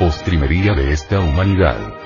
Postrimería de esta humanidad.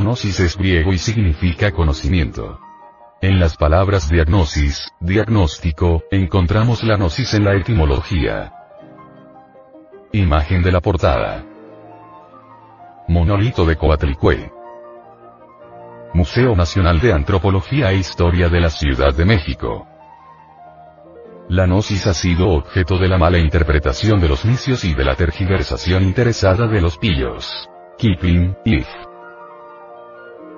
Gnosis es griego y significa conocimiento. En las palabras diagnosis, diagnóstico, encontramos la gnosis en la etimología. Imagen de la portada. Monolito de Coatlicue. Museo Nacional de Antropología e Historia de la Ciudad de México. La gnosis ha sido objeto de la mala interpretación de los nicios y de la tergiversación interesada de los pillos. Kipling, If.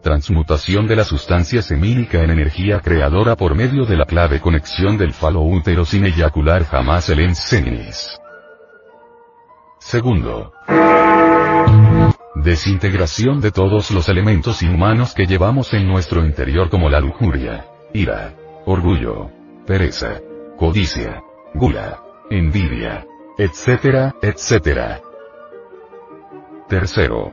transmutación de la sustancia semínica en energía creadora por medio de la clave conexión del falo útero sin eyacular jamás el enseninis. Segundo, desintegración de todos los elementos inhumanos que llevamos en nuestro interior como la lujuria, ira, orgullo, pereza, codicia, gula, envidia, etcétera, etcétera. Tercero,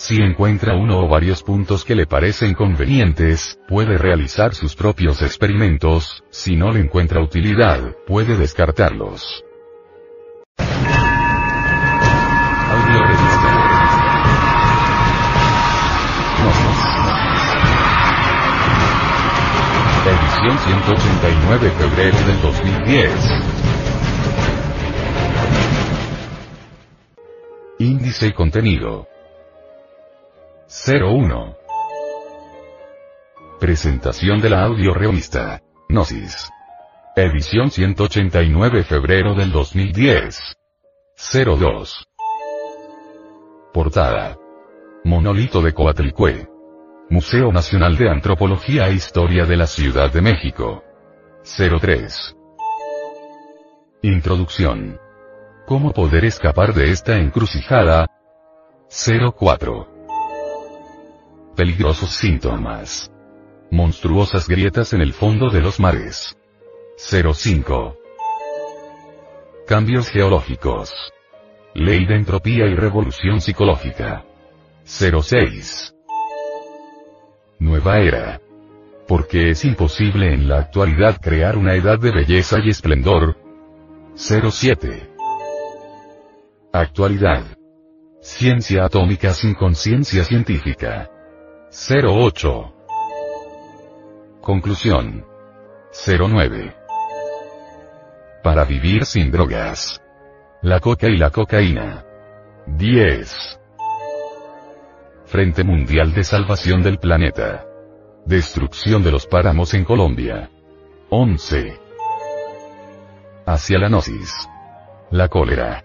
Si encuentra uno o varios puntos que le parecen convenientes, puede realizar sus propios experimentos, si no le encuentra utilidad, puede descartarlos. Edición 189 febrero del 2010. Índice y contenido. 01. Presentación de la audio revista. Gnosis. Edición 189 febrero del 2010. 02. Portada. Monolito de Coatlicue. Museo Nacional de Antropología e Historia de la Ciudad de México. 03. Introducción. ¿Cómo poder escapar de esta encrucijada? 04. Peligrosos síntomas. Monstruosas grietas en el fondo de los mares. 05. Cambios geológicos. Ley de entropía y revolución psicológica. 06. Nueva era. Porque es imposible en la actualidad crear una edad de belleza y esplendor. 07. Actualidad. Ciencia atómica sin conciencia científica. 08. Conclusión. 09. Para vivir sin drogas. La coca y la cocaína. 10. Frente Mundial de Salvación del Planeta. Destrucción de los páramos en Colombia. 11. Hacia la gnosis. La cólera.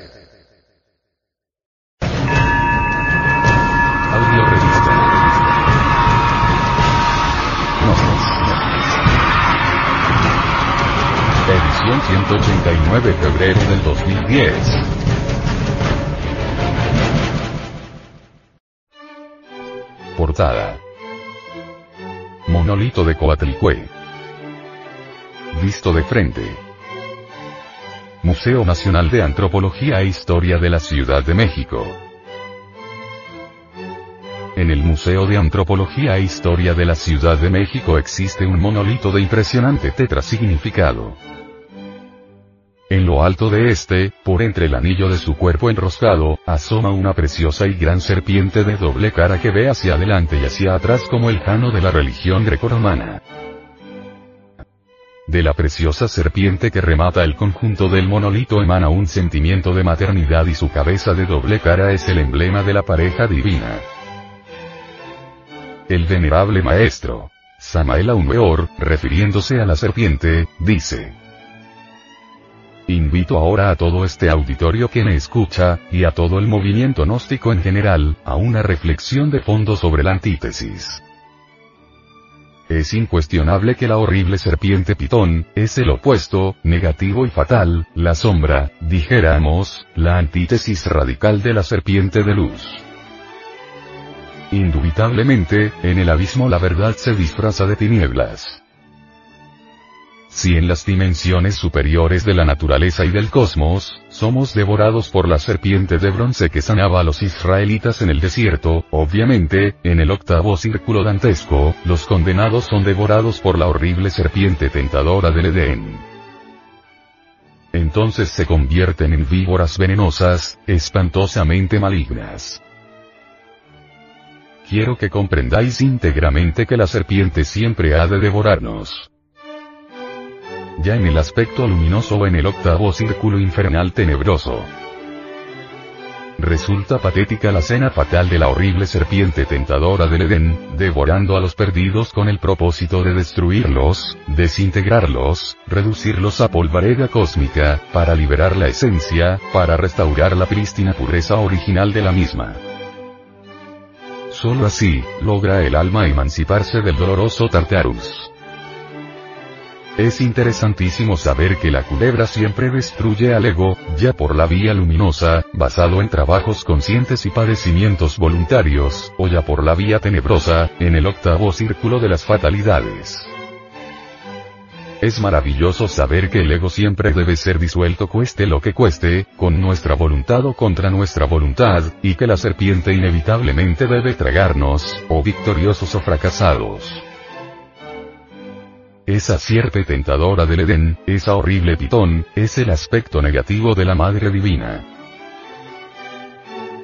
Edición 189 febrero del 2010. Portada. Monolito de Coatlicue. Visto de frente. Museo Nacional de Antropología e Historia de la Ciudad de México. En el Museo de Antropología e Historia de la Ciudad de México existe un monolito de impresionante tetrasignificado. En lo alto de este, por entre el anillo de su cuerpo enroscado, asoma una preciosa y gran serpiente de doble cara que ve hacia adelante y hacia atrás como el jano de la religión grecorromana. De la preciosa serpiente que remata el conjunto del monolito emana un sentimiento de maternidad y su cabeza de doble cara es el emblema de la pareja divina. El venerable maestro, Samael Aumeor, refiriéndose a la serpiente, dice. Invito ahora a todo este auditorio que me escucha, y a todo el movimiento gnóstico en general, a una reflexión de fondo sobre la antítesis. es incuestionable que la horrible serpiente pitón, es el opuesto, negativo y fatal, la sombra, dijéramos, la antítesis radical de la serpiente de luz. Indubitablemente, en el abismo la verdad se disfraza de tinieblas. Si en las dimensiones superiores de la naturaleza y del cosmos, somos devorados por la serpiente de bronce que sanaba a los israelitas en el desierto, obviamente, en el octavo círculo dantesco, los condenados son devorados por la horrible serpiente tentadora del Edén. Entonces se convierten en víboras venenosas, espantosamente malignas. Quiero que comprendáis íntegramente que la serpiente siempre ha de devorarnos ya en el aspecto luminoso o en el octavo círculo infernal tenebroso. Resulta patética la cena fatal de la horrible serpiente tentadora del Edén, devorando a los perdidos con el propósito de destruirlos, desintegrarlos, reducirlos a polvareda cósmica, para liberar la esencia, para restaurar la prístina pureza original de la misma. Solo así, logra el alma emanciparse del doloroso Tartarus. Es interesantísimo saber que la culebra siempre destruye al ego, ya por la vía luminosa, basado en trabajos conscientes y padecimientos voluntarios, o ya por la vía tenebrosa, en el octavo círculo de las fatalidades. Es maravilloso saber que el ego siempre debe ser disuelto cueste lo que cueste, con nuestra voluntad o contra nuestra voluntad, y que la serpiente inevitablemente debe tragarnos, o victoriosos o fracasados. Esa sierpe tentadora del Edén, esa horrible pitón, es el aspecto negativo de la Madre Divina.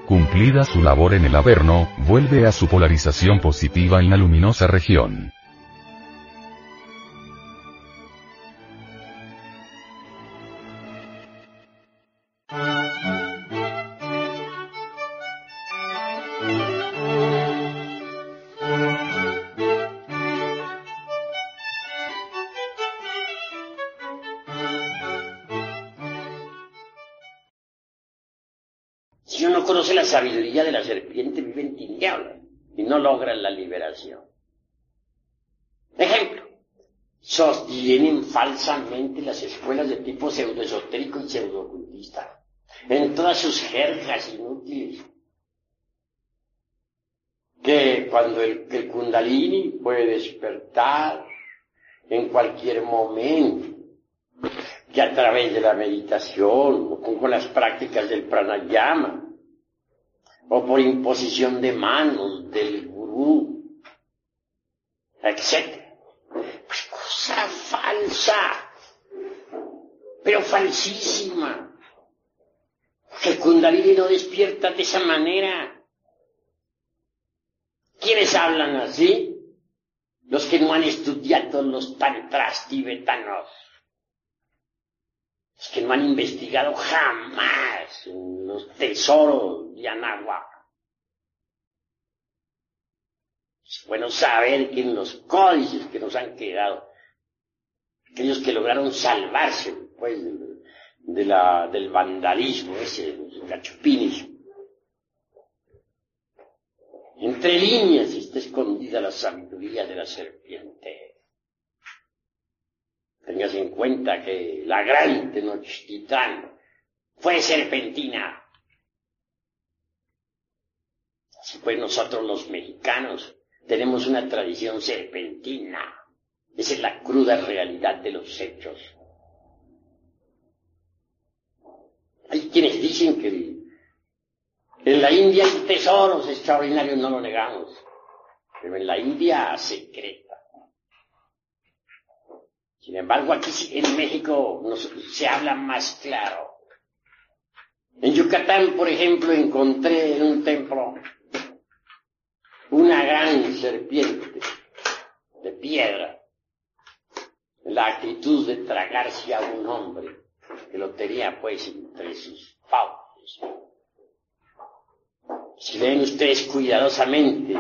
Cumplida su labor en el Averno, vuelve a su polarización positiva en la luminosa región. Y no logra la liberación. Ejemplo, sostienen falsamente las escuelas de tipo pseudoesotérico y pseudoocultista, en todas sus jergas inútiles. Que cuando el, el kundalini puede despertar en cualquier momento, que a través de la meditación o con las prácticas del pranayama, o por imposición de manos del etc. Pues cosa falsa, pero falsísima. Que Kundalini no despierta de esa manera. ¿Quiénes hablan así? Los que no han estudiado los tantras tibetanos. Los que no han investigado jamás los tesoros bueno saber que en los códices que nos han quedado, aquellos que lograron salvarse pues, de la, del vandalismo, ese, cachupines, entre líneas está escondida la sabiduría de la serpiente. Tengas en cuenta que la gran Tenochtitlan fue serpentina. Pues nosotros los mexicanos tenemos una tradición serpentina. Esa es la cruda realidad de los hechos. Hay quienes dicen que en la India hay tesoros extraordinarios, no lo negamos, pero en la India secreta. Sin embargo, aquí en México se habla más claro. En Yucatán, por ejemplo, encontré en un templo una gran serpiente de piedra, la actitud de tragarse a un hombre que lo tenía pues entre sus fauces. Si leen ustedes cuidadosamente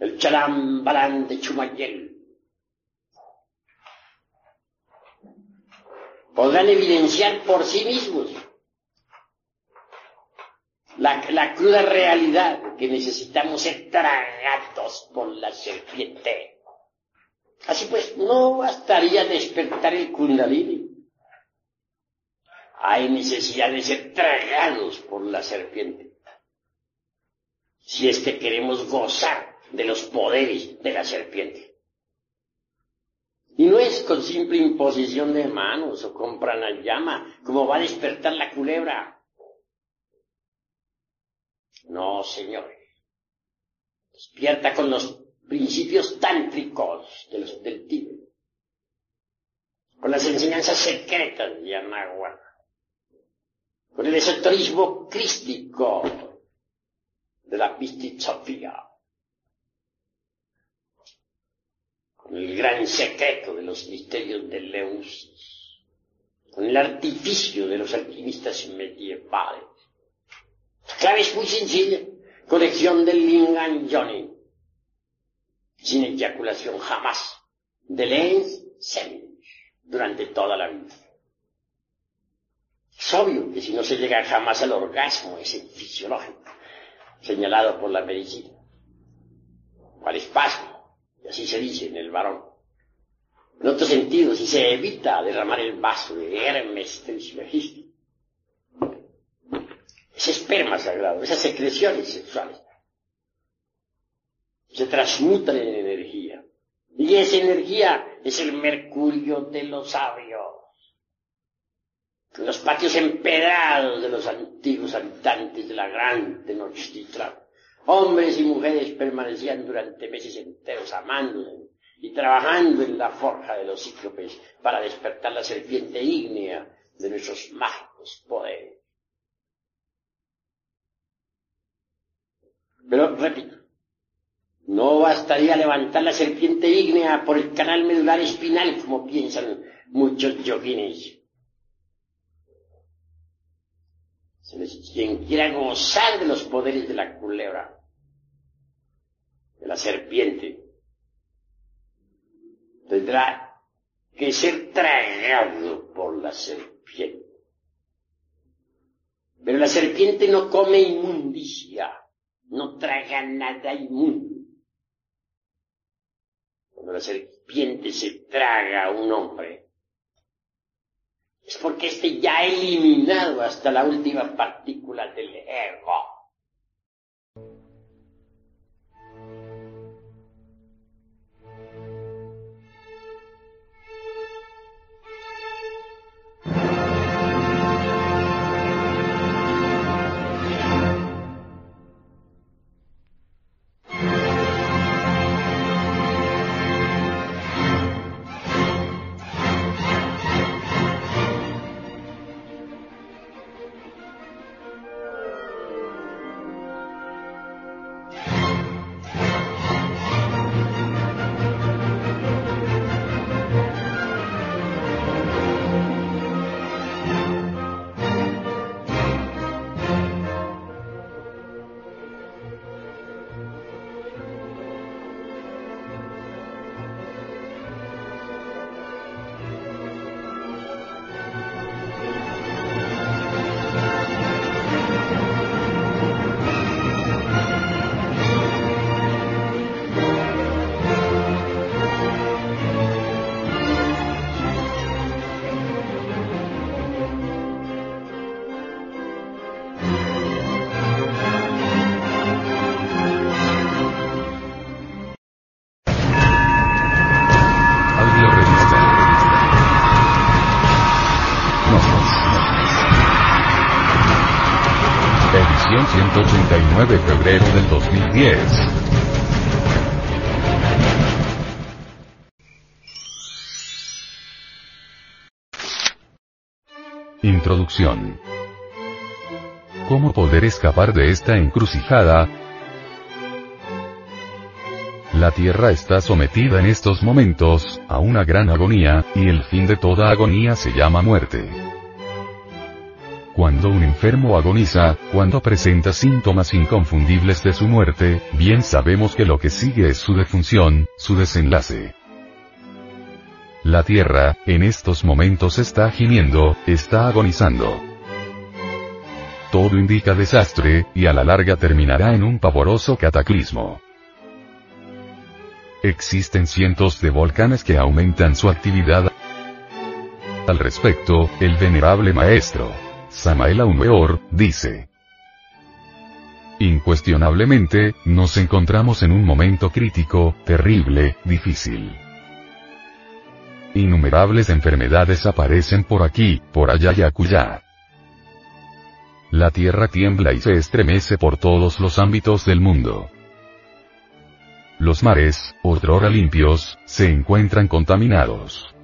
el chalambalán de Chumayel, podrán evidenciar por sí mismos la, cruda realidad que necesitamos ser tragados por la serpiente. Así pues, no bastaría despertar el kundalini. Hay necesidad de ser tragados por la serpiente. Si es que queremos gozar de los poderes de la serpiente. Y no es con simple imposición de manos o con pranayama como va a despertar la culebra. No, señores. Despierta con los principios tántricos de los, del Tíbet, con las enseñanzas secretas de Anahuac, con el esoterismo crístico de la Pistizofía, con el gran secreto de los misterios de Leusis, con el artificio de los alquimistas medievales. La clave es muy sencilla, colección del Lingam Johnny, sin eyaculación jamás, de lens sem, durante toda la vida. Es obvio que si no se llega jamás al orgasmo ese fisiológico, señalado por la medicina, al espasmo, y así se dice en el varón. En otro sentido, si se evita derramar el vaso de Hermes Trismegisto, ese esperma sagrado, esas secreciones sexuales, se transmutan en energía. Y esa energía es el mercurio de los sabios. Los patios empedrados de los antiguos habitantes de la gran Tenochtitlan, hombres y mujeres permanecían durante meses enteros amándose y trabajando en la forja de los cíclopes para despertar la serpiente ígnea de nuestros mágicos poderes. Pero repito, no bastaría levantar la serpiente ígnea por el canal medular espinal, como piensan muchos yoguines. Quien quiera gozar de los poderes de la culebra, de la serpiente, tendrá que ser tragado por la serpiente. Pero la serpiente no come inmundicia, no traga nada inmundo. Cuando la serpiente se traga a un hombre, es porque éste ya ha eliminado hasta la última partícula del ego. Introducción. ¿Cómo poder escapar de esta encrucijada? La Tierra está sometida en estos momentos a una gran agonía, y el fin de toda agonía se llama muerte. Cuando un enfermo agoniza, cuando presenta síntomas inconfundibles de su muerte, bien sabemos que lo que sigue es su defunción, su desenlace. La Tierra, en estos momentos está gimiendo, está agonizando. Todo indica desastre, y a la larga terminará en un pavoroso cataclismo. existen cientos de volcanes que aumentan su actividad. Al respecto, el venerable maestro, Samael Aumeor, dice, Incuestionablemente, nos encontramos en un momento crítico, terrible, difícil. Innumerables enfermedades aparecen por aquí, por allá y acullá. La tierra tiembla y se estremece por todos los ámbitos del mundo. Los mares, otrora limpios, se encuentran contaminados.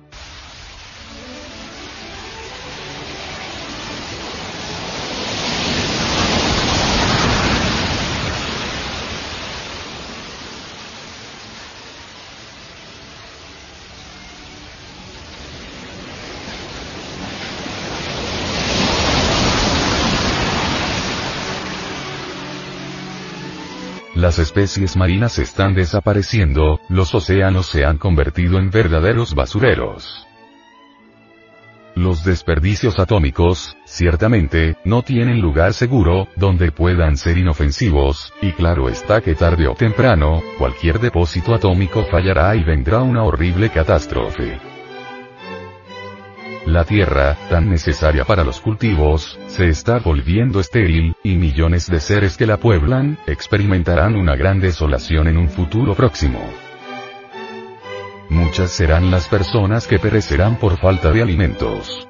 Las especies marinas están desapareciendo, los océanos se han convertido en verdaderos basureros. Los desperdicios atómicos, ciertamente, no tienen lugar seguro, donde puedan ser inofensivos, y claro está que tarde o temprano, cualquier depósito atómico fallará y vendrá una horrible catástrofe. La tierra, tan necesaria para los cultivos, se está volviendo estéril, y millones de seres que la pueblan, experimentarán una gran desolación en un futuro próximo. Muchas serán las personas que perecerán por falta de alimentos.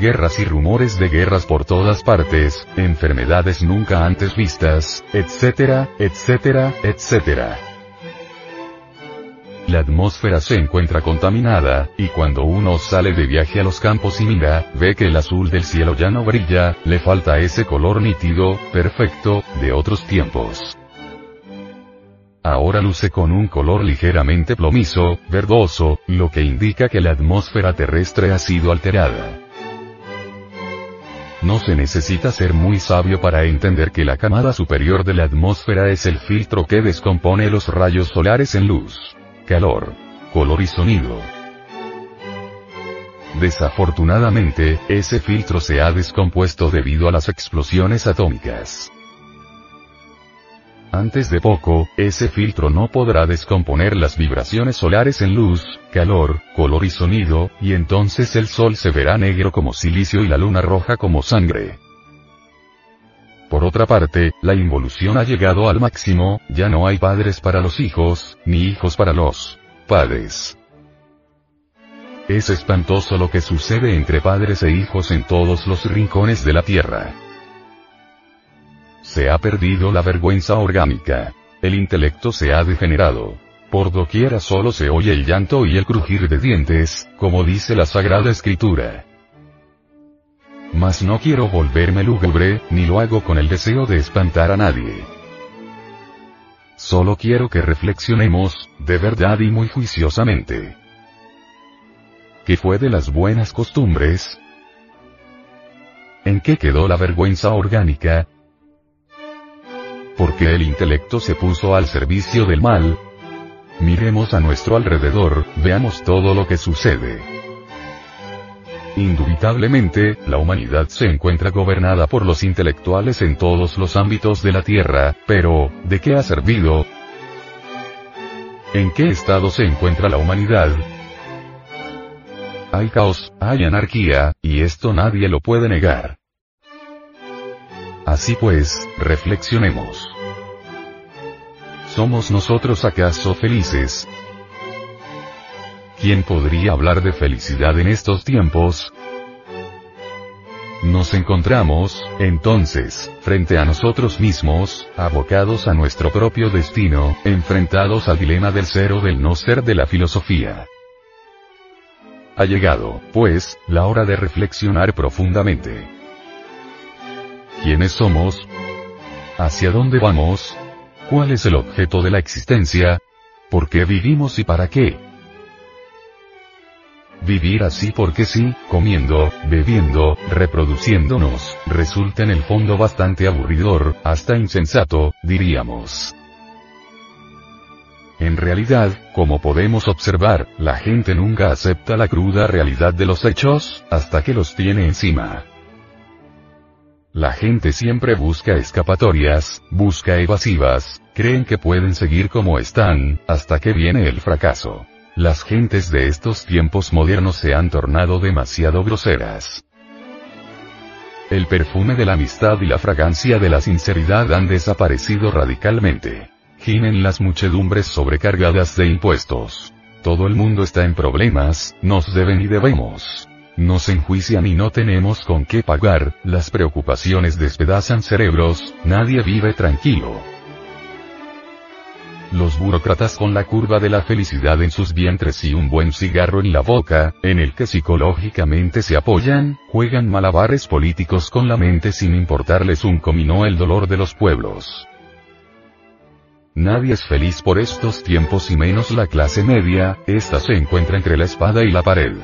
Guerras y rumores de guerras por todas partes, enfermedades nunca antes vistas, etcétera, etcétera, etcétera. La atmósfera se encuentra contaminada, y cuando uno sale de viaje a los campos y mira, ve que el azul del cielo ya no brilla, le falta ese color nítido, perfecto, de otros tiempos. Ahora luce con un color ligeramente plomizo, verdoso, lo que indica que la atmósfera terrestre ha sido alterada. No se necesita ser muy sabio para entender que la camada superior de la atmósfera es el filtro que descompone los rayos solares en luz calor, color y sonido. Desafortunadamente, ese filtro se ha descompuesto debido a las explosiones atómicas. Antes de poco, ese filtro no podrá descomponer las vibraciones solares en luz, calor, color y sonido, y entonces el sol se verá negro como silicio y la luna roja como sangre. Por otra parte, la involución ha llegado al máximo, ya no hay padres para los hijos, ni hijos para los padres. Es espantoso lo que sucede entre padres e hijos en todos los rincones de la Tierra. Se ha perdido la vergüenza orgánica. El intelecto se ha degenerado. Por doquiera solo se oye el llanto y el crujir de dientes, como dice la Sagrada Escritura. Mas no quiero volverme lúgubre, ni lo hago con el deseo de espantar a nadie. Solo quiero que reflexionemos, de verdad y muy juiciosamente. ¿Qué fue de las buenas costumbres? ¿En qué quedó la vergüenza orgánica? Porque el intelecto se puso al servicio del mal. Miremos a nuestro alrededor, veamos todo lo que sucede. Indubitablemente, la humanidad se encuentra gobernada por los intelectuales en todos los ámbitos de la Tierra, pero, ¿de qué ha servido? ¿En qué estado se encuentra la humanidad? Hay caos, hay anarquía, y esto nadie lo puede negar. Así pues, reflexionemos. ¿Somos nosotros acaso felices? ¿Quién podría hablar de felicidad en estos tiempos? Nos encontramos, entonces, frente a nosotros mismos, abocados a nuestro propio destino, enfrentados al dilema del ser o del no ser de la filosofía. Ha llegado, pues, la hora de reflexionar profundamente. ¿Quiénes somos? ¿Hacia dónde vamos? ¿Cuál es el objeto de la existencia? ¿Por qué vivimos y para qué? Vivir así porque sí, comiendo, bebiendo, reproduciéndonos, resulta en el fondo bastante aburridor, hasta insensato, diríamos. En realidad, como podemos observar, la gente nunca acepta la cruda realidad de los hechos, hasta que los tiene encima. La gente siempre busca escapatorias, busca evasivas, creen que pueden seguir como están, hasta que viene el fracaso. Las gentes de estos tiempos modernos se han tornado demasiado groseras. El perfume de la amistad y la fragancia de la sinceridad han desaparecido radicalmente. Gimen las muchedumbres sobrecargadas de impuestos. Todo el mundo está en problemas, nos deben y debemos. Nos enjuician y no tenemos con qué pagar, las preocupaciones despedazan cerebros, nadie vive tranquilo. Los burócratas con la curva de la felicidad en sus vientres y un buen cigarro en la boca, en el que psicológicamente se apoyan, juegan malabares políticos con la mente sin importarles un comino el dolor de los pueblos. Nadie es feliz por estos tiempos y menos la clase media, esta se encuentra entre la espada y la pared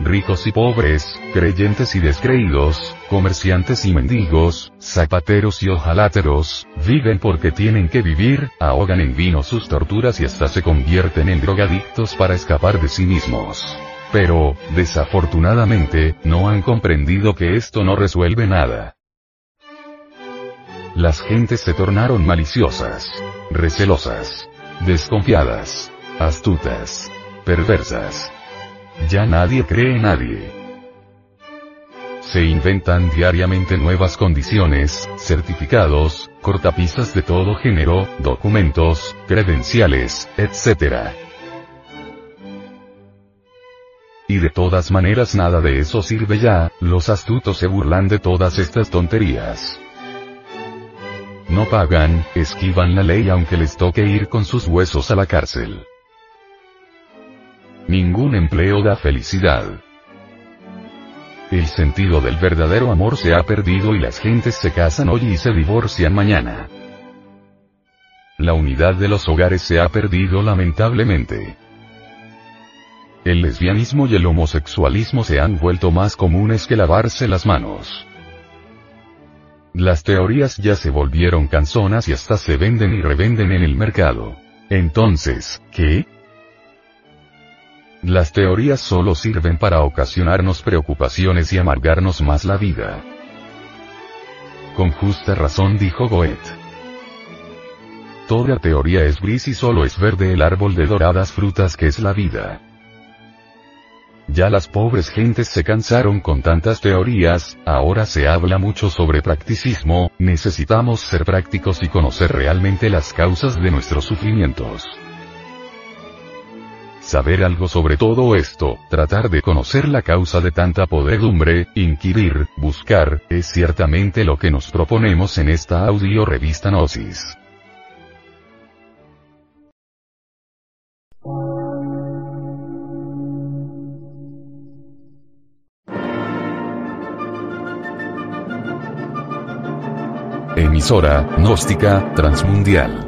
ricos y pobres, creyentes y descreídos, comerciantes y mendigos, zapateros y ojaláteros, viven porque tienen que vivir, ahogan en vino sus torturas y hasta se convierten en drogadictos para escapar de sí mismos. Pero, desafortunadamente, no han comprendido que esto no resuelve nada. Las gentes se tornaron maliciosas, recelosas, desconfiadas, astutas, perversas, ya nadie cree nadie. Se inventan diariamente nuevas condiciones, certificados, cortapisas de todo género, documentos, credenciales, etc. Y de todas maneras nada de eso sirve ya, los astutos se burlan de todas estas tonterías. No pagan, esquivan la ley aunque les toque ir con sus huesos a la cárcel. Ningún empleo da felicidad. El sentido del verdadero amor se ha perdido y las gentes se casan hoy y se divorcian mañana. La unidad de los hogares se ha perdido lamentablemente. El lesbianismo y el homosexualismo se han vuelto más comunes que lavarse las manos. Las teorías ya se volvieron canzonas y hasta se venden y revenden en el mercado. Entonces, ¿qué? Las teorías solo sirven para ocasionarnos preocupaciones y amargarnos más la vida. Con justa razón dijo Goethe. Toda teoría es gris y solo es verde el árbol de doradas frutas que es la vida. Ya las pobres gentes se cansaron con tantas teorías, ahora se habla mucho sobre practicismo, necesitamos ser prácticos y conocer realmente las causas de nuestros sufrimientos. Saber algo sobre todo esto, tratar de conocer la causa de tanta podredumbre, inquirir, buscar, es ciertamente lo que nos proponemos en esta audio revista Gnosis. Emisora, gnóstica, transmundial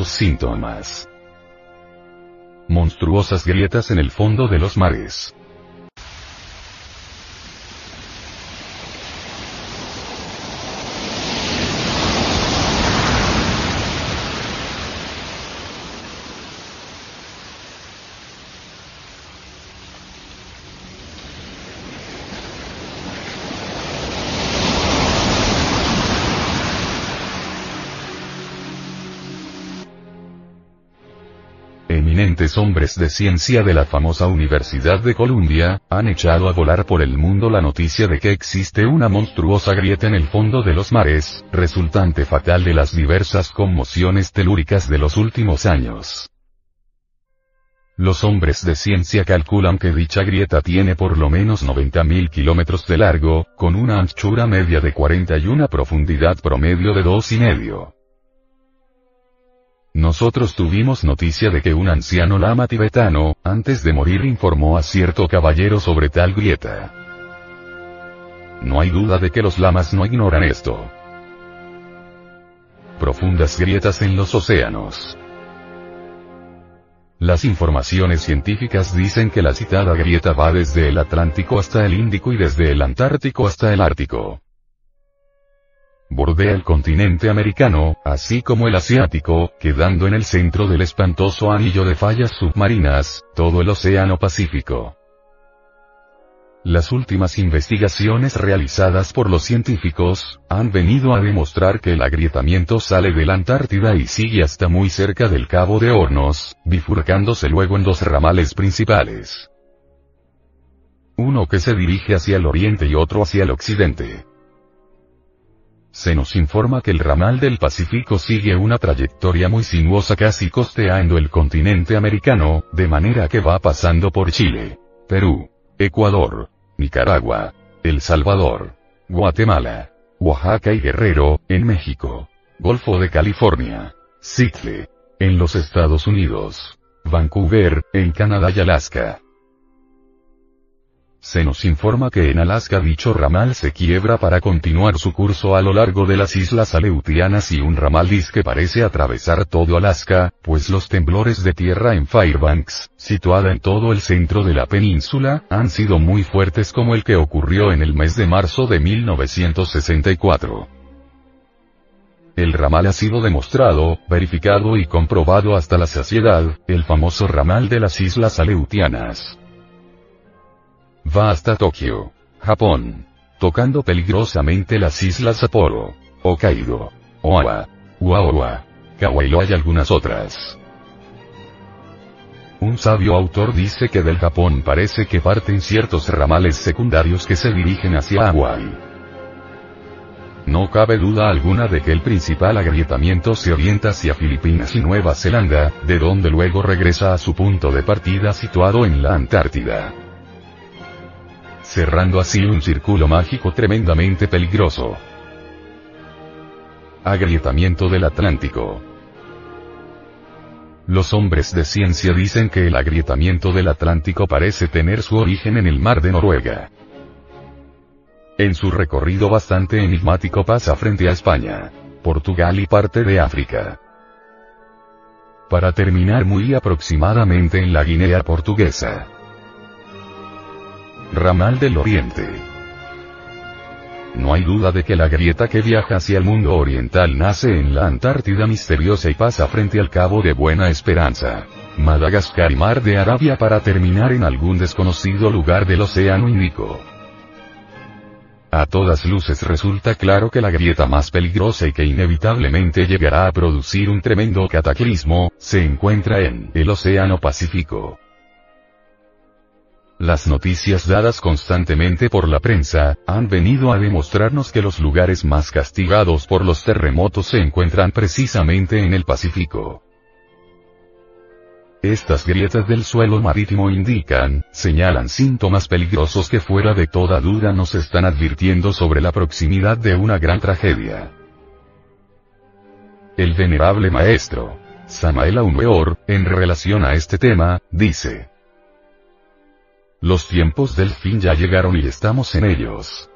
Peligrosos síntomas. Monstruosas grietas en el fondo de los mares. Eminentes hombres de ciencia de la famosa Universidad de Columbia, han echado a volar por el mundo la noticia de que existe una monstruosa grieta en el fondo de los mares, resultante fatal de las diversas conmociones telúricas de los últimos años. Los hombres de ciencia calculan que dicha grieta tiene por lo menos 90.000 kilómetros de largo, con una anchura media de 40 y una profundidad promedio de 2,5. Nosotros tuvimos noticia de que un anciano lama tibetano, antes de morir informó a cierto caballero sobre tal grieta. No hay duda de que los lamas no ignoran esto. Profundas grietas en los océanos. Las informaciones científicas dicen que la citada grieta va desde el Atlántico hasta el Índico y desde el Antártico hasta el Ártico bordea el continente americano, así como el asiático, quedando en el centro del espantoso anillo de fallas submarinas, todo el Océano Pacífico. Las últimas investigaciones realizadas por los científicos, han venido a demostrar que el agrietamiento sale de la Antártida y sigue hasta muy cerca del Cabo de Hornos, bifurcándose luego en dos ramales principales. Uno que se dirige hacia el oriente y otro hacia el occidente se nos informa que el ramal del Pacífico sigue una trayectoria muy sinuosa casi costeando el continente americano, de manera que va pasando por Chile, Perú, Ecuador, Nicaragua, El Salvador, Guatemala, Oaxaca y Guerrero, en México, Golfo de California, Seattle, en los Estados Unidos, Vancouver, en Canadá y Alaska. Se nos informa que en Alaska dicho ramal se quiebra para continuar su curso a lo largo de las islas Aleutianas y un ramal que parece atravesar todo Alaska, pues los temblores de tierra en Fairbanks, situada en todo el centro de la península, han sido muy fuertes como el que ocurrió en el mes de marzo de 1964. El ramal ha sido demostrado, verificado y comprobado hasta la saciedad, el famoso ramal de las islas Aleutianas. Va hasta Tokio, Japón, tocando peligrosamente las islas Sapporo, Hokkaido, Oahu, Uaoa, Kawaii y algunas otras. Un sabio autor dice que del Japón parece que parten ciertos ramales secundarios que se dirigen hacia Hawaii. No cabe duda alguna de que el principal agrietamiento se orienta hacia Filipinas y Nueva Zelanda, de donde luego regresa a su punto de partida situado en la Antártida cerrando así un círculo mágico tremendamente peligroso. Agrietamiento del Atlántico. Los hombres de ciencia dicen que el agrietamiento del Atlántico parece tener su origen en el mar de Noruega. En su recorrido bastante enigmático pasa frente a España, Portugal y parte de África. Para terminar muy aproximadamente en la Guinea portuguesa. Ramal del Oriente. No hay duda de que la grieta que viaja hacia el mundo oriental nace en la Antártida misteriosa y pasa frente al Cabo de Buena Esperanza, Madagascar y Mar de Arabia para terminar en algún desconocido lugar del Océano Índico. A todas luces resulta claro que la grieta más peligrosa y que inevitablemente llegará a producir un tremendo cataclismo, se encuentra en el Océano Pacífico. Las noticias dadas constantemente por la prensa, han venido a demostrarnos que los lugares más castigados por los terremotos se encuentran precisamente en el Pacífico. Estas grietas del suelo marítimo indican, señalan síntomas peligrosos que fuera de toda duda nos están advirtiendo sobre la proximidad de una gran tragedia. El venerable maestro, Samael Weor, en relación a este tema, dice. Los tiempos del fin ya llegaron y estamos en ellos.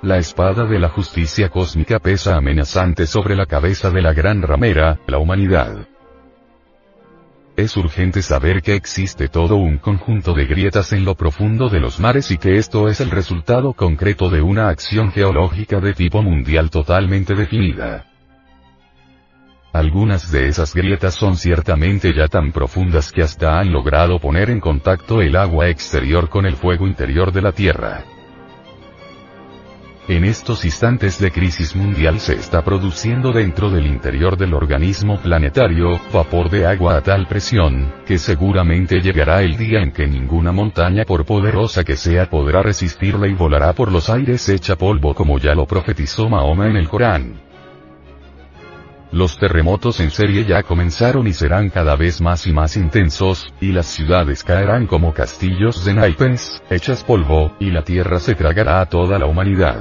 La espada de la justicia cósmica pesa amenazante sobre la cabeza de la gran ramera, la humanidad. Es urgente saber que existe todo un conjunto de grietas en lo profundo de los mares y que esto es el resultado concreto de una acción geológica de tipo mundial totalmente definida. Algunas de esas grietas son ciertamente ya tan profundas que hasta han logrado poner en contacto el agua exterior con el fuego interior de la Tierra. En estos instantes de crisis mundial se está produciendo dentro del interior del organismo planetario, vapor de agua a tal presión, que seguramente llegará el día en que ninguna montaña por poderosa que sea podrá resistirla y volará por los aires hecha polvo como ya lo profetizó Mahoma en el Corán. Los terremotos en serie ya comenzaron y serán cada vez más y más intensos, y las ciudades caerán como castillos de naipes, hechas polvo, y la tierra se tragará a toda la humanidad.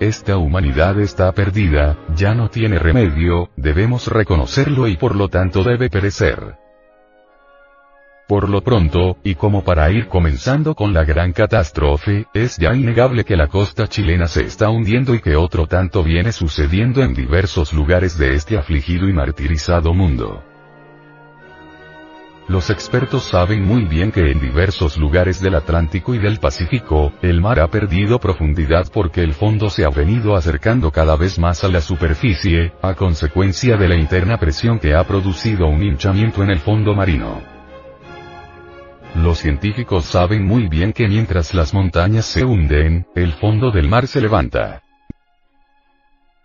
Esta humanidad está perdida, ya no tiene remedio, debemos reconocerlo y por lo tanto debe perecer. Por lo pronto, y como para ir comenzando con la gran catástrofe, es ya innegable que la costa chilena se está hundiendo y que otro tanto viene sucediendo en diversos lugares de este afligido y martirizado mundo. Los expertos saben muy bien que en diversos lugares del Atlántico y del Pacífico, el mar ha perdido profundidad porque el fondo se ha venido acercando cada vez más a la superficie, a consecuencia de la interna presión que ha producido un hinchamiento en el fondo marino. Los científicos saben muy bien que mientras las montañas se hunden, el fondo del mar se levanta.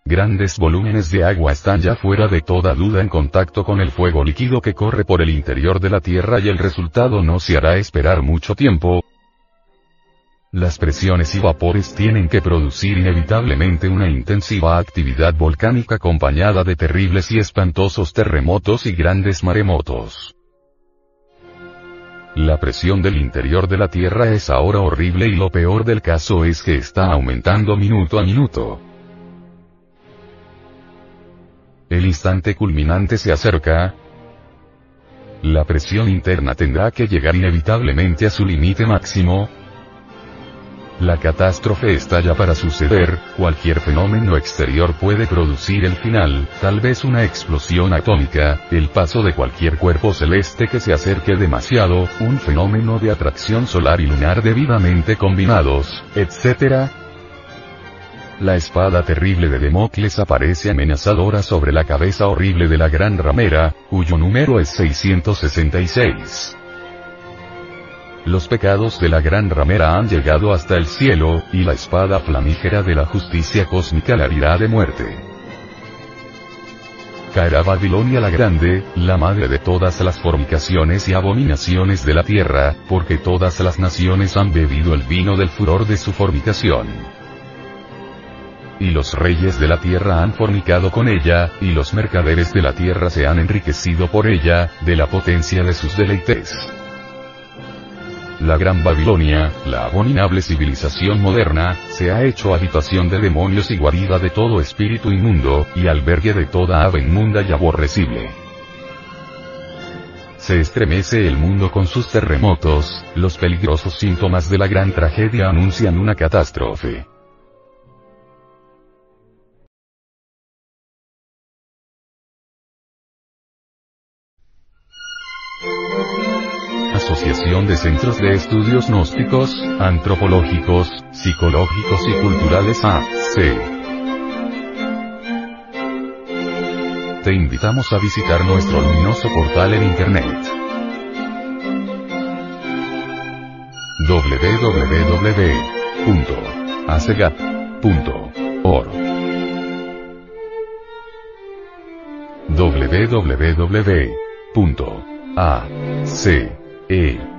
Grandes volúmenes de agua están ya fuera de toda duda en contacto con el fuego líquido que corre por el interior de la Tierra y el resultado no se hará esperar mucho tiempo. Las presiones y vapores tienen que producir inevitablemente una intensiva actividad volcánica acompañada de terribles y espantosos terremotos y grandes maremotos. La presión del interior de la Tierra es ahora horrible y lo peor del caso es que está aumentando minuto a minuto. El instante culminante se acerca. La presión interna tendrá que llegar inevitablemente a su límite máximo, la catástrofe está ya para suceder, cualquier fenómeno exterior puede producir el final, tal vez una explosión atómica, el paso de cualquier cuerpo celeste que se acerque demasiado, un fenómeno de atracción solar y lunar debidamente combinados, etc. La espada terrible de Democles aparece amenazadora sobre la cabeza horrible de la gran ramera, cuyo número es 666. Los pecados de la gran ramera han llegado hasta el cielo, y la espada flamígera de la justicia cósmica la herirá de muerte. Caerá Babilonia la Grande, la madre de todas las fornicaciones y abominaciones de la tierra, porque todas las naciones han bebido el vino del furor de su fornicación. Y los reyes de la tierra han fornicado con ella, y los mercaderes de la tierra se han enriquecido por ella, de la potencia de sus deleites. La Gran Babilonia, la abominable civilización moderna, se ha hecho habitación de demonios y guarida de todo espíritu inmundo, y albergue de toda ave inmunda y aborrecible. Se estremece el mundo con sus terremotos, los peligrosos síntomas de la gran tragedia anuncian una catástrofe. De Centros de Estudios Gnósticos, Antropológicos, Psicológicos y Culturales AC. Te invitamos a visitar nuestro luminoso portal en Internet. www.acegap.org www.ac e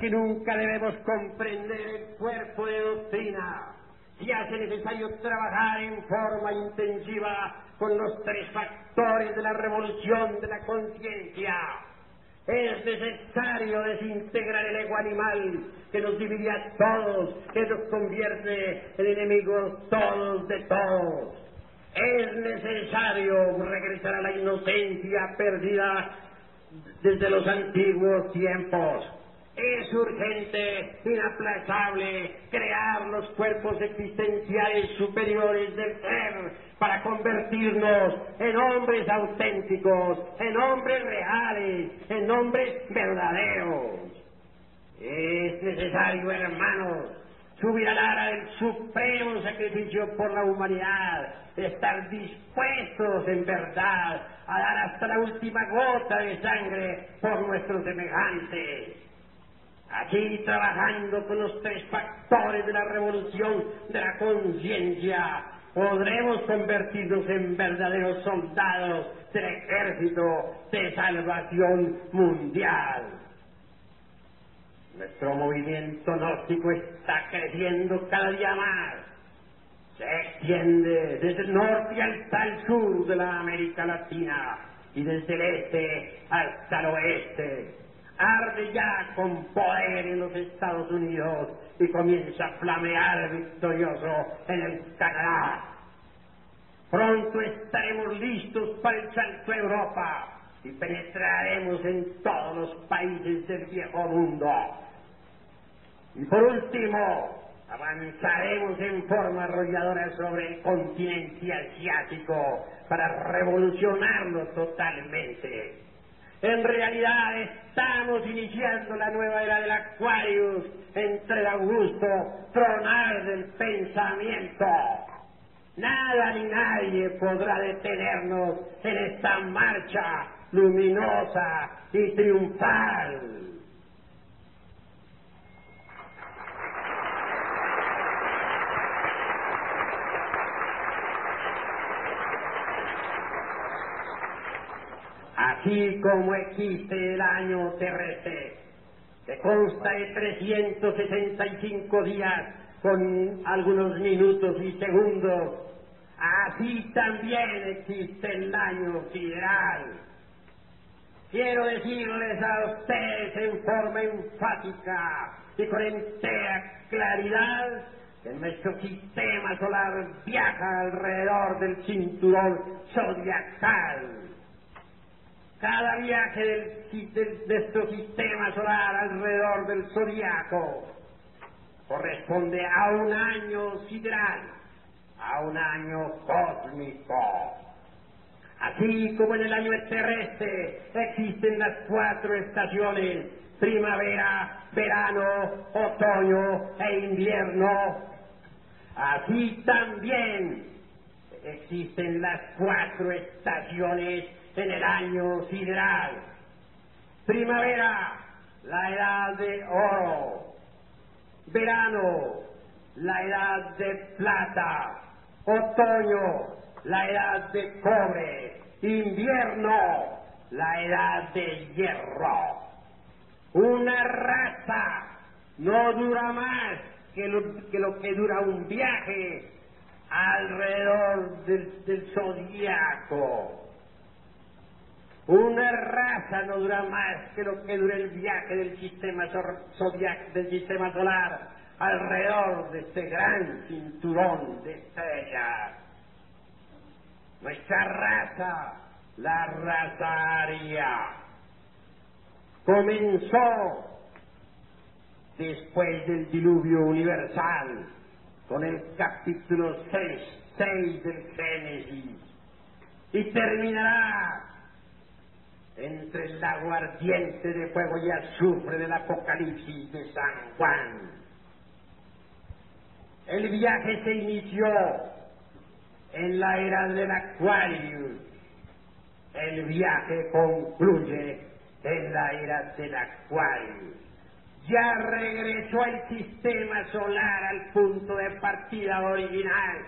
Que nunca debemos comprender el cuerpo de doctrina y hace necesario trabajar en forma intensiva con los tres factores de la revolución de la conciencia. Es necesario desintegrar el ego animal que nos divide a todos, que nos convierte en enemigos todos de todos. Es necesario regresar a la inocencia perdida desde los antiguos tiempos. Es urgente, inaplazable, crear los cuerpos existenciales superiores del ser para convertirnos en hombres auténticos, en hombres reales, en hombres verdaderos. Es necesario, hermanos, subir al ara del supremo sacrificio por la humanidad, estar dispuestos en verdad a dar hasta la última gota de sangre por nuestros semejantes. Aquí trabajando con los tres factores de la revolución de la conciencia, podremos convertirnos en verdaderos soldados del ejército de salvación mundial. Nuestro movimiento gnóstico está creciendo cada día más. Se extiende desde el norte hasta el sur de la América Latina y desde el este hasta el oeste. Arde ya con poder en los Estados Unidos y comienza a flamear victorioso en el Canadá. Pronto estaremos listos para el salto a Europa y penetraremos en todos los países del viejo mundo. Y por último, avanzaremos en forma arrolladora sobre el continente asiático para revolucionarlo totalmente. En realidad estamos iniciando la nueva era del Aquarius entre el augusto tronar del pensamiento. Nada ni nadie podrá detenernos en esta marcha luminosa y triunfal. Así como existe el año terrestre, que consta de 365 días con algunos minutos y segundos, así también existe el año sideral. Quiero decirles a ustedes en forma enfática y con entera claridad que nuestro sistema solar viaja alrededor del cinturón zodiacal. Cada viaje de nuestro sistema solar alrededor del zodiaco corresponde a un año sideral, a un año cósmico. Así como en el año terrestre existen las cuatro estaciones, primavera, verano, otoño e invierno, así también existen las cuatro estaciones en el año sideral. Primavera, la edad de oro. Verano, la edad de plata. Otoño, la edad de cobre. Invierno, la edad de hierro. Una raza no dura más que lo que, dura un viaje alrededor del, del zodiaco. Una raza no dura más que lo que dura el viaje del sistema solar alrededor de este gran cinturón de estrellas. Nuestra raza, la raza aria, comenzó después del diluvio universal con el capítulo 6, 6 del Génesis y terminará entre el lago ardiente de fuego y azufre del Apocalipsis de San Juan. El viaje se inició en la era del Aquarius. El viaje concluye en la era del Aquarius. Ya regresó el sistema solar al punto de partida original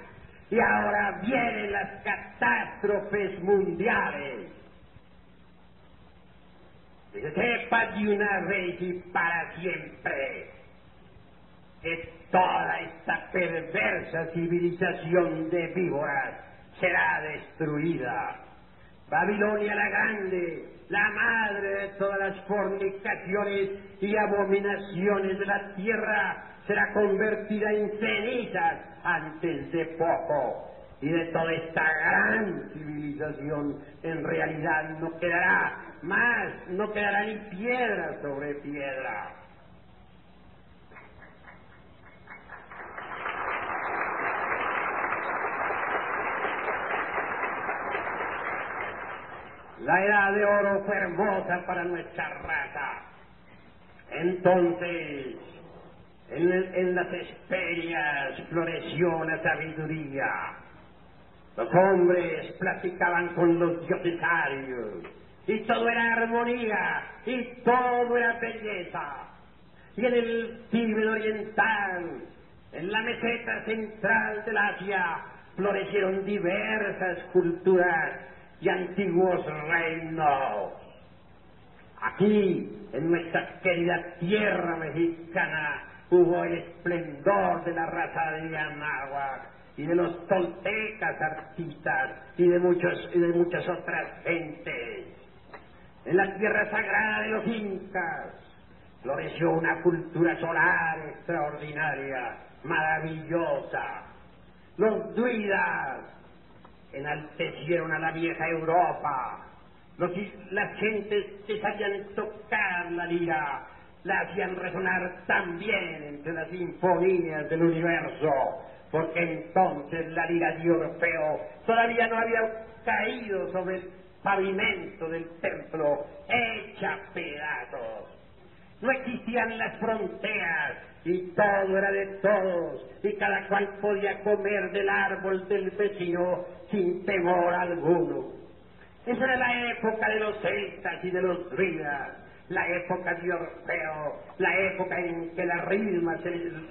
y ahora vienen las catástrofes mundiales. Sepa de una vez y para siempre que toda esta perversa civilización de víboras será destruida. Babilonia la Grande, la madre de todas las fornicaciones y abominaciones de la tierra, será convertida en cenizas antes de poco. Y de toda esta gran civilización en realidad no quedará más, no quedará ni piedra sobre piedra. La edad de oro fue hermosa para nuestra raza. Entonces, en, las esperias floreció la sabiduría. Los hombres platicaban con los diosesarios. Y todo era armonía. Y todo era belleza. Y en el Tíbet oriental, en la meseta central del Asia, florecieron diversas culturas y antiguos reinos. Aquí, en nuestra querida tierra mexicana, hubo el esplendor de la raza de Anáhuac y de los toltecas artistas y de, muchos, y de muchas otras gentes. En la tierra sagrada de los incas floreció una cultura solar extraordinaria, maravillosa. Los druidas enaltecieron a la vieja Europa. Los, las gentes que sabían tocar la lira la hacían resonar también entre las sinfonías del universo, porque entonces la lira de Orfeo todavía no había caído sobre pavimento del templo, hecha pedazos. No existían las fronteras y todo era de todos y cada cual podía comer del árbol del vecino sin temor alguno. Esa era la época de los celtas y de los druidas, la época de Orfeo, la época en que las ritmas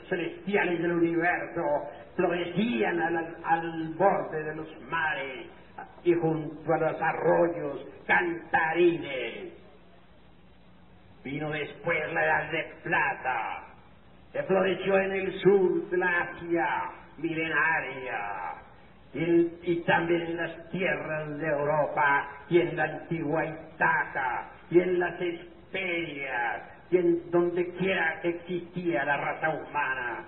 celestiales del universo florecían al, al borde de los mares y junto a los arroyos cantarines. Vino después la edad de plata, que floreció en el sur de la Asia milenaria y, también en las tierras de Europa y en la antigua Itaca y en las Esperias y en donde quiera que existía la raza humana.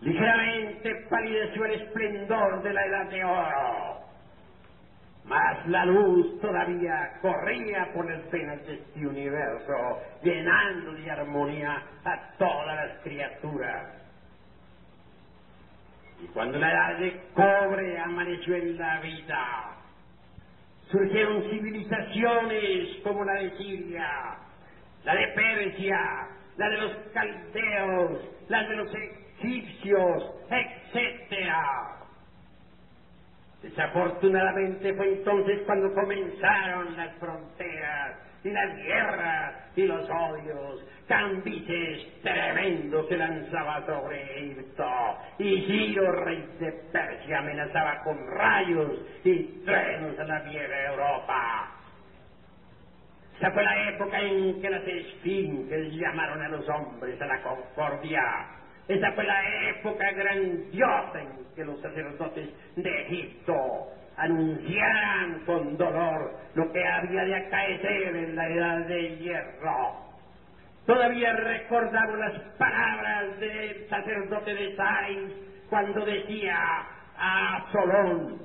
Ligeramente palideció el esplendor de la edad de oro, mas la luz todavía corría por el venas de este universo, llenando de armonía a todas las criaturas. Y cuando la edad de cobre amaneció en la vida, surgieron civilizaciones como la de Siria, la de Persia, la de los caldeos, la de los egipcios, etcétera. Desafortunadamente fue entonces cuando comenzaron las fronteras y las guerras y los odios. Cambises tremendo se lanzaba sobre Egipto y Giro, rey de Persia, amenazaba con rayos y trenos a la vieja Europa. Esa fue la época en que las esfinges llamaron a los hombres a la concordia. Esa fue la época grandiosa en que los sacerdotes de Egipto anunciaran con dolor lo que había de acaecer en la edad de hierro. Todavía recordamos las palabras del sacerdote de Sainz cuando decía a Solón,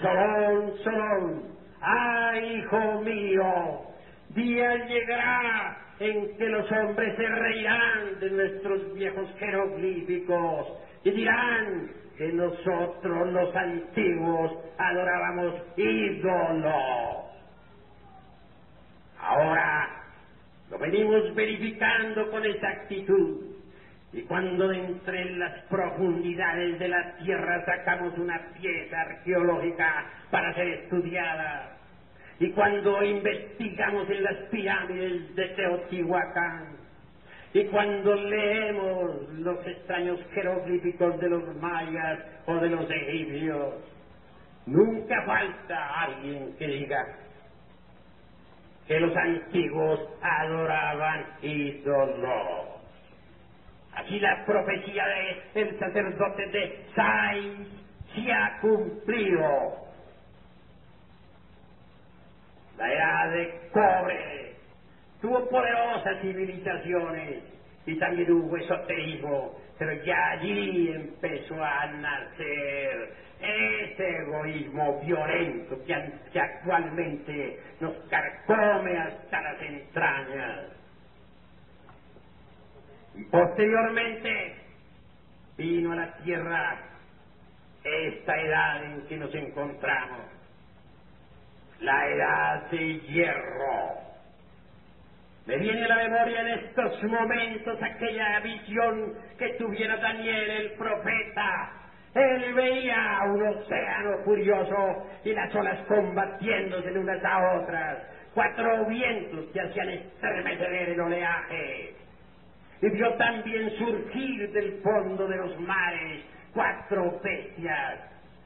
Solón, Solón, ¡ay, hijo mío! Día llegará en que los hombres se reirán de nuestros viejos jeroglíficos y dirán, que nosotros los antiguos adorábamos ídolos. Ahora lo venimos verificando con exactitud. Y cuando entre las profundidades de la tierra sacamos una pieza arqueológica para ser estudiada, y cuando investigamos en las pirámides de Teotihuacán, y cuando leemos los extraños jeroglíficos de los mayas o de los egipcios, nunca falta alguien que diga que los antiguos adoraban ídolos. Aquí la profecía del sacerdote de Sai se ha cumplido. La edad de cobre tuvo poderosas civilizaciones y también hubo esoterismo, pero ya allí empezó a nacer ese egoísmo violento que, actualmente nos carcome hasta las entrañas. Y posteriormente vino a la tierra esta edad en que nos encontramos, la edad de hierro. Me viene a la memoria en estos momentos aquella visión que tuviera Daniel el profeta. Él veía un océano furioso y las olas combatiéndose de unas a otras, cuatro vientos que hacían estremecer el oleaje y vio también surgir del fondo de los mares cuatro bestias.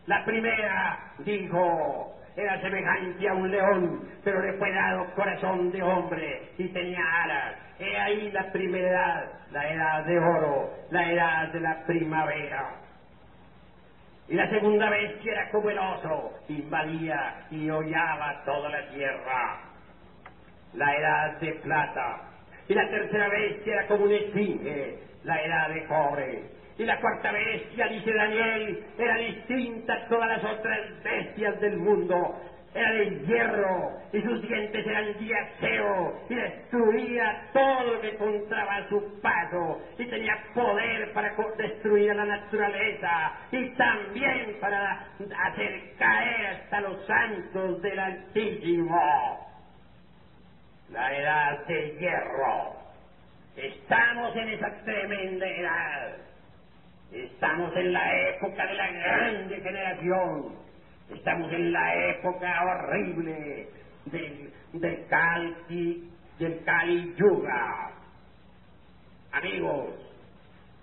La primera, dijo, era semejante a un león, pero le fue dado corazón de hombre y tenía alas. He ahí la primera edad, la edad de oro, la edad de la primavera. Y la segunda bestia era como el oso, invadía y hollaba toda la tierra. La edad de plata, y la tercera bestia era como un esfinge, la edad de cobre. Y la cuarta bestia, dice Daniel, era distinta a todas las otras bestias del mundo. Era de hierro y sus dientes eran de y destruía todo lo que encontraba a su paso y tenía poder para destruir la naturaleza y también para hacer caer hasta los santos del Altísimo la edad de hierro. Estamos en esa tremenda edad. Estamos en la época de la grande generación. Estamos en la época horrible del, del Kali, del Kali Yuga. Amigos,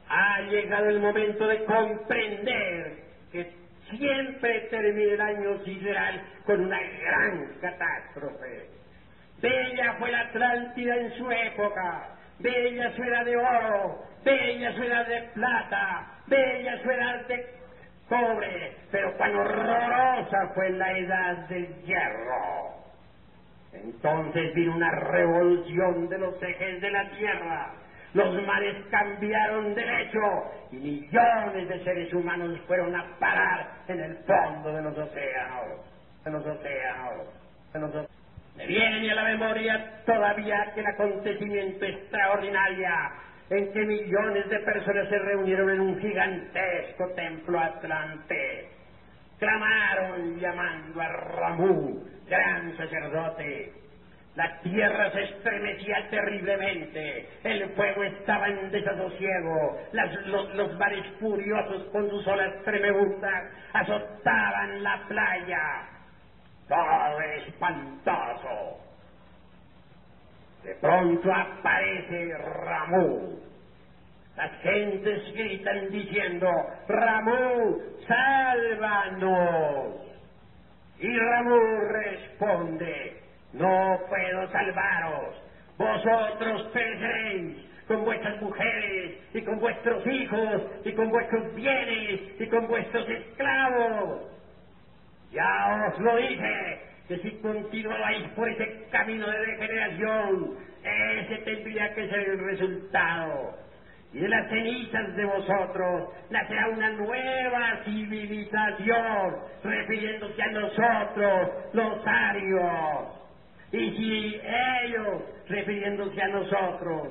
ha llegado el momento de comprender que siempre termina el año sideral con una gran catástrofe Bella fue la Atlántida en su época, bella su edad de oro, bella su edad de plata, bella su edad de cobre, pero cuán horrorosa fue la edad del hierro. Entonces vino una revolución de los ejes de la tierra, los mares cambiaron de lecho y millones de seres humanos fueron a parar en el fondo de los océanos, en los océanos, en los. Me viene a la memoria todavía aquel acontecimiento extraordinario en que millones de personas se reunieron en un gigantesco templo atlante. Clamaron llamando a Ramú, gran sacerdote. La tierra se estremecía terriblemente, el fuego estaba en desasosiego, los, los mares furiosos con sus olas tremebundas azotaban la playa, todo espantoso. De pronto aparece Ramú. Las gentes gritan diciendo, Ramú, sálvanos. Y Ramú responde, no puedo salvaros, vosotros pereceréis con vuestras mujeres y con vuestros hijos y con vuestros bienes y con vuestros esclavos. Ya os lo dije, que si continuabais por ese camino de degeneración, ese tendría que ser el resultado. Y de las cenizas de vosotros nacerá una nueva civilización, refiriéndose a nosotros, los arios. Y si ellos, refiriéndose a nosotros,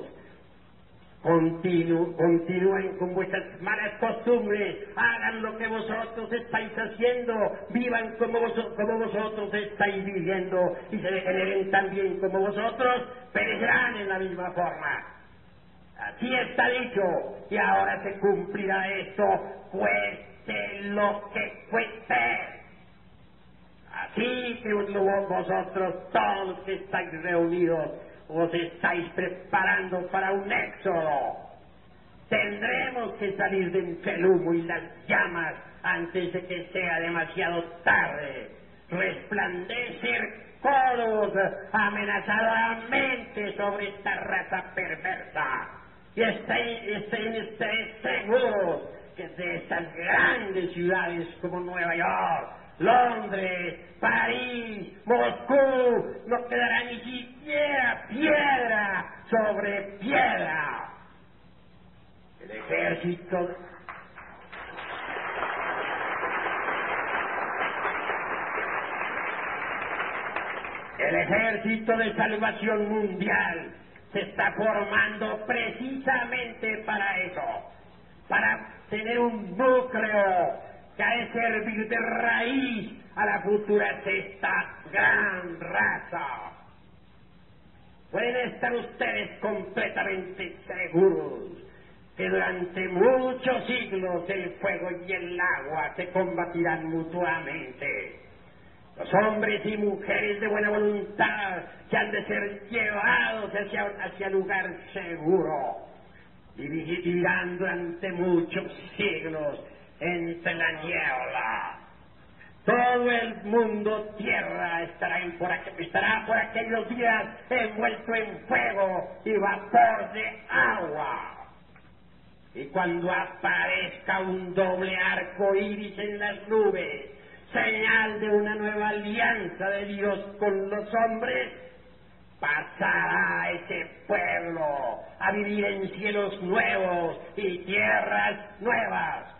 continúen con vuestras malas costumbres, hagan lo que vosotros estáis haciendo, vivan como, vosotros estáis viviendo y se degeneren también como vosotros, perecerán en la misma forma. Así está dicho, y ahora se cumplirá esto, cueste lo que cueste. Así que vosotros, todos que estáis reunidos, os estáis preparando para un éxodo. Tendremos que salir de entre el humo y las llamas antes de que sea demasiado tarde. Resplandecer codos amenazadamente sobre esta raza perversa. Y estén, seguros que de estas grandes ciudades como Nueva York, Londres, París, Moscú, no quedará ni siquiera piedra sobre piedra. El ejército El ejército de salvación mundial se está formando precisamente para eso, para tener un núcleo de servir de raíz a la futura sexta gran raza. Pueden estar ustedes completamente seguros que durante muchos siglos el fuego y el agua se combatirán mutuamente los hombres y mujeres de buena voluntad que han de ser llevados hacia, hacia lugar seguro vivirán durante muchos siglos la niebla. Todo el mundo tierra estará, por, estará por aquellos días envuelto en fuego y vapor de agua. Y cuando aparezca un doble arco iris en las nubes, señal de una nueva alianza de Dios con los hombres, pasará ese pueblo a vivir en cielos nuevos y tierras nuevas.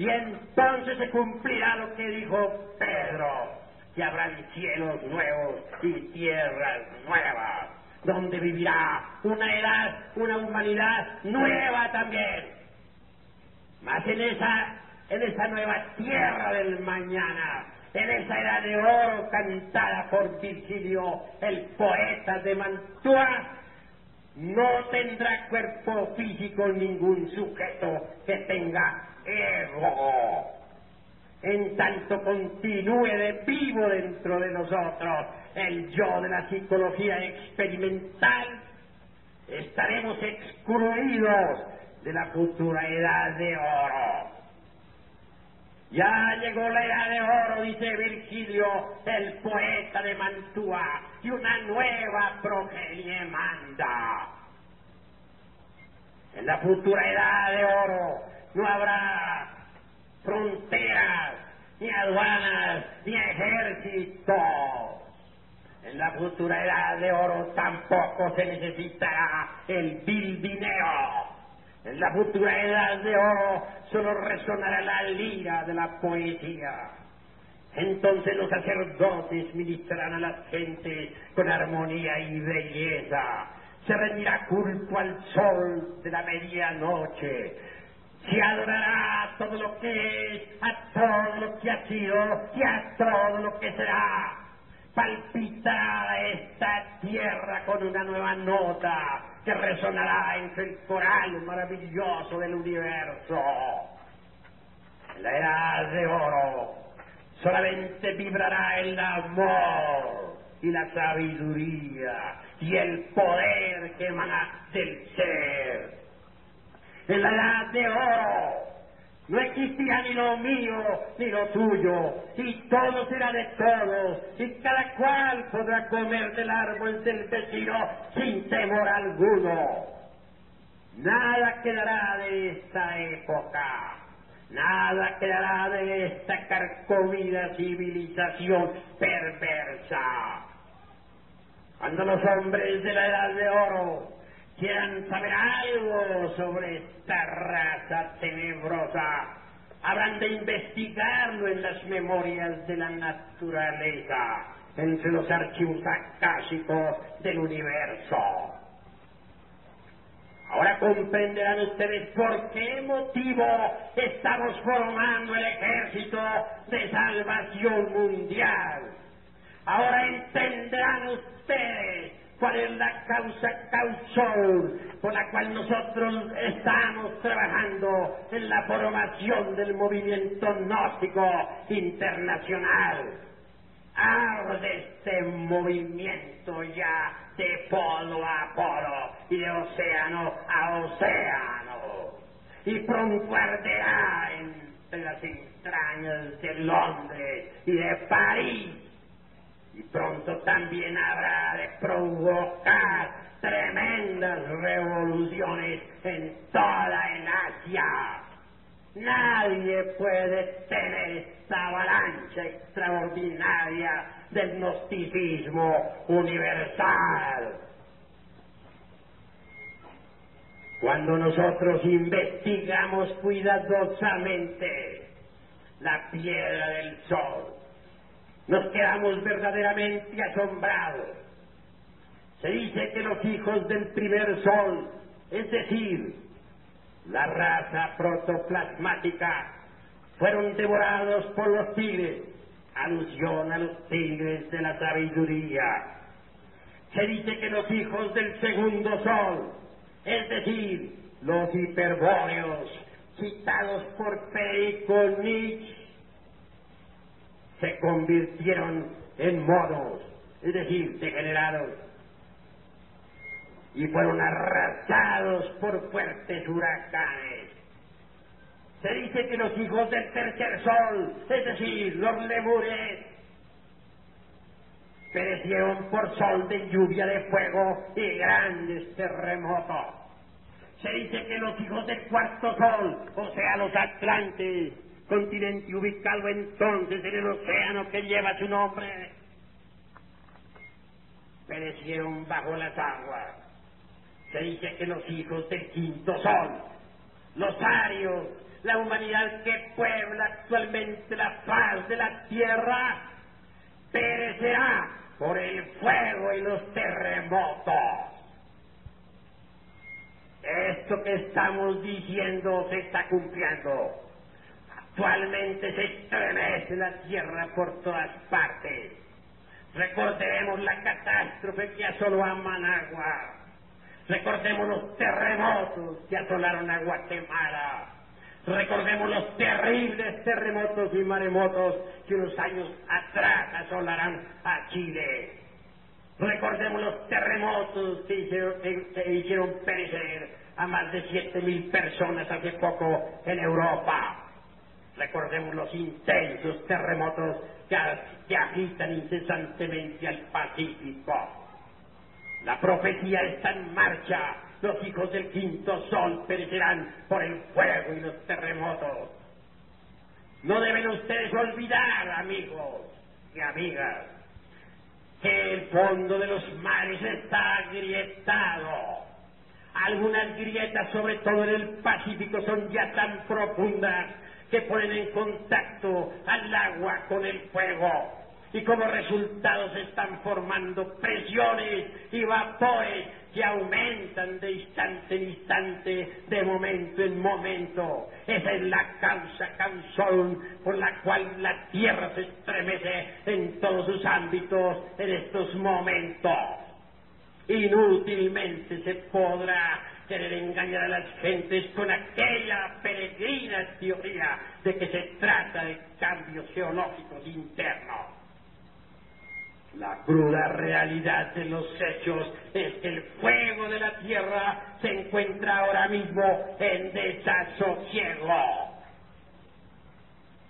Y entonces se cumplirá lo que dijo Pedro, que habrán cielos nuevos y tierras nuevas, donde vivirá una edad, una humanidad nueva también. Más en esa en esa nueva tierra del mañana, en esa era de oro cantada por Virgilio, el poeta de Mantua, no tendrá cuerpo físico ningún sujeto que tenga En tanto continúe de vivo dentro de nosotros el yo de la psicología experimental, estaremos excluidos de la futura edad de oro. Ya llegó la edad de oro, dice Virgilio, el poeta de Mantua, y una nueva progenie manda. En la futura edad de oro no habrá fronteras, ni aduanas, ni ejércitos. En la futura edad de oro tampoco se necesitará el vil dinero en la futura edad de oro solo resonará la lira de la poesía. Entonces los sacerdotes ministrarán a las gentes con armonía y belleza. Se rendirá culto al sol de la medianoche. Se adorará todo lo que es, a todo lo que ha sido y a todo lo que será. Palpitará esta tierra con una nueva nota que resonará entre el coral maravilloso del universo. En la edad de oro solamente vibrará el amor y la sabiduría y el poder que emana del ser. En la edad de oro no existirá ni lo mío ni lo tuyo, y todo será de todos, y cada cual podrá comer del árbol del vecino sin temor alguno. Nada quedará de esta época, nada quedará de esta carcomida civilización perversa. Cuando los hombres de la edad de oro quieran saber algo sobre esta raza tenebrosa, habrán de investigarlo en las memorias de la naturaleza, entre los archivos acásicos del universo. Ahora comprenderán ustedes por qué motivo estamos formando el ejército de salvación mundial. Ahora entenderán ustedes cuál es la causa causal por la cual nosotros estamos trabajando en la formación del movimiento gnóstico internacional. de este movimiento ya de polo a polo y de océano a océano y pronto arderá en las entrañas de Londres y de París y pronto también habrá de provocar tremendas revoluciones en toda el Asia. Nadie puede tener esta avalancha extraordinaria del gnosticismo universal. Cuando nosotros investigamos cuidadosamente la piedra del sol, nos quedamos verdaderamente asombrados. Se dice que los hijos del primer sol, es decir, la raza protoplasmática, fueron devorados por los tigres, alusión a los tigres de la sabiduría. Se dice que los hijos del segundo sol, es decir, los hiperbóreos, citados por Perico Nietzsche, se convirtieron en monos, es decir, degenerados, y fueron arrasados por fuertes huracanes. Se dice que los hijos del tercer sol, es decir, los lemures, perecieron por sol de lluvia de fuego y grandes terremotos. Se dice que los hijos del cuarto sol, o sea, los atlantes, continente ubicado entonces en el océano que lleva su nombre, perecieron bajo las aguas. Se dice que los hijos del quinto sol, los arios, la humanidad que puebla actualmente la paz de la tierra, perecerá por el fuego y los terremotos. Esto que estamos diciendo se está cumpliendo. Actualmente se estremece la tierra por todas partes. Recordemos la catástrofe que asoló a Managua. Recordemos los terremotos que asolaron a Guatemala. Recordemos los terribles terremotos y maremotos que unos años atrás asolarán a Chile. Recordemos los terremotos que hicieron, que hicieron perecer a más de siete mil personas hace poco en Europa. Recordemos los intensos terremotos que, agitan incesantemente al Pacífico. La profecía está en marcha. Los hijos del quinto sol perecerán por el fuego y los terremotos. No deben ustedes olvidar, amigos y amigas, que el fondo de los mares está agrietado. Algunas grietas, sobre todo en el Pacífico, son ya tan profundas que ponen en contacto al agua con el fuego y como resultado se están formando presiones y vapores que aumentan de instante en instante, de momento en momento. Esa es la causa causón por la cual la Tierra se estremece en todos sus ámbitos en estos momentos. Inútilmente se podrá querer engañar a las gentes con aquella peregrina teoría de que se trata de cambios geológicos internos. La cruda realidad de los hechos es que el fuego de la tierra se encuentra ahora mismo en desasosiego.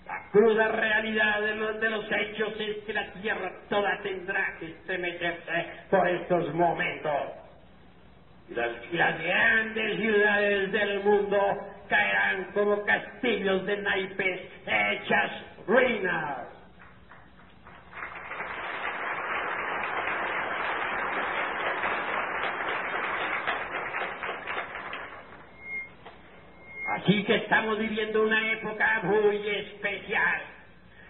La cruda realidad de los, de los hechos es que la tierra toda tendrá que estremecerse por estos momentos. Las, las grandes ciudades del mundo caerán como castillos de naipes hechas ruinas. Así que estamos viviendo una época muy especial.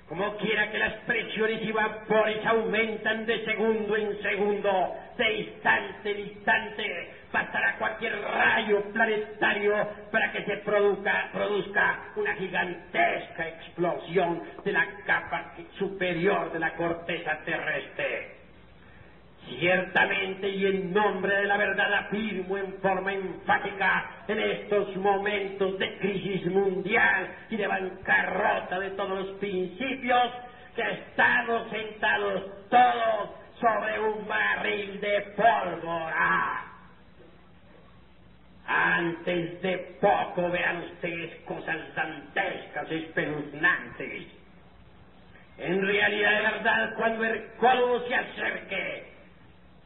Como quiera que las presiones y vapores aumentan de segundo en segundo, de instante en instante, bastará cualquier rayo planetario para que se produzca, produzca una gigantesca explosión de la capa superior de la corteza terrestre. Ciertamente y en nombre de la verdad afirmo en forma enfática en estos momentos de crisis mundial y de bancarrota de todos los principios que estamos sentados todos sobre un barril de pólvora. Antes de poco verán ustedes cosas dantescas, espeluznantes. En realidad, de verdad, cuando colmo se acerque,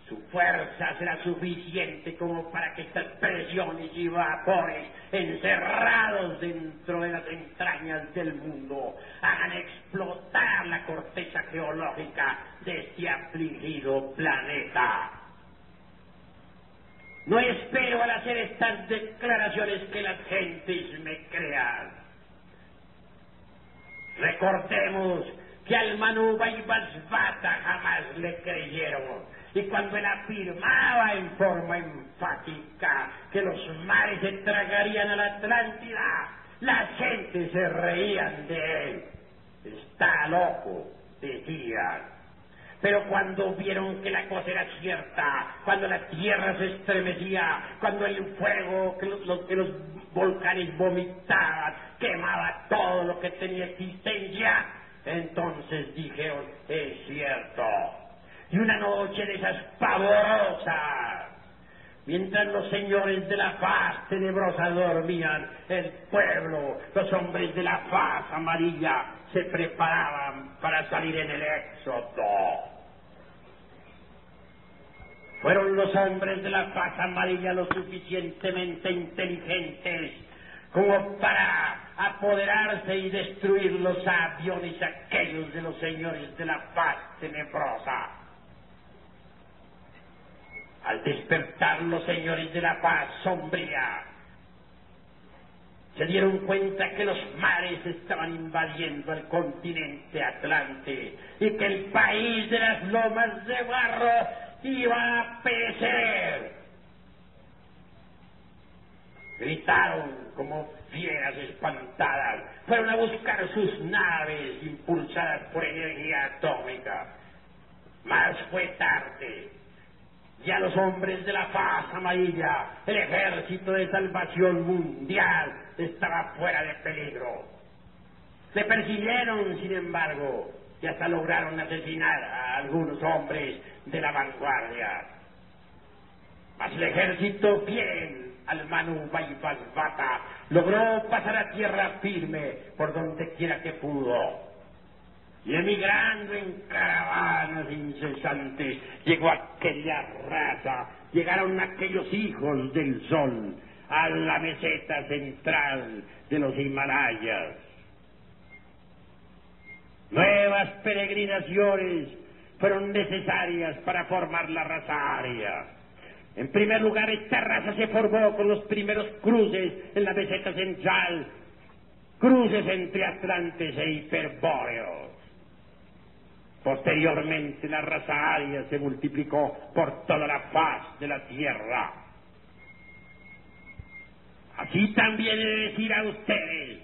su fuerza será suficiente como para que estas presiones y vapores encerrados dentro de las entrañas del mundo hagan explotar la corteza geológica de este afligido planeta. No espero al hacer estas declaraciones que las gentes me crean. Recordemos que al Manu Basbata jamás le creyeron y cuando él afirmaba en forma enfática que los mares se tragarían a la Atlántida, la gente se reían de él. Está loco, decían. Pero cuando vieron que la cosa era cierta, cuando la tierra se estremecía, cuando el fuego que los, volcanes vomitaban quemaba todo lo que tenía existencia, entonces dijeron, es cierto, y una noche de esas pavorosas, mientras los señores de la paz tenebrosa dormían, el pueblo, los hombres de la paz amarilla, se preparaban para salir en el éxodo. Fueron los hombres de la paz amarilla lo suficientemente inteligentes como para apoderarse y destruir los aviones aquellos de los señores de la paz tenebrosa. Al despertar los señores de la paz sombría, se dieron cuenta que los mares estaban invadiendo el continente Atlante y que el país de las lomas de barro iba a perecer. Gritaron como fieras espantadas, fueron a buscar sus naves impulsadas por energía atómica. Mas fue tarde ya los hombres de la paz amarilla, el ejército de salvación mundial, estaba fuera de peligro. Se persiguieron, sin embargo, y hasta lograron asesinar a algunos hombres de la vanguardia. Mas el ejército fiel al Manu Bata logró pasar a tierra firme por donde quiera que pudo y emigrando en caravanas incesantes, llegó aquella raza, llegaron aquellos hijos del sol a la meseta central de los Himalayas. Nuevas peregrinaciones fueron necesarias para formar la raza aria. En primer lugar, esta raza se formó con los primeros cruces en la meseta central, cruces entre atlantes e hiperbóreos. Posteriormente la raza aria se multiplicó por toda la faz de la tierra. Así también he de decir a ustedes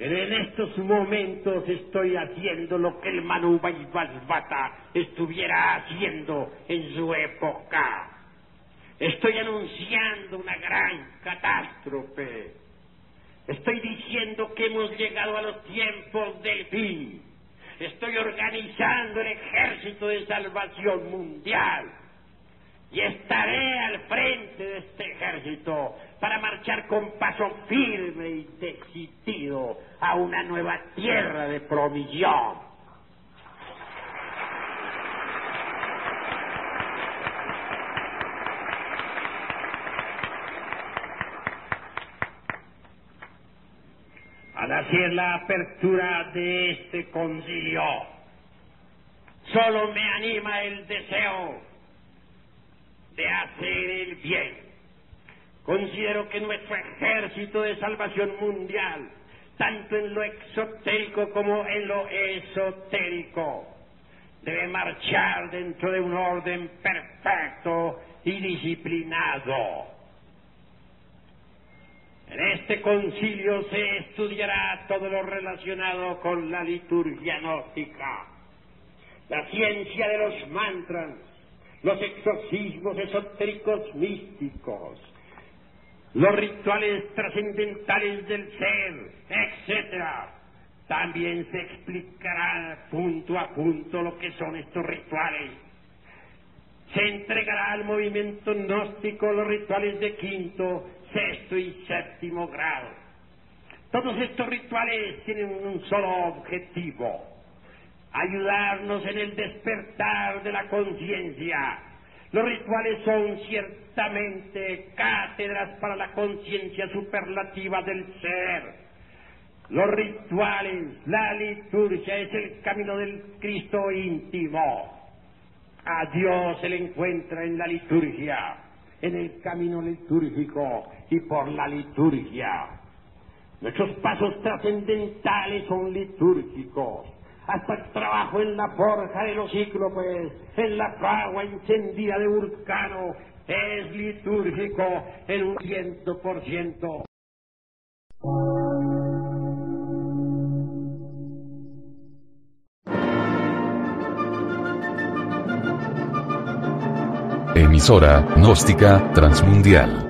que en estos momentos estoy haciendo lo que el Manu Bata estuviera haciendo en su época. Estoy anunciando una gran catástrofe. Estoy diciendo que hemos llegado a los tiempos del fin estoy organizando el ejército de salvación mundial y estaré al frente de este ejército para marchar con paso firme y decidido a una nueva tierra de provisión. Así es la apertura de este concilio. Solo me anima el deseo de hacer el bien. Considero que nuestro ejército de salvación mundial, tanto en lo exotérico como en lo esotérico, debe marchar dentro de un orden perfecto y disciplinado en este concilio se estudiará todo lo relacionado con la liturgia gnóstica, la ciencia de los mantras, los exorcismos esotéricos místicos, los rituales trascendentales del ser, etc. También se explicará punto a punto lo que son estos rituales. Se entregará al movimiento gnóstico los rituales de quinto, sexto y séptimo grado. Todos estos rituales tienen un solo objetivo, ayudarnos en el despertar de la conciencia. Los rituales son ciertamente cátedras para la conciencia superlativa del ser. Los rituales, la liturgia es el camino del Cristo íntimo. A Dios se le encuentra en la liturgia, en el camino litúrgico y por la liturgia. Nuestros pasos trascendentales son litúrgicos hasta el trabajo en la forja de los ciclos, pues, en la fragua encendida de Vulcano, es litúrgico en un ciento por ciento. Emisora, gnóstica, transmundial.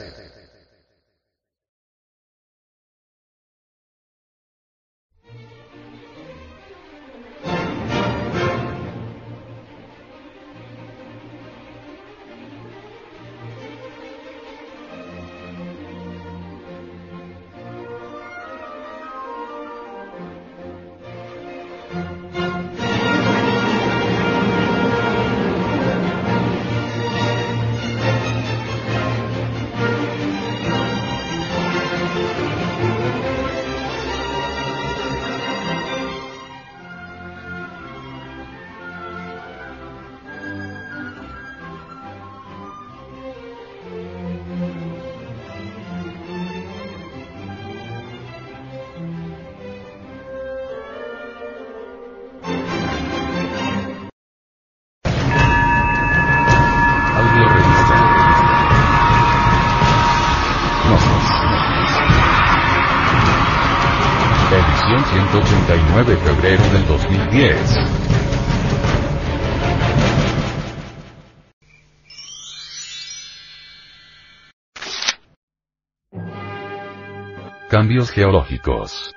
Cambios geológicos.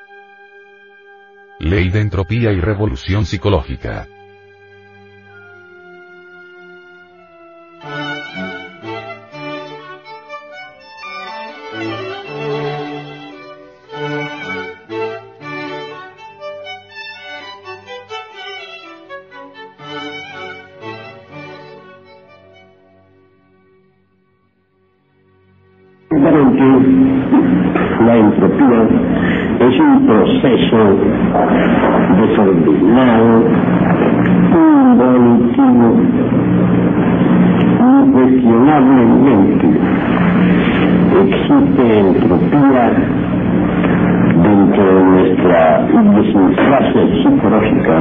Ley de entropía y revolución psicológica. Nuestra idiosincrasia psicológica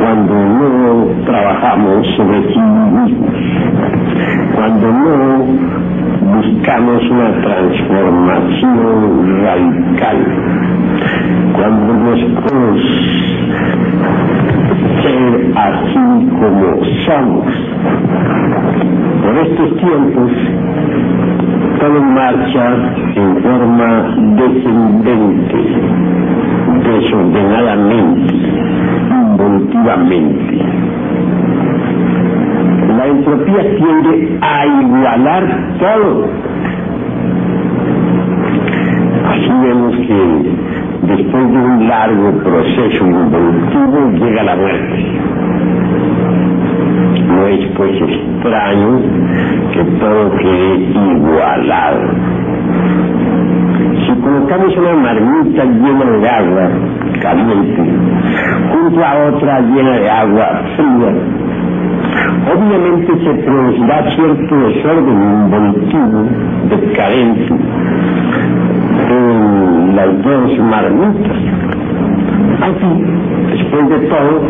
cuando no trabajamos sobre sí mismos, cuando no buscamos una transformación radical, cuando nos podemos ser así como somos. Por estos tiempos, todo marcha en forma descendente, desordenadamente, involutivamente. La entropía tiende a igualar todo. Así vemos que después de un largo proceso involutivo llega la muerte. No es pues extraño que todo quede igualado. Si colocamos una marmita llena de agua caliente junto a otra llena de agua fría, obviamente se producirá cierto desorden involutivo, decadente, en las dos marmitas. Así, después de todo,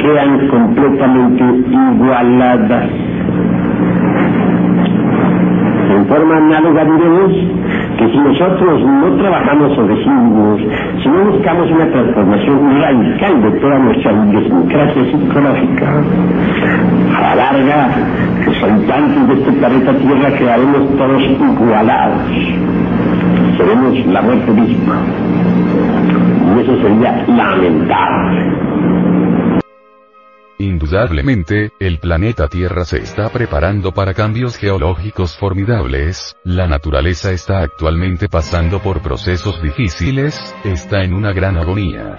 quedan completamente igualadas. En forma análoga diremos si nosotros no trabajamos sobre sí mismos, si no buscamos una transformación radical de toda nuestra idiosincrasia psicológica, a la larga, los habitantes de este planeta Tierra quedaremos todos igualados. Seremos la muerte misma. Y eso sería lamentable. Indudablemente, el planeta Tierra se está preparando para cambios geológicos formidables, la naturaleza está actualmente pasando por procesos difíciles, está en una gran agonía.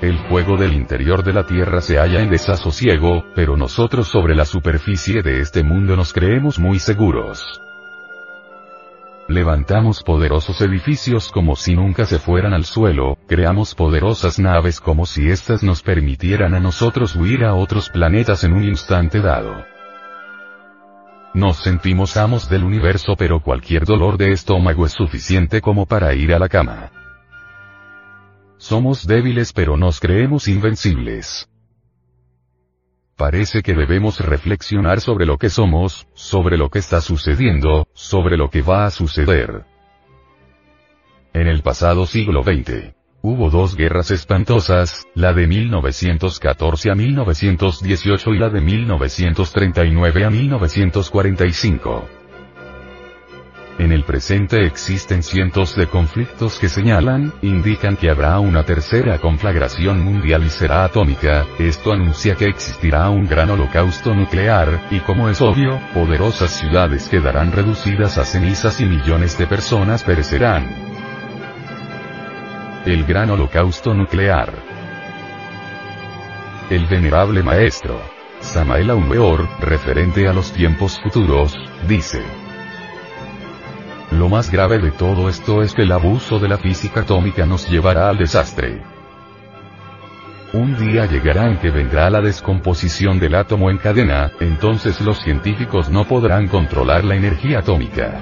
El fuego del interior de la Tierra se halla en desasosiego, pero nosotros sobre la superficie de este mundo nos creemos muy seguros. Levantamos poderosos edificios como si nunca se fueran al suelo, creamos poderosas naves como si éstas nos permitieran a nosotros huir a otros planetas en un instante dado. Nos sentimos amos del universo pero cualquier dolor de estómago es suficiente como para ir a la cama. Somos débiles pero nos creemos invencibles. Parece que debemos reflexionar sobre lo que somos, sobre lo que está sucediendo, sobre lo que va a suceder. En el pasado siglo XX, hubo dos guerras espantosas, la de 1914 a 1918 y la de 1939 a 1945. En el presente existen cientos de conflictos que señalan, indican que habrá una tercera conflagración mundial y será atómica, esto anuncia que existirá un gran holocausto nuclear, y como es obvio, poderosas ciudades quedarán reducidas a cenizas y millones de personas perecerán. El gran holocausto nuclear. El venerable maestro, Samael Aumeor, referente a los tiempos futuros, dice, lo más grave de todo esto es que el abuso de la física atómica nos llevará al desastre. Un día llegará en que vendrá la descomposición del átomo en cadena, entonces los científicos no podrán controlar la energía atómica.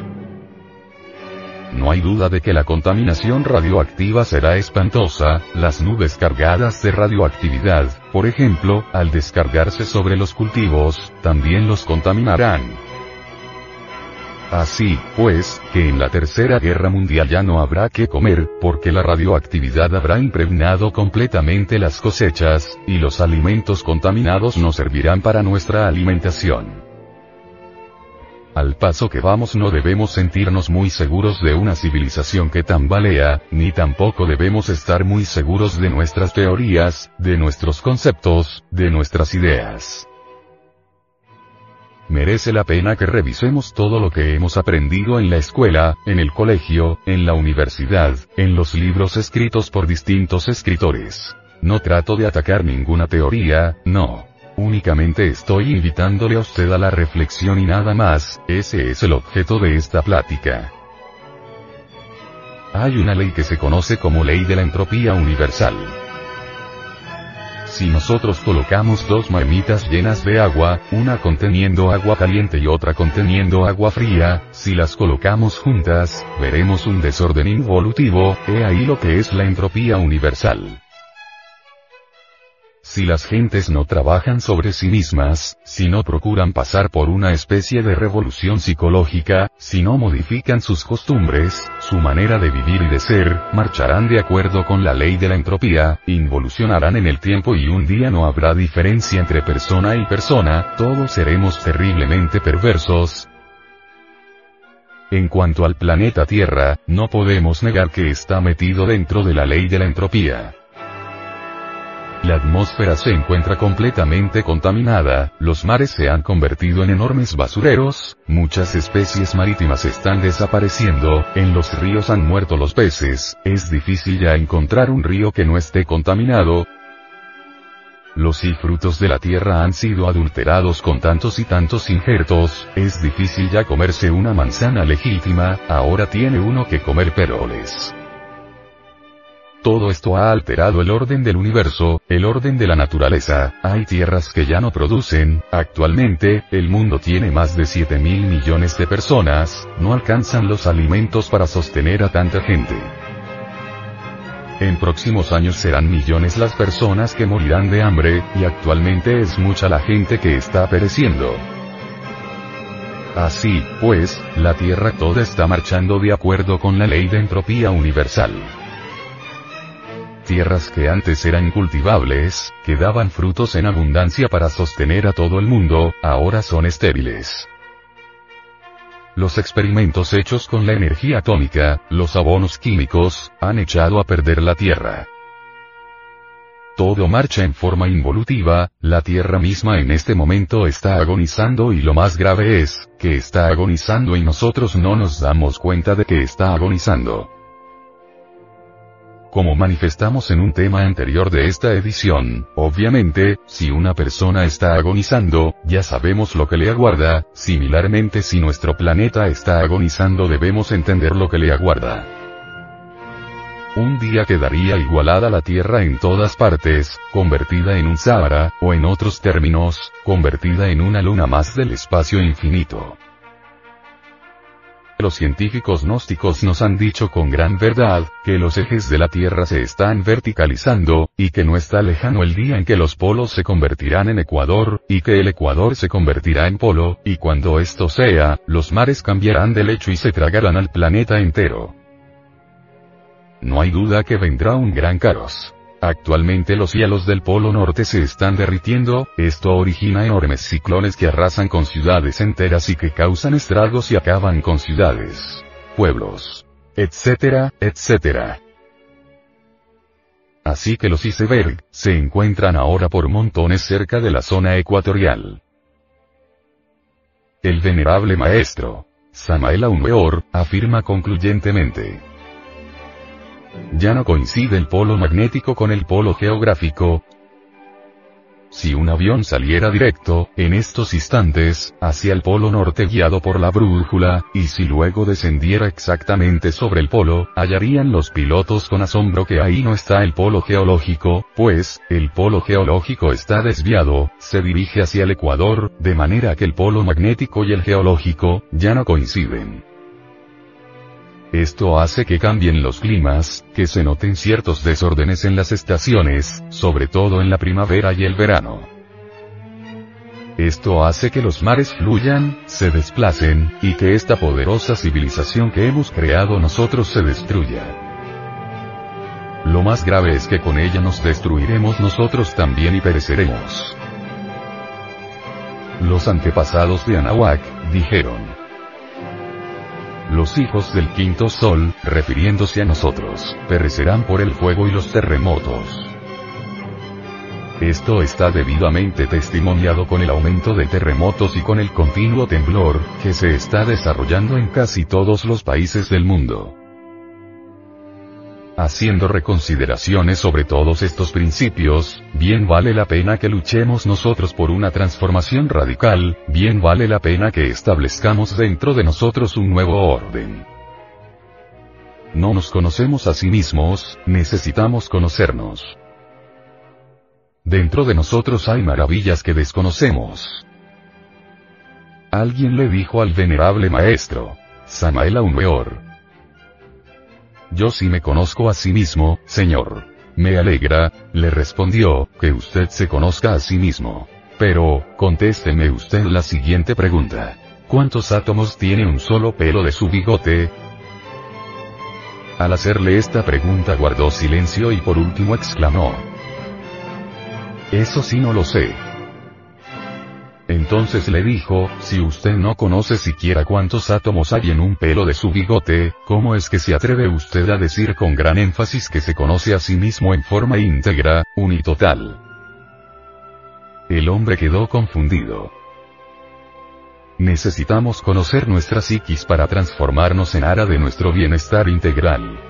No hay duda de que la contaminación radioactiva será espantosa, las nubes cargadas de radioactividad, por ejemplo, al descargarse sobre los cultivos, también los contaminarán. Así, pues, que en la Tercera Guerra Mundial ya no habrá que comer, porque la radioactividad habrá impregnado completamente las cosechas, y los alimentos contaminados no servirán para nuestra alimentación. Al paso que vamos no debemos sentirnos muy seguros de una civilización que tambalea, ni tampoco debemos estar muy seguros de nuestras teorías, de nuestros conceptos, de nuestras ideas merece la pena que revisemos todo lo que hemos aprendido en la escuela, en el colegio, en la universidad, en los libros escritos por distintos escritores. No trato de atacar ninguna teoría, no. Únicamente estoy invitándole a usted a la reflexión y nada más, ese es el objeto de esta plática. Hay una ley que se conoce como ley de la entropía universal. Si nosotros colocamos dos marmitas llenas de agua, una conteniendo agua caliente y otra conteniendo agua fría, si las colocamos juntas, veremos un desorden involutivo, he ahí lo que es la entropía universal. Si las gentes no trabajan sobre sí mismas, si no procuran pasar por una especie de revolución psicológica, si no modifican sus costumbres, su manera de vivir y de ser, marcharán de acuerdo con la ley de la entropía, involucionarán en el tiempo y un día no habrá diferencia entre persona y persona, todos seremos terriblemente perversos, en cuanto al planeta Tierra, no podemos negar que está metido dentro de la ley de la entropía. La atmósfera se encuentra completamente contaminada, los mares se han convertido en enormes basureros, muchas especies marítimas están desapareciendo, en los ríos han muerto los peces, es difícil ya encontrar un río que no esté contaminado, los y frutos de la tierra han sido adulterados con tantos y tantos injertos, es difícil ya comerse una manzana legítima, ahora tiene uno que comer peroles. Todo esto ha alterado el orden del universo, el orden de la naturaleza, hay tierras que ya no producen, actualmente, el mundo tiene más de 7 mil millones de personas, no alcanzan los alimentos para sostener a tanta gente. En próximos años serán millones las personas que morirán de hambre, y actualmente es mucha la gente que está pereciendo. Así, pues, la Tierra toda está marchando de acuerdo con la ley de entropía universal tierras que antes eran cultivables, que daban frutos en abundancia para sostener a todo el mundo, ahora son estériles. Los experimentos hechos con la energía atómica, los abonos químicos, han echado a perder la Tierra. Todo marcha en forma involutiva, la Tierra misma en este momento está agonizando y lo más grave es, que está agonizando y nosotros no nos damos cuenta de que está agonizando. Como manifestamos en un tema anterior de esta edición, obviamente, si una persona está agonizando, ya sabemos lo que le aguarda, similarmente si nuestro planeta está agonizando debemos entender lo que le aguarda. Un día quedaría igualada la Tierra en todas partes, convertida en un Sahara, o en otros términos, convertida en una luna más del espacio infinito. Los científicos gnósticos nos han dicho con gran verdad, que los ejes de la Tierra se están verticalizando, y que no está lejano el día en que los polos se convertirán en ecuador, y que el ecuador se convertirá en polo, y cuando esto sea, los mares cambiarán de lecho y se tragarán al planeta entero. No hay duda que vendrá un gran caos. Actualmente los hielos del Polo Norte se están derritiendo, esto origina enormes ciclones que arrasan con ciudades enteras y que causan estragos y acaban con ciudades, pueblos, etcétera, etcétera. Así que los iceberg, se encuentran ahora por montones cerca de la zona ecuatorial. El venerable maestro, Samael Aumeor, afirma concluyentemente. Ya no coincide el polo magnético con el polo geográfico. Si un avión saliera directo, en estos instantes, hacia el polo norte guiado por la brújula, y si luego descendiera exactamente sobre el polo, hallarían los pilotos con asombro que ahí no está el polo geológico, pues, el polo geológico está desviado, se dirige hacia el ecuador, de manera que el polo magnético y el geológico, ya no coinciden. Esto hace que cambien los climas, que se noten ciertos desórdenes en las estaciones, sobre todo en la primavera y el verano. Esto hace que los mares fluyan, se desplacen, y que esta poderosa civilización que hemos creado nosotros se destruya. Lo más grave es que con ella nos destruiremos nosotros también y pereceremos. Los antepasados de Anahuac, dijeron, los hijos del quinto sol, refiriéndose a nosotros, perecerán por el fuego y los terremotos. Esto está debidamente testimoniado con el aumento de terremotos y con el continuo temblor, que se está desarrollando en casi todos los países del mundo haciendo reconsideraciones sobre todos estos principios, bien vale la pena que luchemos nosotros por una transformación radical, bien vale la pena que establezcamos dentro de nosotros un nuevo orden. No nos conocemos a sí mismos, necesitamos conocernos. Dentro de nosotros hay maravillas que desconocemos. Alguien le dijo al venerable maestro, Samael Aumeor, yo sí me conozco a sí mismo, señor. Me alegra, le respondió, que usted se conozca a sí mismo. Pero, contésteme usted la siguiente pregunta. ¿Cuántos átomos tiene un solo pelo de su bigote? Al hacerle esta pregunta guardó silencio y por último exclamó. Eso sí no lo sé. Entonces le dijo, si usted no conoce siquiera cuántos átomos hay en un pelo de su bigote, ¿cómo es que se atreve usted a decir con gran énfasis que se conoce a sí mismo en forma íntegra, unitotal? El hombre quedó confundido. Necesitamos conocer nuestra psiquis para transformarnos en ara de nuestro bienestar integral.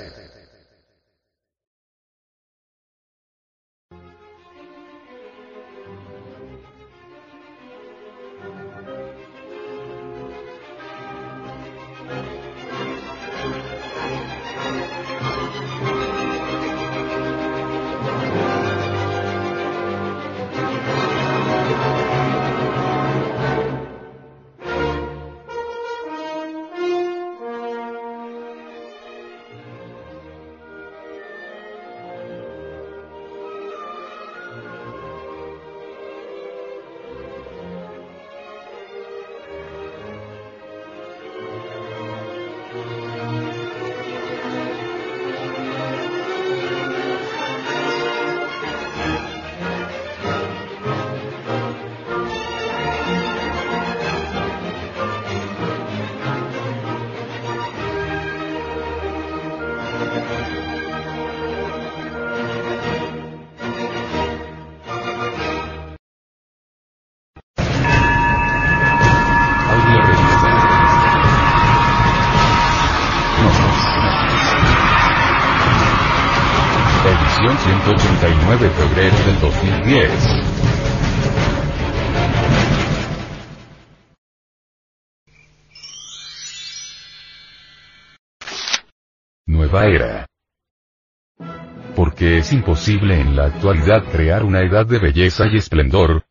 Es imposible en la actualidad crear una edad de belleza y esplendor.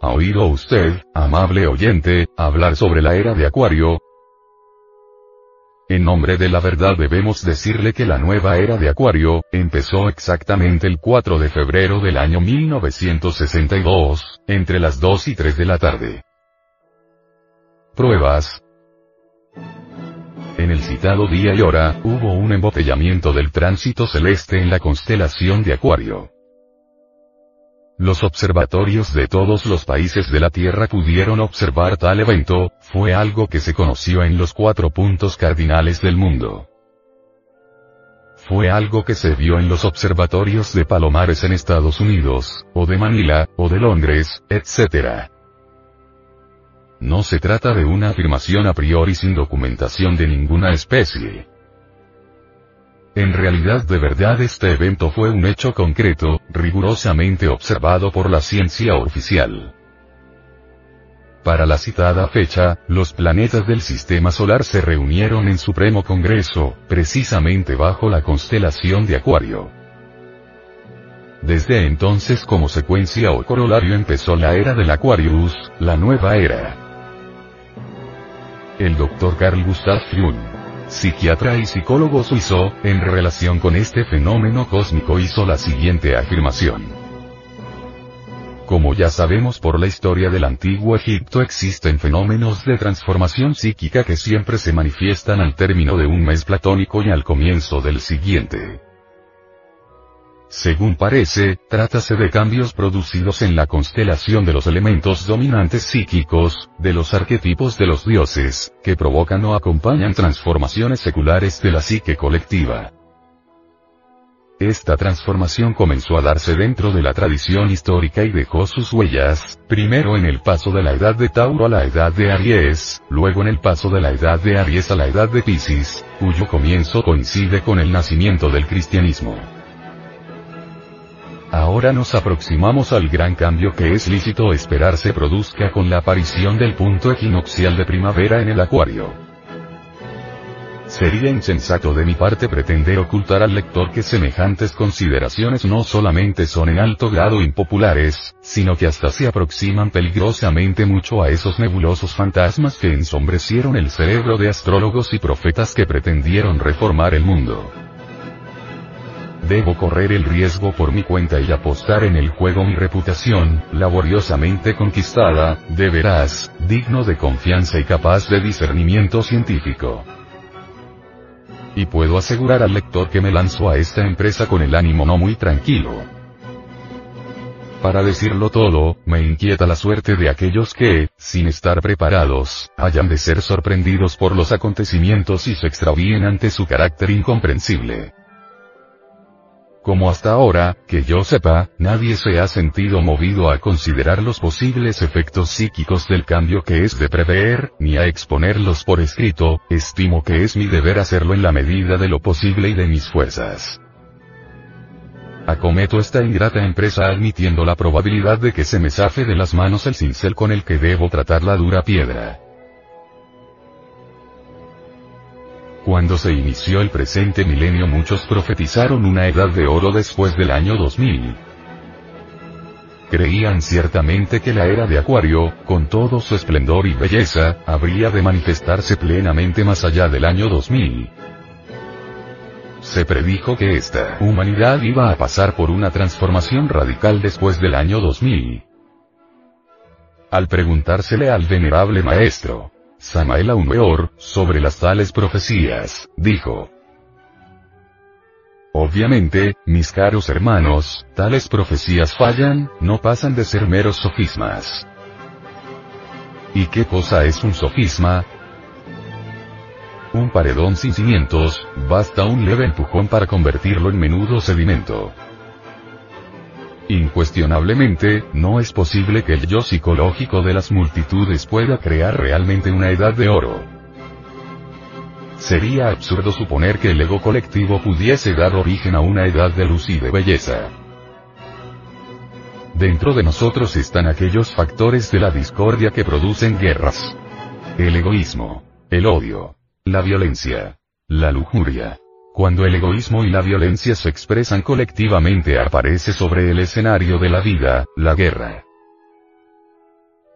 ¿Ha oído usted, amable oyente, hablar sobre la era de Acuario? En nombre de la verdad debemos decirle que la nueva era de Acuario, empezó exactamente el 4 de febrero del año 1962, entre las 2 y 3 de la tarde. Pruebas. En el citado día y hora, hubo un embotellamiento del tránsito celeste en la constelación de Acuario. Los observatorios de todos los países de la Tierra pudieron observar tal evento, fue algo que se conoció en los cuatro puntos cardinales del mundo. Fue algo que se vio en los observatorios de Palomares en Estados Unidos, o de Manila, o de Londres, etc. No se trata de una afirmación a priori sin documentación de ninguna especie. En realidad de verdad este evento fue un hecho concreto, rigurosamente observado por la ciencia oficial. Para la citada fecha, los planetas del sistema solar se reunieron en Supremo Congreso, precisamente bajo la constelación de Acuario. Desde entonces como secuencia o corolario empezó la era del Aquarius, la nueva era. El Dr. Carl Gustav Jung psiquiatra y psicólogo suizo, en relación con este fenómeno cósmico hizo la siguiente afirmación. Como ya sabemos por la historia del antiguo Egipto existen fenómenos de transformación psíquica que siempre se manifiestan al término de un mes platónico y al comienzo del siguiente. Según parece, trátase de cambios producidos en la constelación de los elementos dominantes psíquicos, de los arquetipos de los dioses, que provocan o acompañan transformaciones seculares de la psique colectiva. Esta transformación comenzó a darse dentro de la tradición histórica y dejó sus huellas, primero en el paso de la edad de Tauro a la edad de Aries, luego en el paso de la edad de Aries a la edad de Pisces, cuyo comienzo coincide con el nacimiento del cristianismo. Ahora nos aproximamos al gran cambio que es lícito esperar se produzca con la aparición del punto equinoccial de primavera en el Acuario. Sería insensato de mi parte pretender ocultar al lector que semejantes consideraciones no solamente son en alto grado impopulares, sino que hasta se aproximan peligrosamente mucho a esos nebulosos fantasmas que ensombrecieron el cerebro de astrólogos y profetas que pretendieron reformar el mundo. Debo correr el riesgo por mi cuenta y apostar en el juego mi reputación, laboriosamente conquistada, de veraz, digno de confianza y capaz de discernimiento científico. Y puedo asegurar al lector que me lanzo a esta empresa con el ánimo no muy tranquilo. Para decirlo todo, me inquieta la suerte de aquellos que, sin estar preparados, hayan de ser sorprendidos por los acontecimientos y se extravíen ante su carácter incomprensible. Como hasta ahora, que yo sepa, nadie se ha sentido movido a considerar los posibles efectos psíquicos del cambio que es de prever, ni a exponerlos por escrito, estimo que es mi deber hacerlo en la medida de lo posible y de mis fuerzas. Acometo esta ingrata empresa admitiendo la probabilidad de que se me zafe de las manos el cincel con el que debo tratar la dura piedra. Cuando se inició el presente milenio muchos profetizaron una edad de oro después del año 2000. Creían ciertamente que la era de Acuario, con todo su esplendor y belleza, habría de manifestarse plenamente más allá del año 2000. Se predijo que esta humanidad iba a pasar por una transformación radical después del año 2000. Al preguntársele al venerable maestro, Samael Weor, sobre las tales profecías, dijo. Obviamente, mis caros hermanos, tales profecías fallan, no pasan de ser meros sofismas. ¿Y qué cosa es un sofisma? Un paredón sin cimientos, basta un leve empujón para convertirlo en menudo sedimento. Incuestionablemente, no es posible que el yo psicológico de las multitudes pueda crear realmente una edad de oro. Sería absurdo suponer que el ego colectivo pudiese dar origen a una edad de luz y de belleza. Dentro de nosotros están aquellos factores de la discordia que producen guerras. El egoísmo, el odio, la violencia, la lujuria, cuando el egoísmo y la violencia se expresan colectivamente aparece sobre el escenario de la vida, la guerra.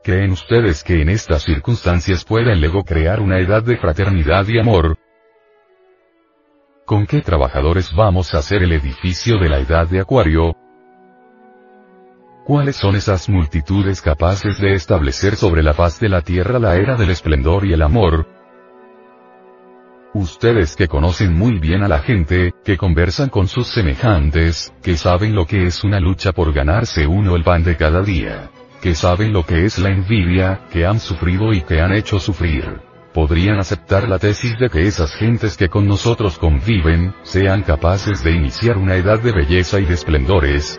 ¿Creen ustedes que en estas circunstancias pueda el ego crear una edad de fraternidad y amor? ¿Con qué trabajadores vamos a hacer el edificio de la edad de Acuario? ¿Cuáles son esas multitudes capaces de establecer sobre la faz de la tierra la era del esplendor y el amor? Ustedes que conocen muy bien a la gente, que conversan con sus semejantes, que saben lo que es una lucha por ganarse uno el pan de cada día. Que saben lo que es la envidia, que han sufrido y que han hecho sufrir. Podrían aceptar la tesis de que esas gentes que con nosotros conviven, sean capaces de iniciar una edad de belleza y de esplendores.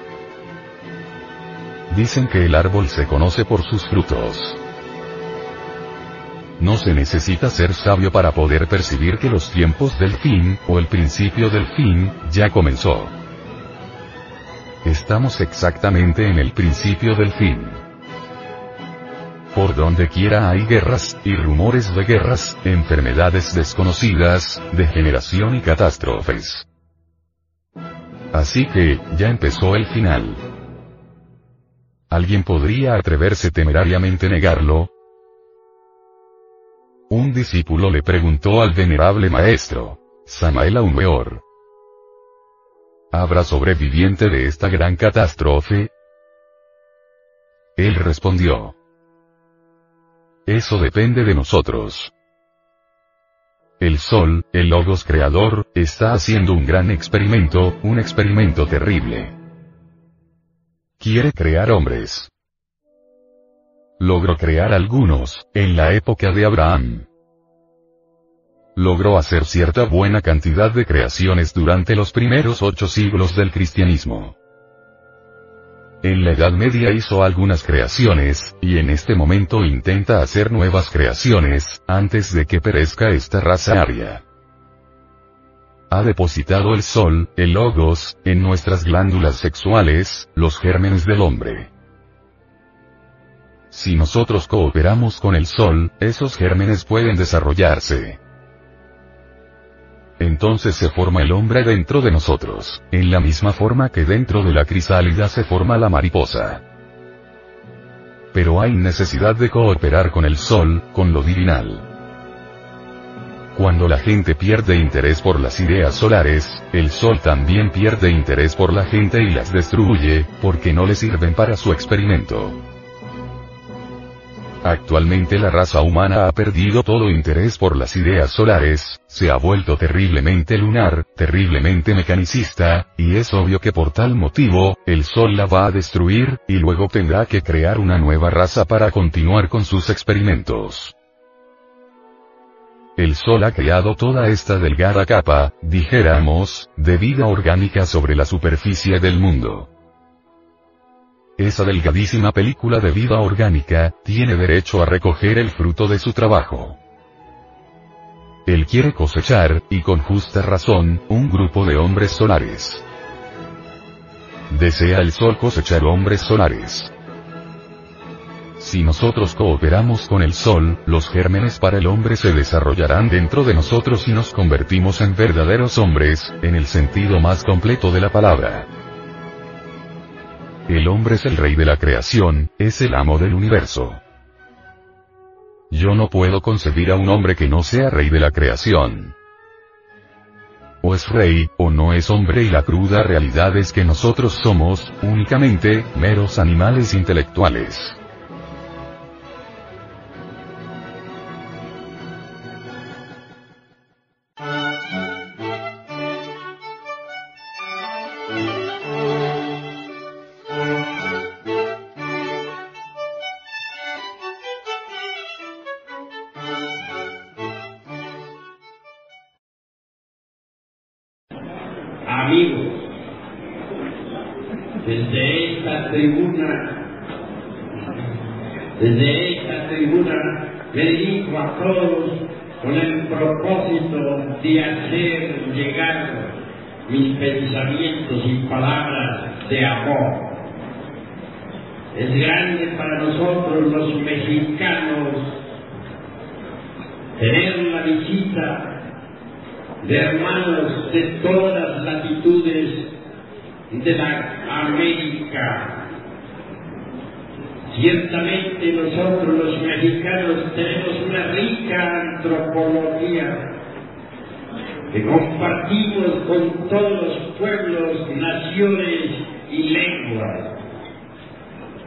Dicen que el árbol se conoce por sus frutos. No se necesita ser sabio para poder percibir que los tiempos del fin, o el principio del fin, ya comenzó. Estamos exactamente en el principio del fin. Por donde quiera hay guerras, y rumores de guerras, enfermedades desconocidas, degeneración y catástrofes. Así que, ya empezó el final. ¿Alguien podría atreverse temerariamente negarlo? Un discípulo le preguntó al venerable maestro, Samael Aumeor. ¿Habrá sobreviviente de esta gran catástrofe? Él respondió. Eso depende de nosotros. el Sol, el Logos creador, está haciendo un gran experimento, un experimento terrible. Quiere crear hombres. Logró crear algunos, en la época de Abraham. Logró hacer cierta buena cantidad de creaciones durante los primeros ocho siglos del cristianismo. En la Edad Media hizo algunas creaciones, y en este momento intenta hacer nuevas creaciones, antes de que perezca esta raza aria. Ha depositado el sol, el logos, en nuestras glándulas sexuales, los gérmenes del hombre. Si nosotros cooperamos con el sol, esos gérmenes pueden desarrollarse. Entonces se forma el hombre dentro de nosotros, en la misma forma que dentro de la crisálida se forma la mariposa. Pero hay necesidad de cooperar con el sol, con lo divinal. Cuando la gente pierde interés por las ideas solares, el sol también pierde interés por la gente y las destruye, porque no le sirven para su experimento. Actualmente la raza humana ha perdido todo interés por las ideas solares, se ha vuelto terriblemente lunar, terriblemente mecanicista, y es obvio que por tal motivo, el Sol la va a destruir, y luego tendrá que crear una nueva raza para continuar con sus experimentos. El Sol ha creado toda esta delgada capa, dijéramos, de vida orgánica sobre la superficie del mundo. Esa delgadísima película de vida orgánica, tiene derecho a recoger el fruto de su trabajo. Él quiere cosechar, y con justa razón, un grupo de hombres solares. Desea el sol cosechar hombres solares. Si nosotros cooperamos con el sol, los gérmenes para el hombre se desarrollarán dentro de nosotros y nos convertimos en verdaderos hombres, en el sentido más completo de la palabra. El hombre es el rey de la creación, es el amo del universo. Yo no puedo concebir a un hombre que no sea rey de la creación. O es rey, o no es hombre y la cruda realidad es que nosotros somos, únicamente, meros animales intelectuales. a todos con el propósito de hacer llegar mis pensamientos y palabras de amor. Es grande para nosotros los mexicanos tener la visita de hermanos de todas las latitudes de la América Ciertamente nosotros los mexicanos tenemos una rica antropología que compartimos con todos los pueblos, naciones y lenguas.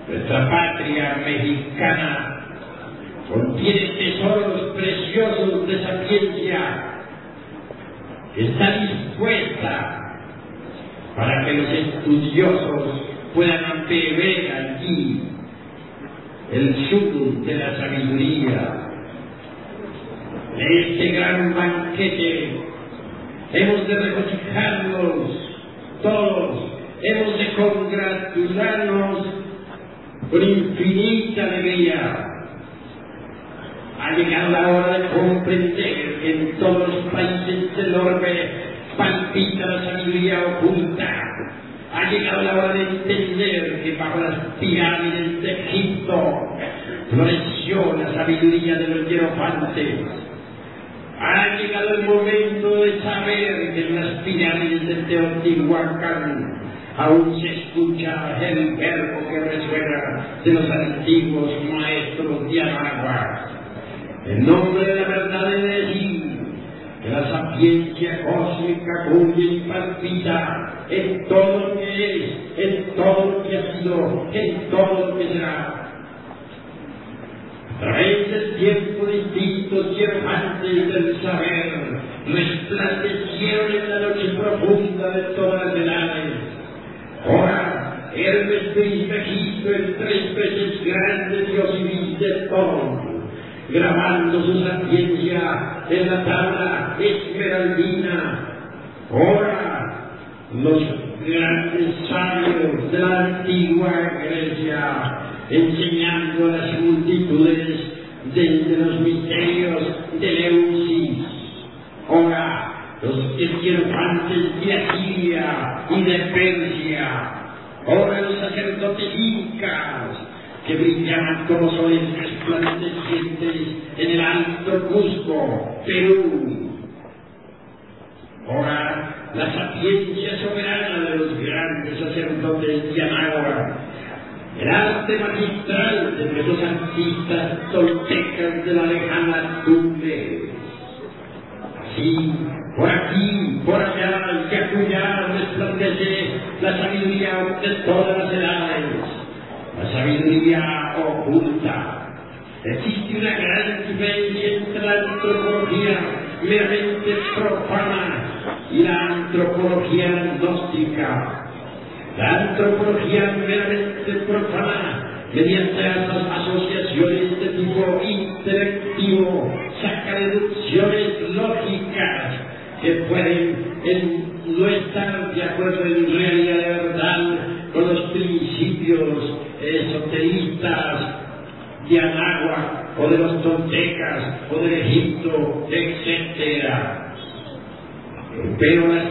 Nuestra patria mexicana contiene tesoros preciosos de sapiencia que está dispuesta para que los estudiosos puedan beber allí el shukr de la sabiduría. De este gran banquete hemos de regocijarnos todos, hemos de congratularnos con infinita alegría. Ha llegado la hora de comprender que en todos los países del orbe palpita la sabiduría oculta ha llegado la hora de entender que bajo las pirámides de Egipto floreció la sabiduría de los hierofantes. Ha llegado el momento de saber que en las pirámides de Teotihuacán aún se escucha el verbo que resuena de los antiguos maestros de Amagua. En nombre de la verdad he de decir la sapiencia cósmica cuya impartida es todo lo que es, es todo lo que ha sido, es todo lo que será. A través del tiempo distinto, antes del saber, resplandecieron en la noche profunda de todas las edades. Ahora, Hermes te imagino en tres veces grande Dios y de todo grabando su sapiencia en la tabla esmeraldina. Ahora, los grandes sabios de la antigua Grecia, enseñando a las multitudes desde los misterios de Leucis. Ahora, los esquirofantes de Asiria y de Persia. Ahora los sacerdotes incas, que brillaban como soles resplandecientes en el alto Cusco, Perú. Ahora, la sapiencia soberana de los grandes sacerdotes de Anáhuac, el arte magistral de nuestros artistas toltecas de la lejana Tumbes. Así, por aquí, por allá y acullá resplandece la sabiduría de todas las edades, sabiduría oculta. Existe una gran diferencia entre la antropología meramente profana y la antropología gnóstica. La antropología meramente profana, mediante las asociaciones de tipo intelectivo, saca deducciones lógicas que pueden no estar de acuerdo en realidad de con los principios esoteristas de Anáhuac o de los toltecas o del Egipto, etcétera. Pero la,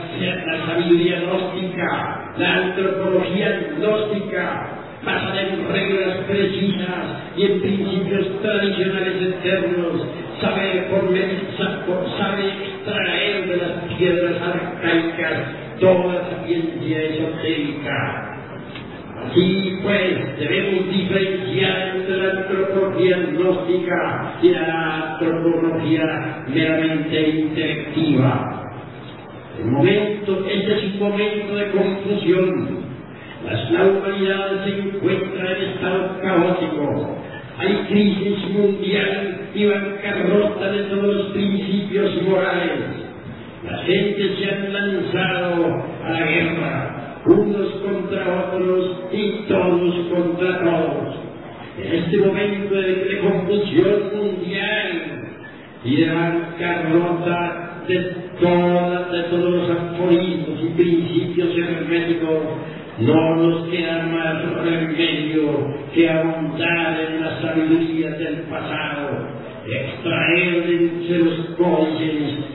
la, sabiduría gnóstica, la antropología gnóstica, basada en reglas precisas y en principios tradicionales eternos, sabe, por, sabe extraer de las piedras arcaicas toda sapiencia esotérica. Así pues, debemos diferenciar entre la antropología gnóstica y la antropología meramente intelectiva. El momento, este es un momento de confusión. La humanidad se encuentra en estado caótico. Hay crisis mundial y bancarrota de todos los principios morales. La gente se han lanzado a la guerra, unos contra otros y todos contra todos. En este momento de, confusión mundial y de bancarrota de, toda, de todos los aforismos y principios herméticos, no nos queda más remedio que ahondar en la sabiduría del pasado, extraer de los códices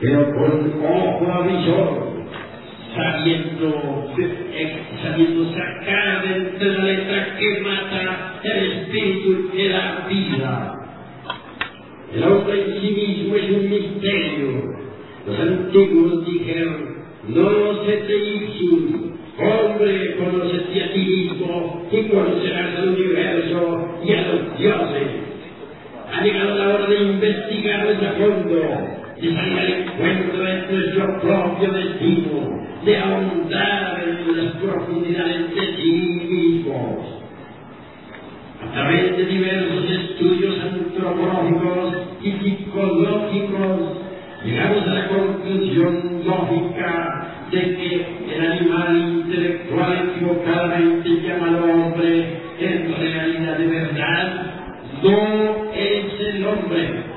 pero con ojo avisor, sabiendo, sabiendo sacar de entre la letra que mata el espíritu que da vida. El hombre en sí mismo es un misterio. Los antiguos dijeron, no se te ipsum, hombre, conócete a ti mismo y conocerás al universo y a los dioses. Ha llegado la hora de investigar a fondo, salir al encuentro de nuestro propio destino, de ahondar en las profundidades de sí mismos. A través de diversos estudios antropológicos y psicológicos, llegamos a la conclusión lógica de que el animal intelectual equivocadamente llamado hombre, en realidad de verdad, no es el hombre.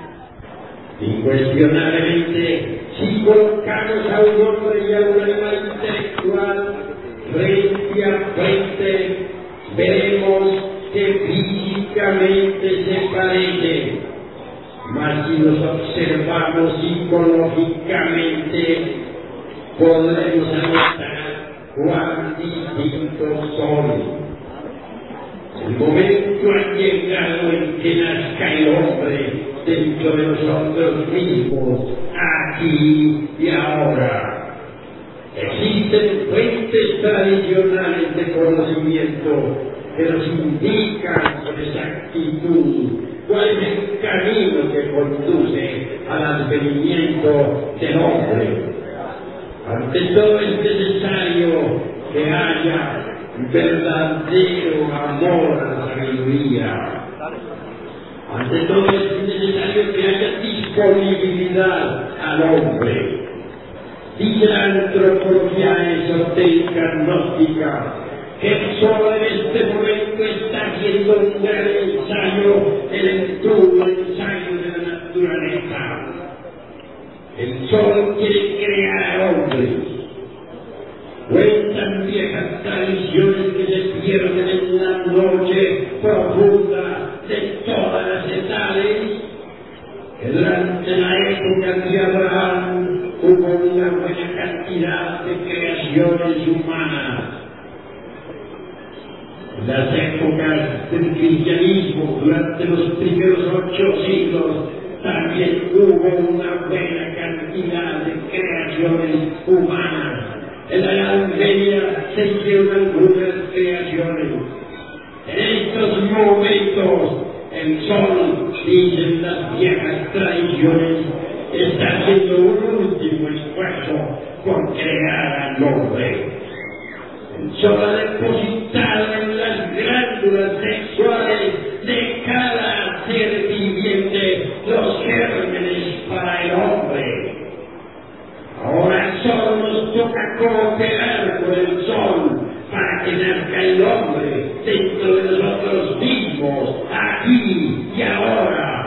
Incuestionablemente, si colocamos a un hombre y a un animal intelectual frente a frente, veremos que físicamente se parecen. Mas si los observamos psicológicamente, podremos anotar cuán distintos son. El momento ha llegado en que nazca el hombre dentro de nosotros mismos, aquí y ahora. Existen fuentes tradicionales de conocimiento que nos indican con exactitud cuál es el camino que conduce al advenimiento del hombre. Ante todo es necesario que haya verdadero amor a la sabiduría. Ante todo es necesario que haya disponibilidad al hombre. Dice la antropología esotérica gnóstica que solo en este momento está haciendo un gran ensayo, el duro ensayo de la naturaleza. El sol quiere crear al hombre. Cuentan viejas tradiciones que se pierden en la noche profunda de todas las edades, que durante la época de Abraham hubo una buena cantidad de creaciones humanas. Las épocas del cristianismo, durante los primeros ocho siglos, también hubo una buena cantidad de creaciones humanas. En la Edad Media se hicieron algunas creaciones. En estos momentos, el sol, dicen las viejas tradiciones, está haciendo un último esfuerzo por crear al hombre. El sol ha depositado en las glándulas sexuales cooperar con el sol para que nazca el hombre dentro de nosotros mismos, aquí y ahora.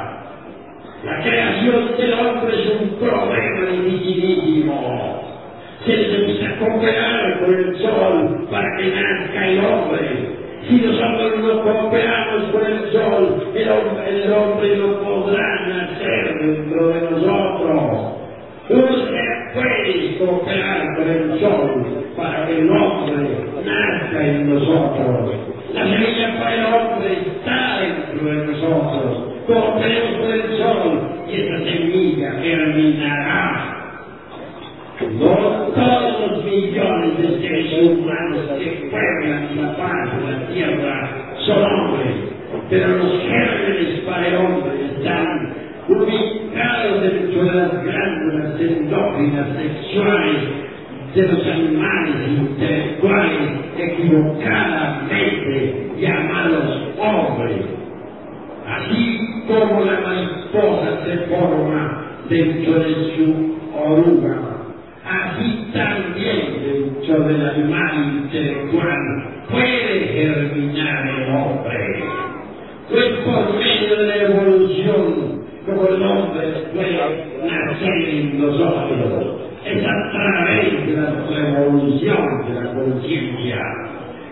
La creación del hombre es un problema dificilísimo. Se necesita cooperar con el sol para que nazca el hombre. Si nosotros no cooperamos con el sol, el hombre, el hombre no podrá nacer dentro de nosotros. Cooperar con el sol para que el hombre nazca en nosotros. La semilla para el hombre está dentro de nosotros. Cooperemos con el sol y esa semilla germinará. No todos los millones de seres humanos que pueblan la paz de la tierra son hombres, pero los gérmenes para el hombre están ubicados dentro de las glándulas sexuales de los animales intelectuales equivocadamente llamados hombres. Así como la mariposa se forma dentro de su oruga, así también dentro del animal intelectual puede germinar el hombre. Pues por medio de la evolución, como el hombre puede nacer en nosotros, es a través de la revolución de la conciencia.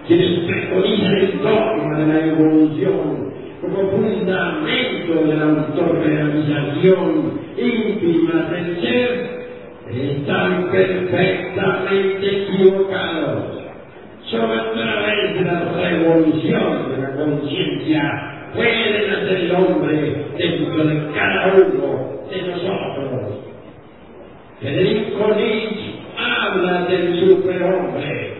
Quienes preconizan el dogma de la evolución como fundamento de la autorrealización íntima del ser, están perfectamente equivocados. Solo a través de la revolución de la conciencia puede nacer el hombre dentro de cada uno de nosotros. Federico Nietzsche habla del superhombre.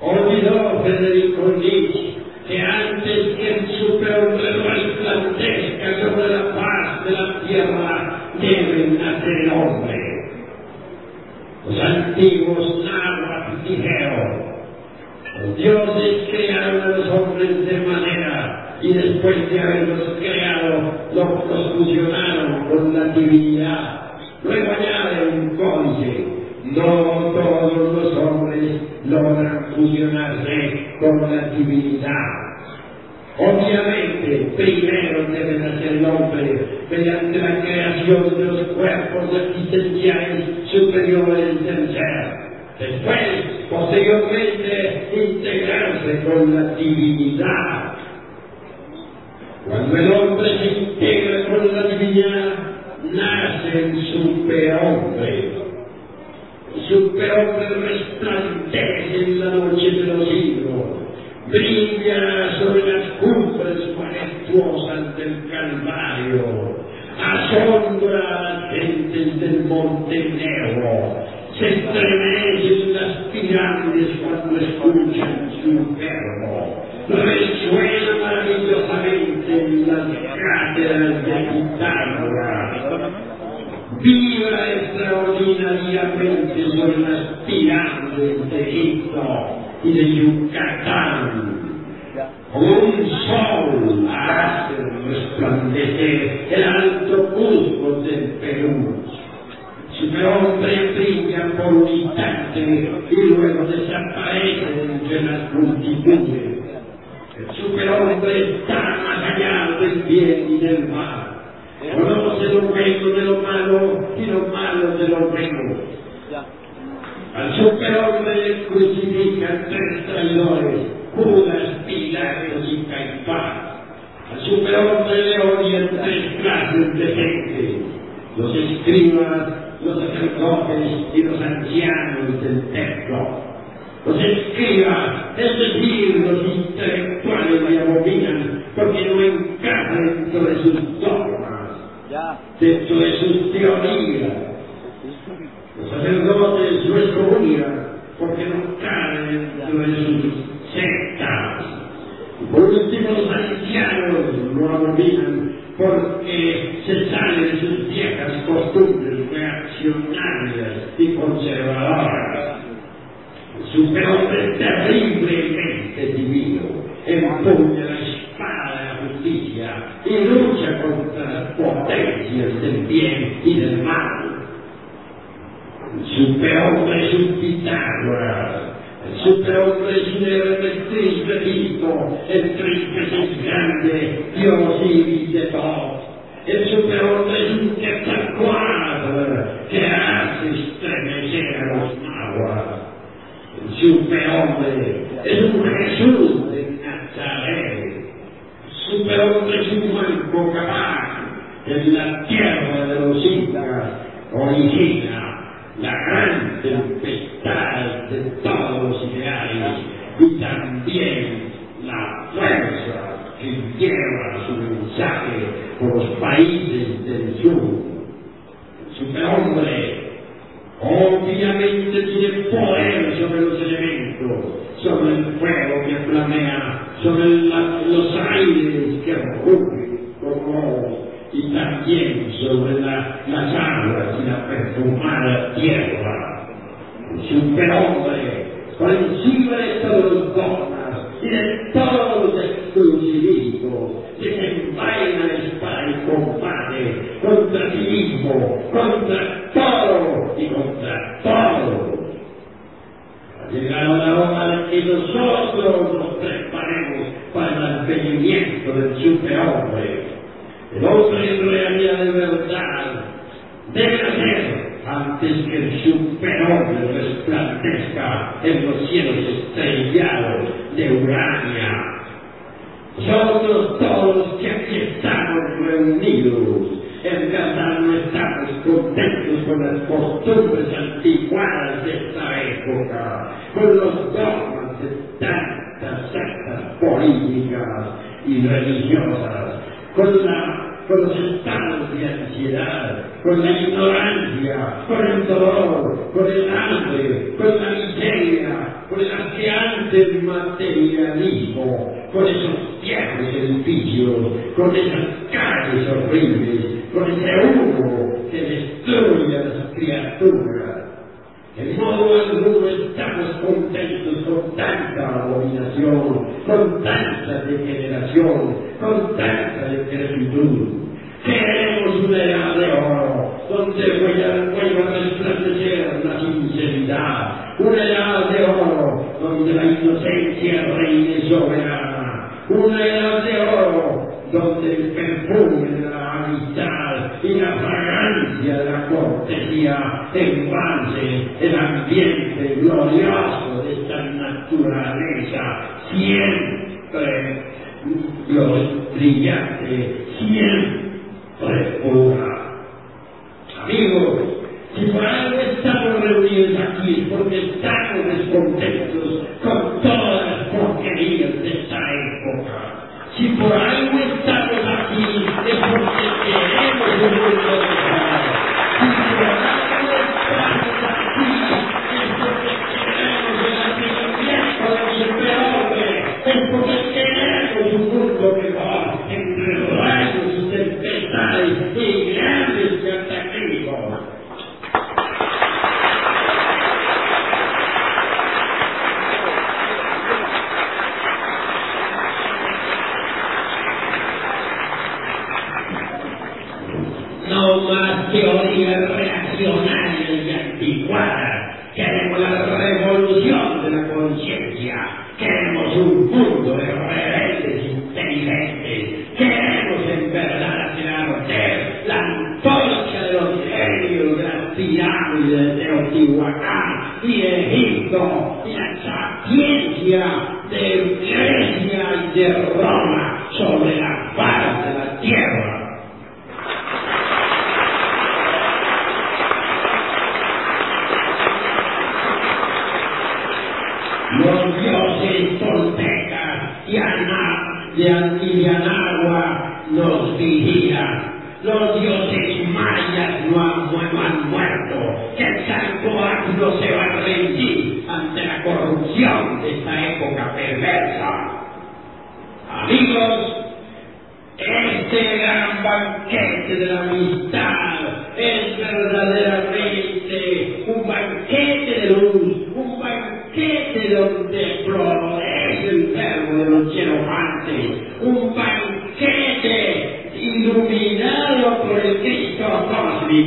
Olvidó Federico Nietzsche que antes que el superhombre resplandezca sobre la paz de la tierra, debe nacer el hombre. Los antiguos náhuatl dijeron, los dioses crearon a los hombres de manera y después de haberlos creado, los fusionaron con la divinidad. Luego un códice, no todos los hombres logran fusionarse con la divinidad. Obviamente, primero debe nacer el hombre mediante la creación de los cuerpos existenciales superiores del ser. Después, posteriormente, integrarse con la divinidad. Cuando el hombre se integra con la divinidad, nace el superhombre. El superhombre resplandece en la noche de los siglos. brilla sobre las cumbres majestuosas del Calvario, asombra a las gentes del Monte Negro, se estremecen las pirámides cuando escuchan su verbo, resuena maravillosamente en las cátedras de guitarra, vibra extraordinariamente sobre las pirámides de Egipto y de Yucatán. Un sol hace resplandecer el alto Cusco del Perú. Superhombre brilla por un instante y luego desaparece entre las multitudes. El superhombre está más allá del bien y del mal. Lo bueno de lo malo y lo malo de lo bueno. Al superhombre le crucifican tres traidores, Judas, Pilatos y Caifás. Al superhombre le odian tres clases de gente, los escribas, los sacerdotes y los ancianos del templo. Los escribas, es decir, los intelectuales le abominan porque no encaja dentro de sus dogmas, dentro de sus teorías. Los sacerdotes no excomulgan porque no caen dentro de sus sectas. Por último, los ancianos lo abominan porque se sale de sus viejas costumbres reaccionarias y conservadoras. El superhombre terriblemente divino empuña la espada de la justicia y lucha contra las potencias del bien y del mal. El superhombre es un Pitágoras, el superhombre es un Hermetriz bendito, el príncipe es grande, Dios y de. El superhombre es un Quetzalcoatl que hace estremecer a los nahuas. El superhombre es un Jesús de Nazaret. El superhombre es un Juan capaz en la tierra de los incas origina la gran tempestad de todos los ideales y también la fuerza que lleva su mensaje por los países del sur. Superhombre obviamente tiene poder sobre los elementos, sobre el fuego que flamea, sobre los aires que rugen como y también sobre la, las aguas y la perfumada tierra. El superhombre, por encima de todos los dogmas y de todos los exclusivismos, desenvaina la espada y combate contra sí mismo, contra todo y contra todo. Ha llegado la hora de que nosotros nos preparemos para el advenimiento del superhombre. En realidad de verdad debe nacer antes que el superhombre resplandezca en los cielos estrellados de Urania. Nosotros todos los que aquí estamos reunidos, en verdad no estamos contentos con las costumbres anticuadas de esta época, con los dogmas de tantas sectas políticas y religiosas, con, la, con los estados de ansiedad, con la ignorancia, con el dolor, con el hambre, con la miseria, con el asqueante materialismo, con esos viejos edificios, con esas calles horribles, con ese humo que destruye a las criaturas. En modo alguno estamos contentos con tanta abominación, con tanta degeneración, con tanta decrepitud. Queremos una edad de oro, donde vuelva a resplandecer la sinceridad, una edad de oro, donde la inocencia reine soberana, una edad de oro, donde el perfume de la amistad y la fragancia piedra cortesía envase el ambiente glorioso de esta naturaleza, siempre los brillante, siempre pura. Amigos, si por algo estamos reunidos aquí es porque estamos descontentos con todas las porquerías de esta época. Si por algo estamos aquí es porque queremos un mundo grande, dei grandi tentativo. Non la teoria reazionaria antiquada, queremos la revolución de la conciencia, queremos un mundo de Cristo la sapiencia de Grecia y de Roma.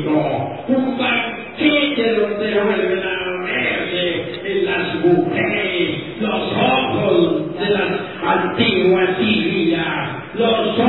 un banquete donde vuelven a verse en las mujeres los ojos de las antiguas Sirias, los ojos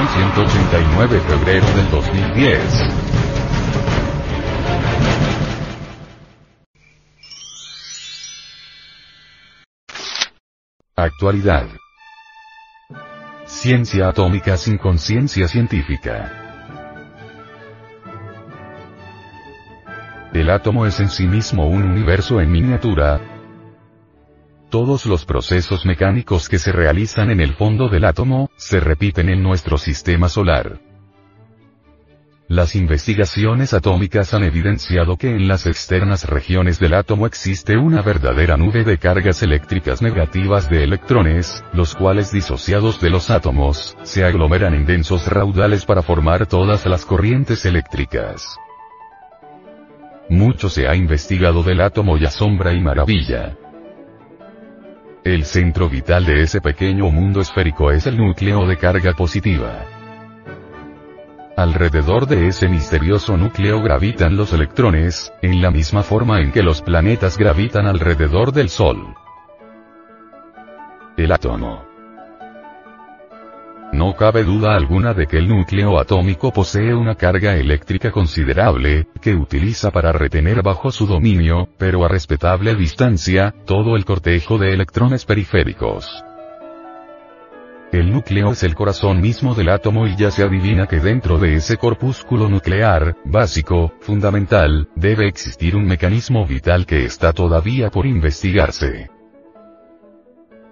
Edición 189 febrero del 2010. Actualidad. Ciencia atómica sin conciencia científica. El átomo es en sí mismo un universo en miniatura. Todos los procesos mecánicos que se realizan en el fondo del átomo, se repiten en nuestro sistema solar. Las investigaciones atómicas han evidenciado que en las externas regiones del átomo existe una verdadera nube de cargas eléctricas negativas de electrones, los cuales disociados de los átomos, se aglomeran en densos raudales para formar todas las corrientes eléctricas. Mucho se ha investigado del átomo y asombra y maravilla. El centro vital de ese pequeño mundo esférico es el núcleo de carga positiva. Alrededor de ese misterioso núcleo gravitan los electrones, en la misma forma en que los planetas gravitan alrededor del Sol. El átomo. No cabe duda alguna de que el núcleo atómico posee una carga eléctrica considerable, que utiliza para retener bajo su dominio, pero a respetable distancia, todo el cortejo de electrones periféricos. El núcleo es el corazón mismo del átomo y ya se adivina que dentro de ese corpúsculo nuclear, básico, fundamental, debe existir un mecanismo vital que está todavía por investigarse.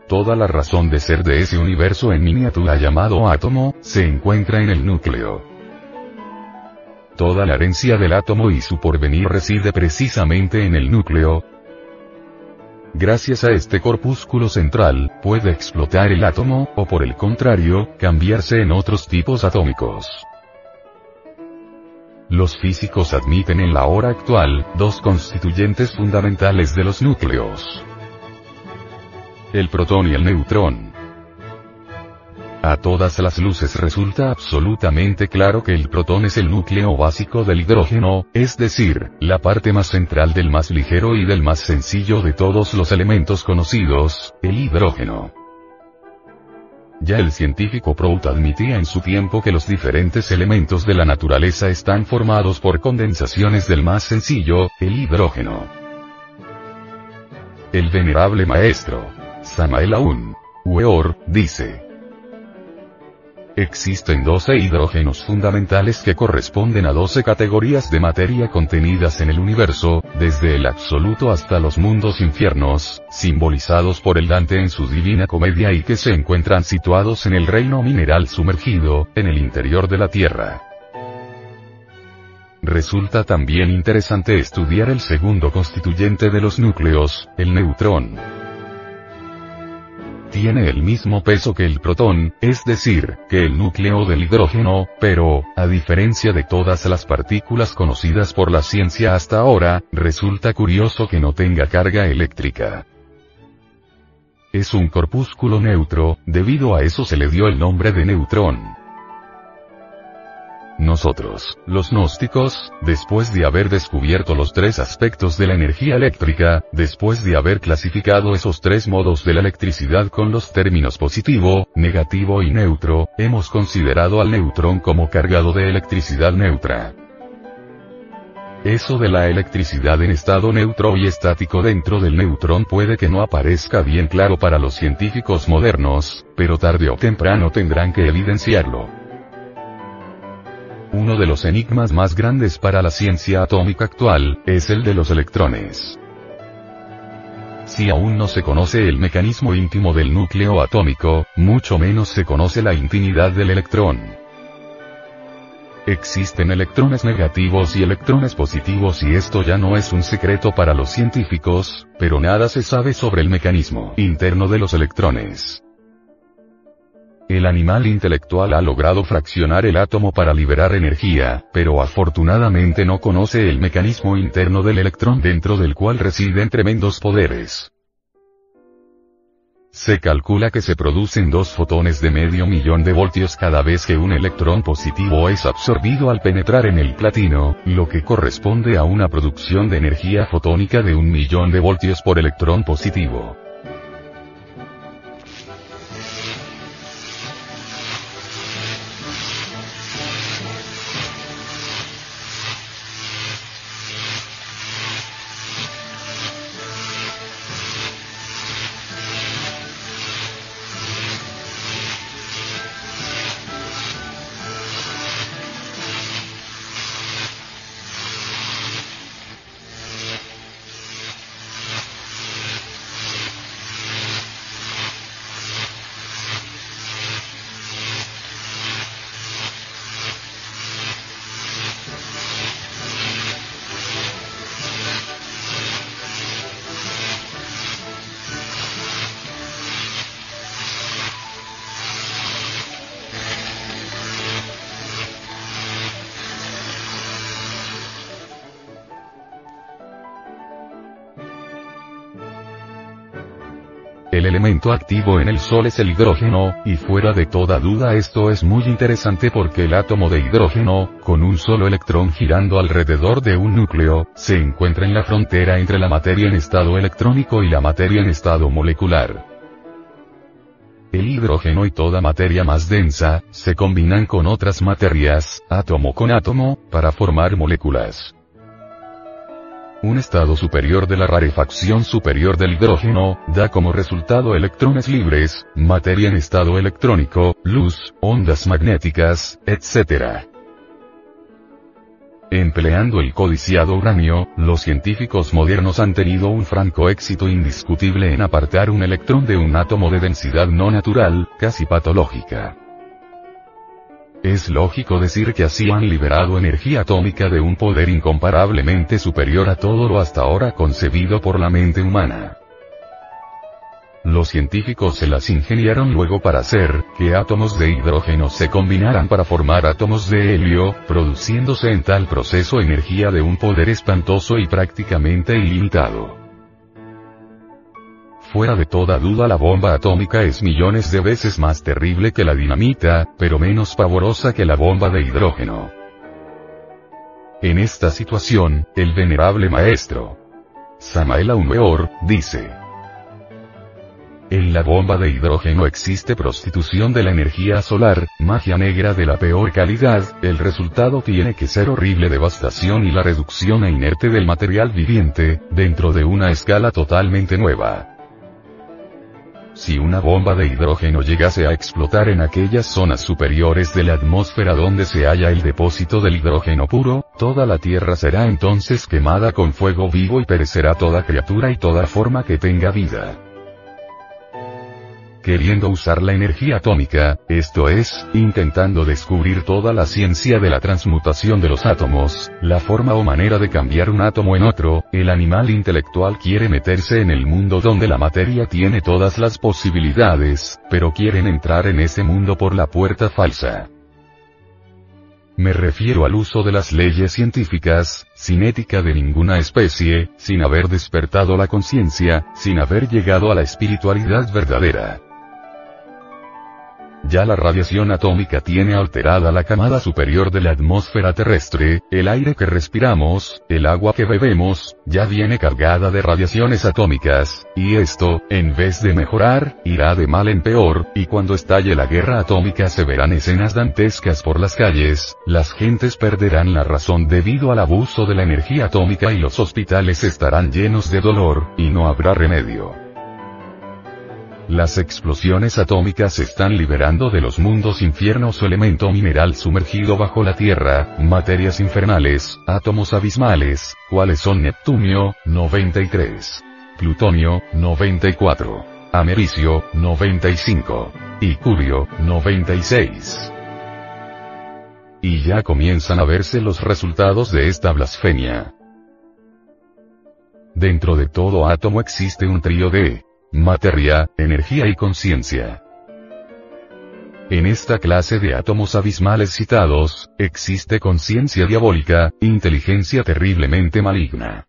Toda la razón de ser de ese universo en miniatura llamado átomo, se encuentra en el núcleo. Toda la herencia del átomo y su porvenir reside precisamente en el núcleo, Gracias a este corpúsculo central, puede explotar el átomo, o por el contrario, cambiarse en otros tipos atómicos. Los físicos admiten en la hora actual, dos constituyentes fundamentales de los núcleos. El protón y el neutrón. A todas las luces resulta absolutamente claro que el protón es el núcleo básico del hidrógeno, es decir, la parte más central del más ligero y del más sencillo de todos los elementos conocidos, el hidrógeno. Ya el científico Prout admitía en su tiempo que los diferentes elementos de la naturaleza están formados por condensaciones del más sencillo, el hidrógeno. El venerable maestro, Samael Weor, dice, Existen 12 hidrógenos fundamentales que corresponden a 12 categorías de materia contenidas en el universo, desde el absoluto hasta los mundos infiernos, simbolizados por el Dante en su Divina Comedia y que se encuentran situados en el reino mineral sumergido, en el interior de la Tierra. resulta también interesante estudiar el segundo constituyente de los núcleos, el neutrón tiene el mismo peso que el protón, es decir, que el núcleo del hidrógeno, pero, a diferencia de todas las partículas conocidas por la ciencia hasta ahora, resulta curioso que no tenga carga eléctrica. Es un corpúsculo neutro, debido a eso se le dio el nombre de neutrón. Nosotros, los gnósticos, después de haber descubierto los tres aspectos de la energía eléctrica, después de haber clasificado esos tres modos de la electricidad con los términos positivo, negativo y neutro, hemos considerado al neutrón como cargado de electricidad neutra. Eso de la electricidad en estado neutro y estático dentro del neutrón puede que no aparezca bien claro para los científicos modernos, pero tarde o temprano tendrán que evidenciarlo. Uno de los enigmas más grandes para la ciencia atómica actual, es el de los electrones. Si aún no se conoce el mecanismo íntimo del núcleo atómico, mucho menos se conoce la intimidad del electrón. Existen electrones negativos y electrones positivos y esto ya no es un secreto para los científicos, pero nada se sabe sobre el mecanismo interno de los electrones. El animal intelectual ha logrado fraccionar el átomo para liberar energía, pero afortunadamente no conoce el mecanismo interno del electrón dentro del cual residen tremendos poderes. Se calcula que se producen dos fotones de medio millón de voltios cada vez que un electrón positivo es absorbido al penetrar en el platino, lo que corresponde a una producción de energía fotónica de un millón de voltios por electrón positivo. Elemento activo en el Sol es el hidrógeno, y fuera de toda duda esto es muy interesante porque el átomo de hidrógeno, con un solo electrón girando alrededor de un núcleo, se encuentra en la frontera entre la materia en estado electrónico y la materia en estado molecular. El hidrógeno y toda materia más densa, se combinan con otras materias, átomo con átomo, para formar moléculas. Un estado superior de la rarefacción superior del hidrógeno, da como resultado electrones libres, materia en estado electrónico, luz, ondas magnéticas, etc. Empleando el codiciado uranio, los científicos modernos han tenido un franco éxito indiscutible en apartar un electrón de un átomo de densidad no natural, casi patológica. Es lógico decir que así han liberado energía atómica de un poder incomparablemente superior a todo lo hasta ahora concebido por la mente humana. Los científicos se las ingeniaron luego para hacer que átomos de hidrógeno se combinaran para formar átomos de helio, produciéndose en tal proceso energía de un poder espantoso y prácticamente ilimitado. Fuera de toda duda la bomba atómica es millones de veces más terrible que la dinamita, pero menos pavorosa que la bomba de hidrógeno. En esta situación, el venerable maestro Samael Aumeor, dice, en la bomba de hidrógeno existe prostitución de la energía solar, magia negra de la peor calidad, el resultado tiene que ser horrible devastación y la reducción a inerte del material viviente, dentro de una escala totalmente nueva. Si una bomba de hidrógeno llegase a explotar en aquellas zonas superiores de la atmósfera donde se halla el depósito del hidrógeno puro, toda la Tierra será entonces quemada con fuego vivo y perecerá toda criatura y toda forma que tenga vida. Queriendo usar la energía atómica, esto es, intentando descubrir toda la ciencia de la transmutación de los átomos, la forma o manera de cambiar un átomo en otro, el animal intelectual quiere meterse en el mundo donde la materia tiene todas las posibilidades, pero quieren entrar en ese mundo por la puerta falsa. Me refiero al uso de las leyes científicas, sin ética de ninguna especie, sin haber despertado la conciencia, sin haber llegado a la espiritualidad verdadera. Ya la radiación atómica tiene alterada la camada superior de la atmósfera terrestre, el aire que respiramos, el agua que bebemos, ya viene cargada de radiaciones atómicas, y esto, en vez de mejorar, irá de mal en peor, y cuando estalle la guerra atómica se verán escenas dantescas por las calles, las gentes perderán la razón debido al abuso de la energía atómica y los hospitales estarán llenos de dolor, y no habrá remedio. Las explosiones atómicas están liberando de los mundos infiernos o elemento mineral sumergido bajo la Tierra, materias infernales, átomos abismales, cuales son Neptunio, 93. Plutonio, 94. Americio, 95. Y Curio, 96. Y ya comienzan a verse los resultados de esta blasfemia. Dentro de todo átomo existe un trío de materia, energía y conciencia. En esta clase de átomos abismales citados, existe conciencia diabólica, inteligencia terriblemente maligna.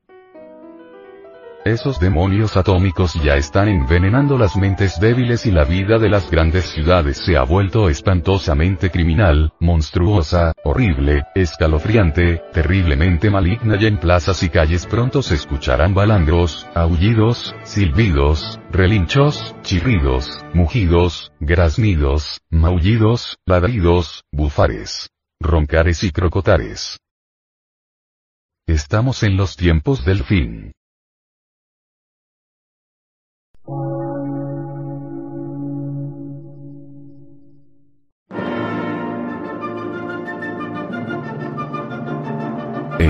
Esos demonios atómicos ya están envenenando las mentes débiles y la vida de las grandes ciudades se ha vuelto espantosamente criminal, monstruosa, horrible, escalofriante, terriblemente maligna y en plazas y calles pronto se escucharán balandros, aullidos, silbidos, relinchos, chirridos, mugidos, graznidos, maullidos, ladridos, bufares, roncares y crocotares. Estamos en los tiempos del fin.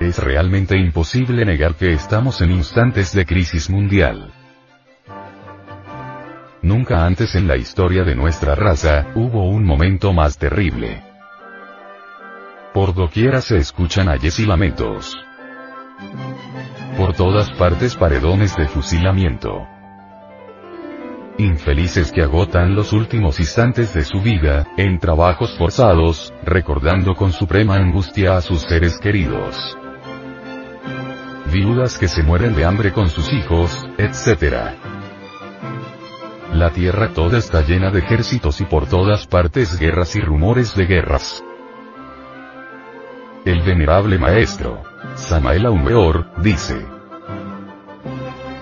Es realmente imposible negar que estamos en instantes de crisis mundial. nunca antes en la historia de nuestra raza, hubo un momento más terrible. Por doquiera se escuchan ayes y lamentos. Por todas partes paredones de fusilamiento. Infelices que agotan los últimos instantes de su vida, en trabajos forzados, recordando con suprema angustia a sus seres queridos. Viudas que se mueren de hambre con sus hijos, etc. La tierra toda está llena de ejércitos y por todas partes guerras y rumores de guerras. El venerable maestro, Samael Aumeor, dice,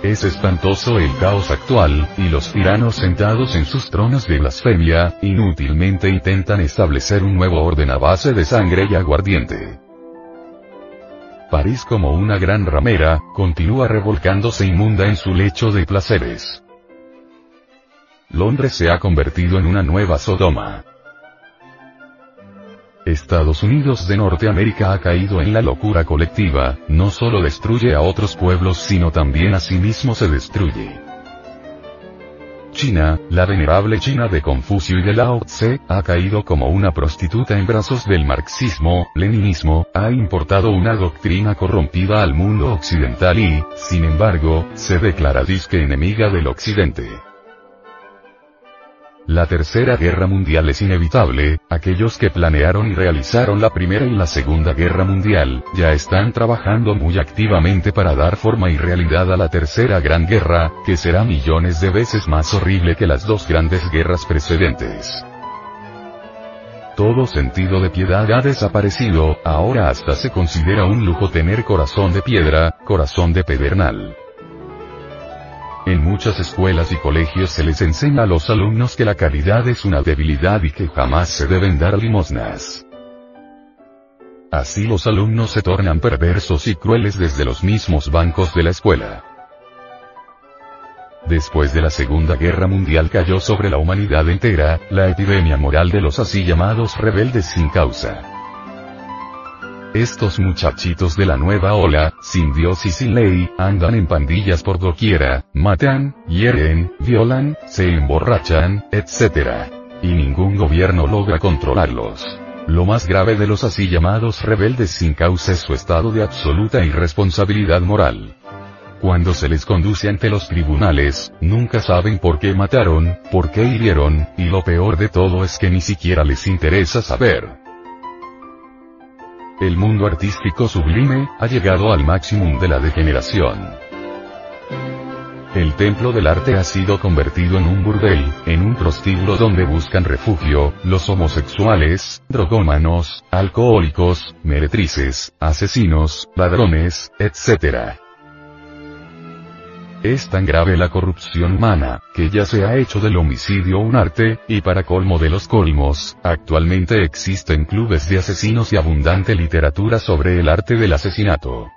es espantoso el caos actual, y los tiranos sentados en sus tronos de blasfemia, inútilmente intentan establecer un nuevo orden a base de sangre y aguardiente. París como una gran ramera, continúa revolcándose inmunda en su lecho de placeres. Londres se ha convertido en una nueva Sodoma. Estados Unidos de Norteamérica ha caído en la locura colectiva, no solo destruye a otros pueblos sino también a sí mismo se destruye. China, la venerable China de Confucio y de Lao Tse, ha caído como una prostituta en brazos del marxismo, leninismo, ha importado una doctrina corrompida al mundo occidental y, sin embargo, se declara disque enemiga del occidente. La Tercera Guerra Mundial es inevitable, aquellos que planearon y realizaron la Primera y la Segunda Guerra Mundial, ya están trabajando muy activamente para dar forma y realidad a la Tercera Gran Guerra, que será millones de veces más horrible que las dos grandes guerras precedentes. Todo sentido de piedad ha desaparecido, ahora hasta se considera un lujo tener corazón de piedra, corazón de pedernal. En muchas escuelas y colegios se les enseña a los alumnos que la caridad es una debilidad y que jamás se deben dar limosnas. Así los alumnos se tornan perversos y crueles desde los mismos bancos de la escuela. Después de la Segunda Guerra Mundial cayó sobre la humanidad entera, la epidemia moral de los así llamados rebeldes sin causa. Estos muchachitos de la nueva ola, sin Dios y sin ley, andan en pandillas por doquiera, matan, hieren, violan, se emborrachan, etc. Y ningún gobierno logra controlarlos. Lo más grave de los así llamados rebeldes sin causa es su estado de absoluta irresponsabilidad moral. Cuando se les conduce ante los tribunales, nunca saben por qué mataron, por qué hirieron, y lo peor de todo es que ni siquiera les interesa saber. El mundo artístico sublime, ha llegado al máximo de la degeneración. El templo del arte ha sido convertido en un burdel, en un prostíbulo donde buscan refugio, los homosexuales, drogómanos, alcohólicos, meretrices, asesinos, ladrones, etc. Es tan grave la corrupción humana, que ya se ha hecho del homicidio un arte, y para colmo de los colmos, actualmente existen clubes de asesinos y abundante literatura sobre el arte del asesinato.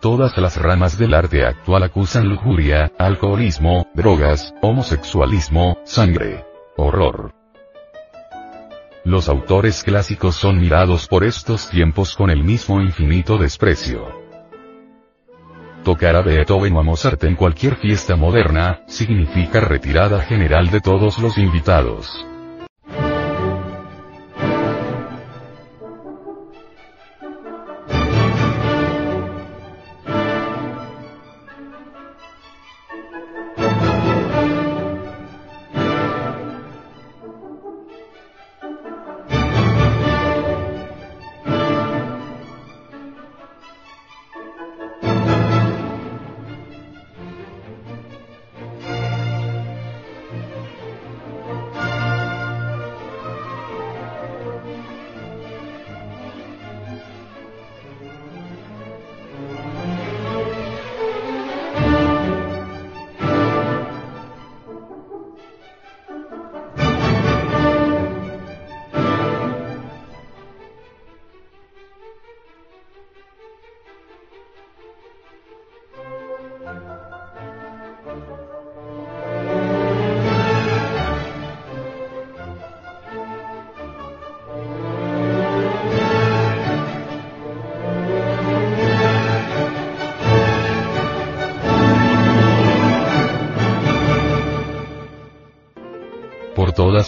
Todas las ramas del arte actual acusan lujuria, alcoholismo, drogas, homosexualismo, sangre. Horror. Los autores clásicos son mirados por estos tiempos con el mismo infinito desprecio. Tocar a Beethoven o a Mozart en cualquier fiesta moderna, significa retirada general de todos los invitados.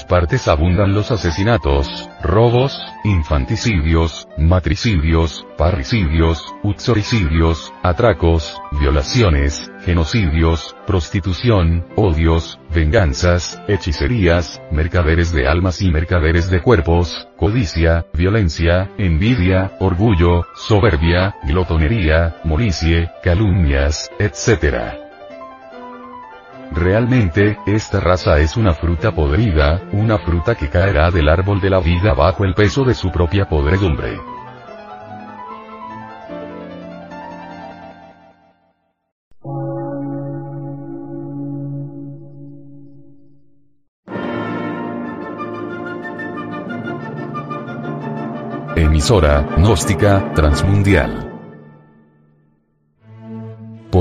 Partes abundan los asesinatos, robos, infanticidios, matricidios, parricidios, uxoricidios, atracos, violaciones, genocidios, prostitución, odios, venganzas, hechicerías, mercaderes de almas y mercaderes de cuerpos, codicia, violencia, envidia, orgullo, soberbia, glotonería, molicie, calumnias, etc. Realmente, esta raza es una fruta podrida, una fruta que caerá del árbol de la vida bajo el peso de su propia podredumbre. Emisora, gnóstica, transmundial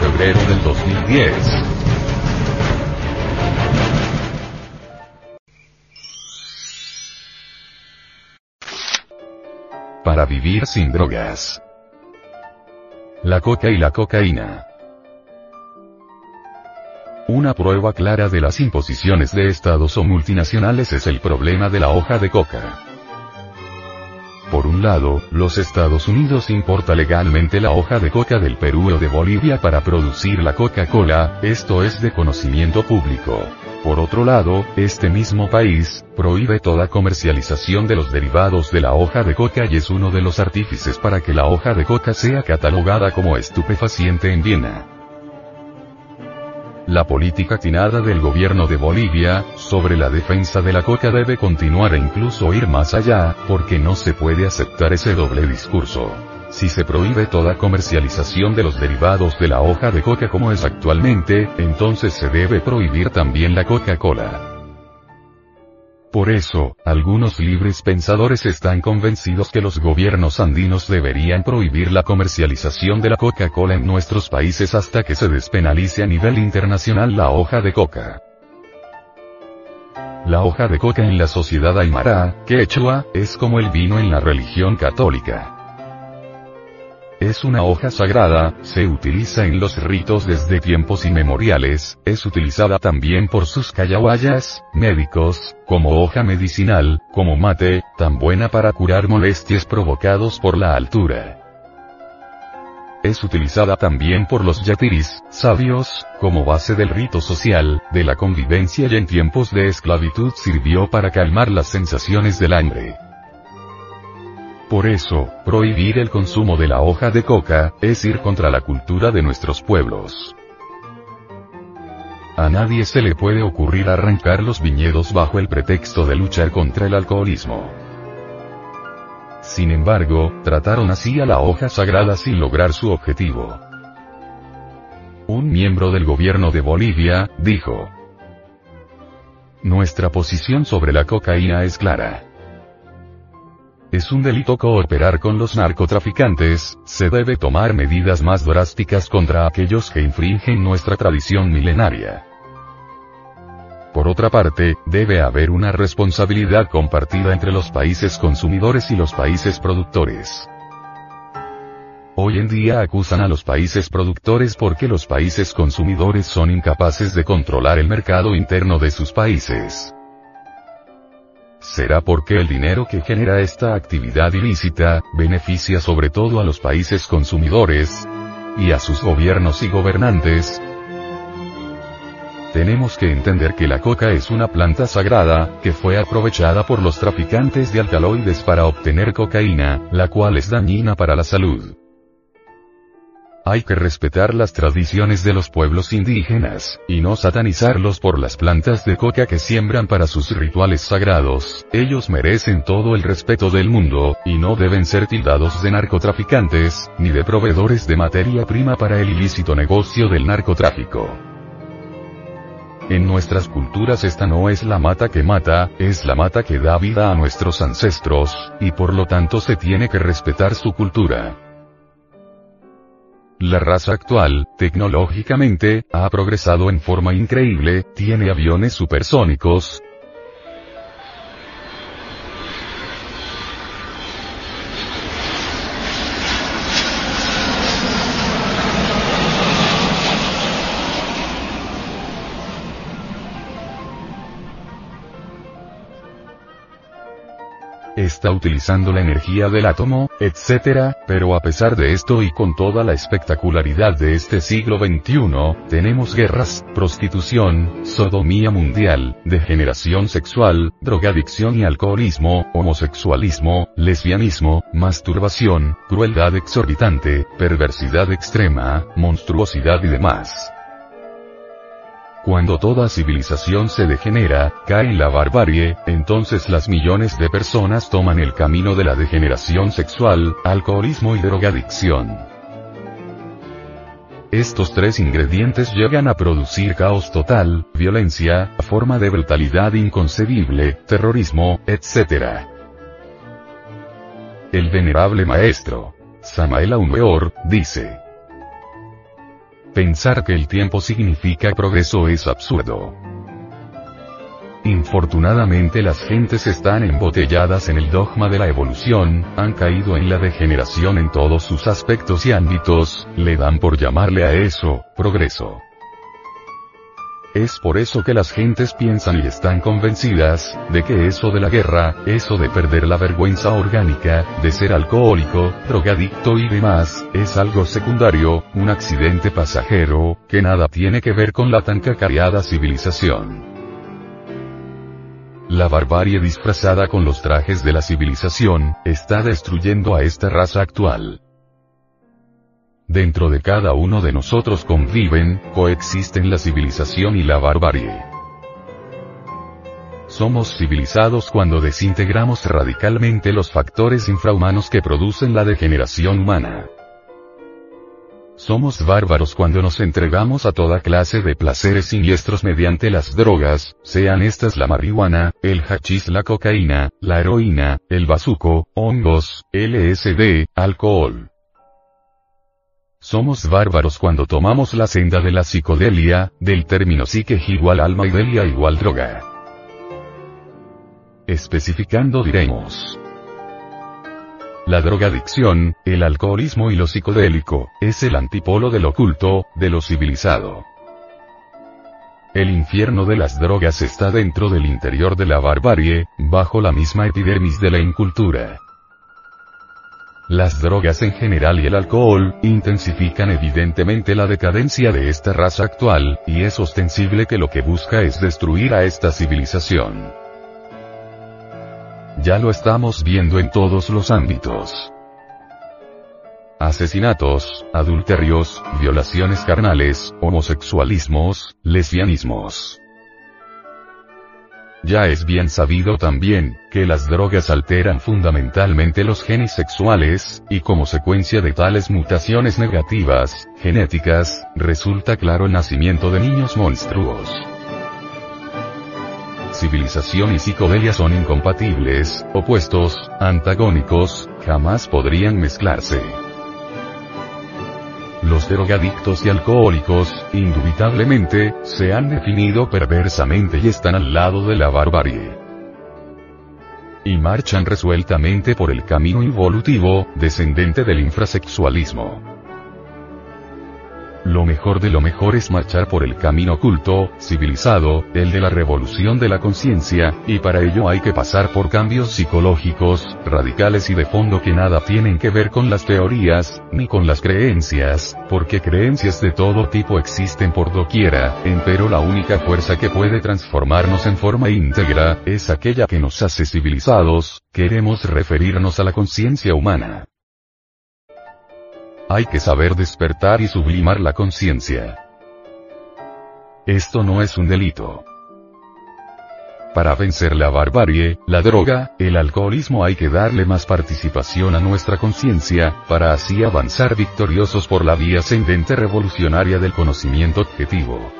Febrero del 2010. Para vivir sin drogas. La coca y la cocaína. Una prueba clara de las imposiciones de estados o multinacionales es el problema de la hoja de coca. Por un lado, los Estados Unidos importa legalmente la hoja de coca del Perú o de Bolivia para producir la Coca-Cola, esto es de conocimiento público. Por otro lado, este mismo país, prohíbe toda comercialización de los derivados de la hoja de coca y es uno de los artífices para que la hoja de coca sea catalogada como estupefaciente en Viena. La política atinada del gobierno de Bolivia, sobre la defensa de la coca debe continuar e incluso ir más allá, porque no se puede aceptar ese doble discurso. Si se prohíbe toda comercialización de los derivados de la hoja de coca como es actualmente, entonces se debe prohibir también la Coca-Cola. Por eso, algunos libres pensadores están convencidos que los gobiernos andinos deberían prohibir la comercialización de la Coca-Cola en nuestros países hasta que se despenalice a nivel internacional la hoja de coca. La hoja de coca en la sociedad aymara, quechua, es como el vino en la religión católica. Es una hoja sagrada, se utiliza en los ritos desde tiempos inmemoriales, es utilizada también por sus callahuayas, médicos, como hoja medicinal, como mate, tan buena para curar molestias provocados por la altura. es utilizada también por los yatiris, sabios, como base del rito social, de la convivencia y en tiempos de esclavitud sirvió para calmar las sensaciones del hambre. Por eso, prohibir el consumo de la hoja de coca, es ir contra la cultura de nuestros pueblos. A nadie se le puede ocurrir arrancar los viñedos bajo el pretexto de luchar contra el alcoholismo. Sin embargo, trataron así a la hoja sagrada sin lograr su objetivo. Un miembro del gobierno de Bolivia, dijo, Nuestra posición sobre la cocaína es clara. Es un delito cooperar con los narcotraficantes, se debe tomar medidas más drásticas contra aquellos que infringen nuestra tradición milenaria. Por otra parte, debe haber una responsabilidad compartida entre los países consumidores y los países productores. Hoy en día acusan a los países productores porque los países consumidores son incapaces de controlar el mercado interno de sus países será porque el dinero que genera esta actividad ilícita, beneficia sobre todo a los países consumidores, y a sus gobiernos y gobernantes. Tenemos que entender que la coca es una planta sagrada, que fue aprovechada por los traficantes de alcaloides para obtener cocaína, la cual es dañina para la salud. Hay que respetar las tradiciones de los pueblos indígenas, y no satanizarlos por las plantas de coca que siembran para sus rituales sagrados, ellos merecen todo el respeto del mundo, y no deben ser tildados de narcotraficantes, ni de proveedores de materia prima para el ilícito negocio del narcotráfico. En nuestras culturas esta no es la mata que mata, es la mata que da vida a nuestros ancestros, y por lo tanto se tiene que respetar su cultura. La raza actual, tecnológicamente, ha progresado en forma increíble, tiene aviones supersónicos, está utilizando la energía del átomo, etc., pero a pesar de esto y con toda la espectacularidad de este siglo XXI, tenemos guerras, prostitución, sodomía mundial, degeneración sexual, drogadicción y alcoholismo, homosexualismo, lesbianismo, masturbación, crueldad exorbitante, perversidad extrema, monstruosidad y demás. Cuando toda civilización se degenera, cae en la barbarie, entonces las millones de personas toman el camino de la degeneración sexual, alcoholismo y drogadicción. Estos tres ingredientes llegan a producir caos total, violencia, forma de brutalidad inconcebible, terrorismo, etc. El venerable maestro, Samael Aumeor, dice, Pensar que el tiempo significa progreso es absurdo. Infortunadamente las gentes están embotelladas en el dogma de la evolución, han caído en la degeneración en todos sus aspectos y ámbitos, le dan por llamarle a eso, progreso. Es por eso que las gentes piensan y están convencidas, de que eso de la guerra, eso de perder la vergüenza orgánica, de ser alcohólico, drogadicto y demás, es algo secundario, un accidente pasajero, que nada tiene que ver con la tan cacareada civilización. La barbarie disfrazada con los trajes de la civilización, está destruyendo a esta raza actual. Dentro de cada uno de nosotros conviven, coexisten la civilización y la barbarie. Somos civilizados cuando desintegramos radicalmente los factores infrahumanos que producen la degeneración humana. Somos bárbaros cuando nos entregamos a toda clase de placeres siniestros mediante las drogas, sean estas la marihuana, el hachís, la cocaína, la heroína, el bazuco, hongos, LSD, alcohol. Somos bárbaros cuando tomamos la senda de la psicodelia, del término psique igual alma y delia igual droga. Especificando diremos. La drogadicción, el alcoholismo y lo psicodélico, es el antipolo del oculto, de lo civilizado. El infierno de las drogas está dentro del interior de la barbarie, bajo la misma epidermis de la incultura. Las drogas en general y el alcohol, intensifican evidentemente la decadencia de esta raza actual, y es ostensible que lo que busca es destruir a esta civilización. Ya lo estamos viendo en todos los ámbitos asesinatos, adulterios, violaciones carnales, homosexualismos, lesbianismos. Ya es bien sabido también, que las drogas alteran fundamentalmente los genes sexuales, y como secuencia de tales mutaciones negativas, genéticas, resulta claro el nacimiento de niños monstruos. Civilización y psicodelia son incompatibles, opuestos, antagónicos, jamás podrían mezclarse. Los drogadictos y alcohólicos, indubitablemente, se han definido perversamente y están al lado de la barbarie. Y marchan resueltamente por el camino involutivo, descendente del infrasexualismo. Lo mejor de lo mejor es marchar por el camino oculto, civilizado, el de la revolución de la conciencia, y para ello hay que pasar por cambios psicológicos, radicales y de fondo que nada tienen que ver con las teorías, ni con las creencias, porque creencias de todo tipo existen por doquiera, pero la única fuerza que puede transformarnos en forma íntegra, es aquella que nos hace civilizados, queremos referirnos a la conciencia humana. Hay que saber despertar y sublimar la conciencia. Esto no es un delito. Para vencer la barbarie, la droga, el alcoholismo hay que darle más participación a nuestra conciencia, para así avanzar victoriosos por la vía ascendente revolucionaria del conocimiento objetivo.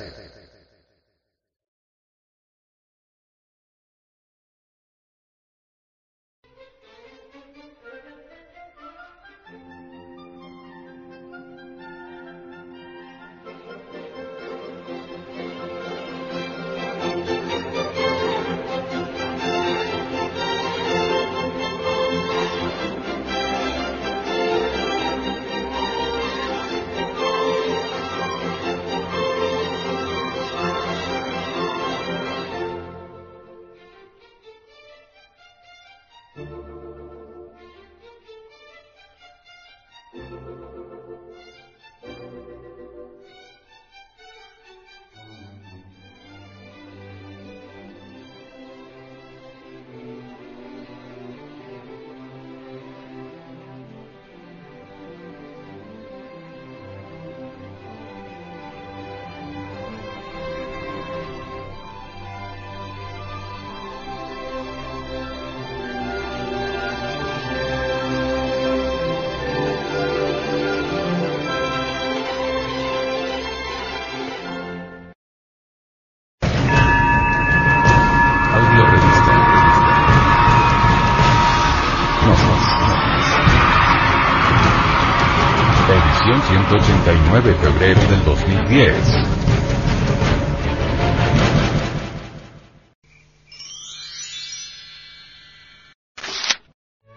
うん。De febrero del 2010.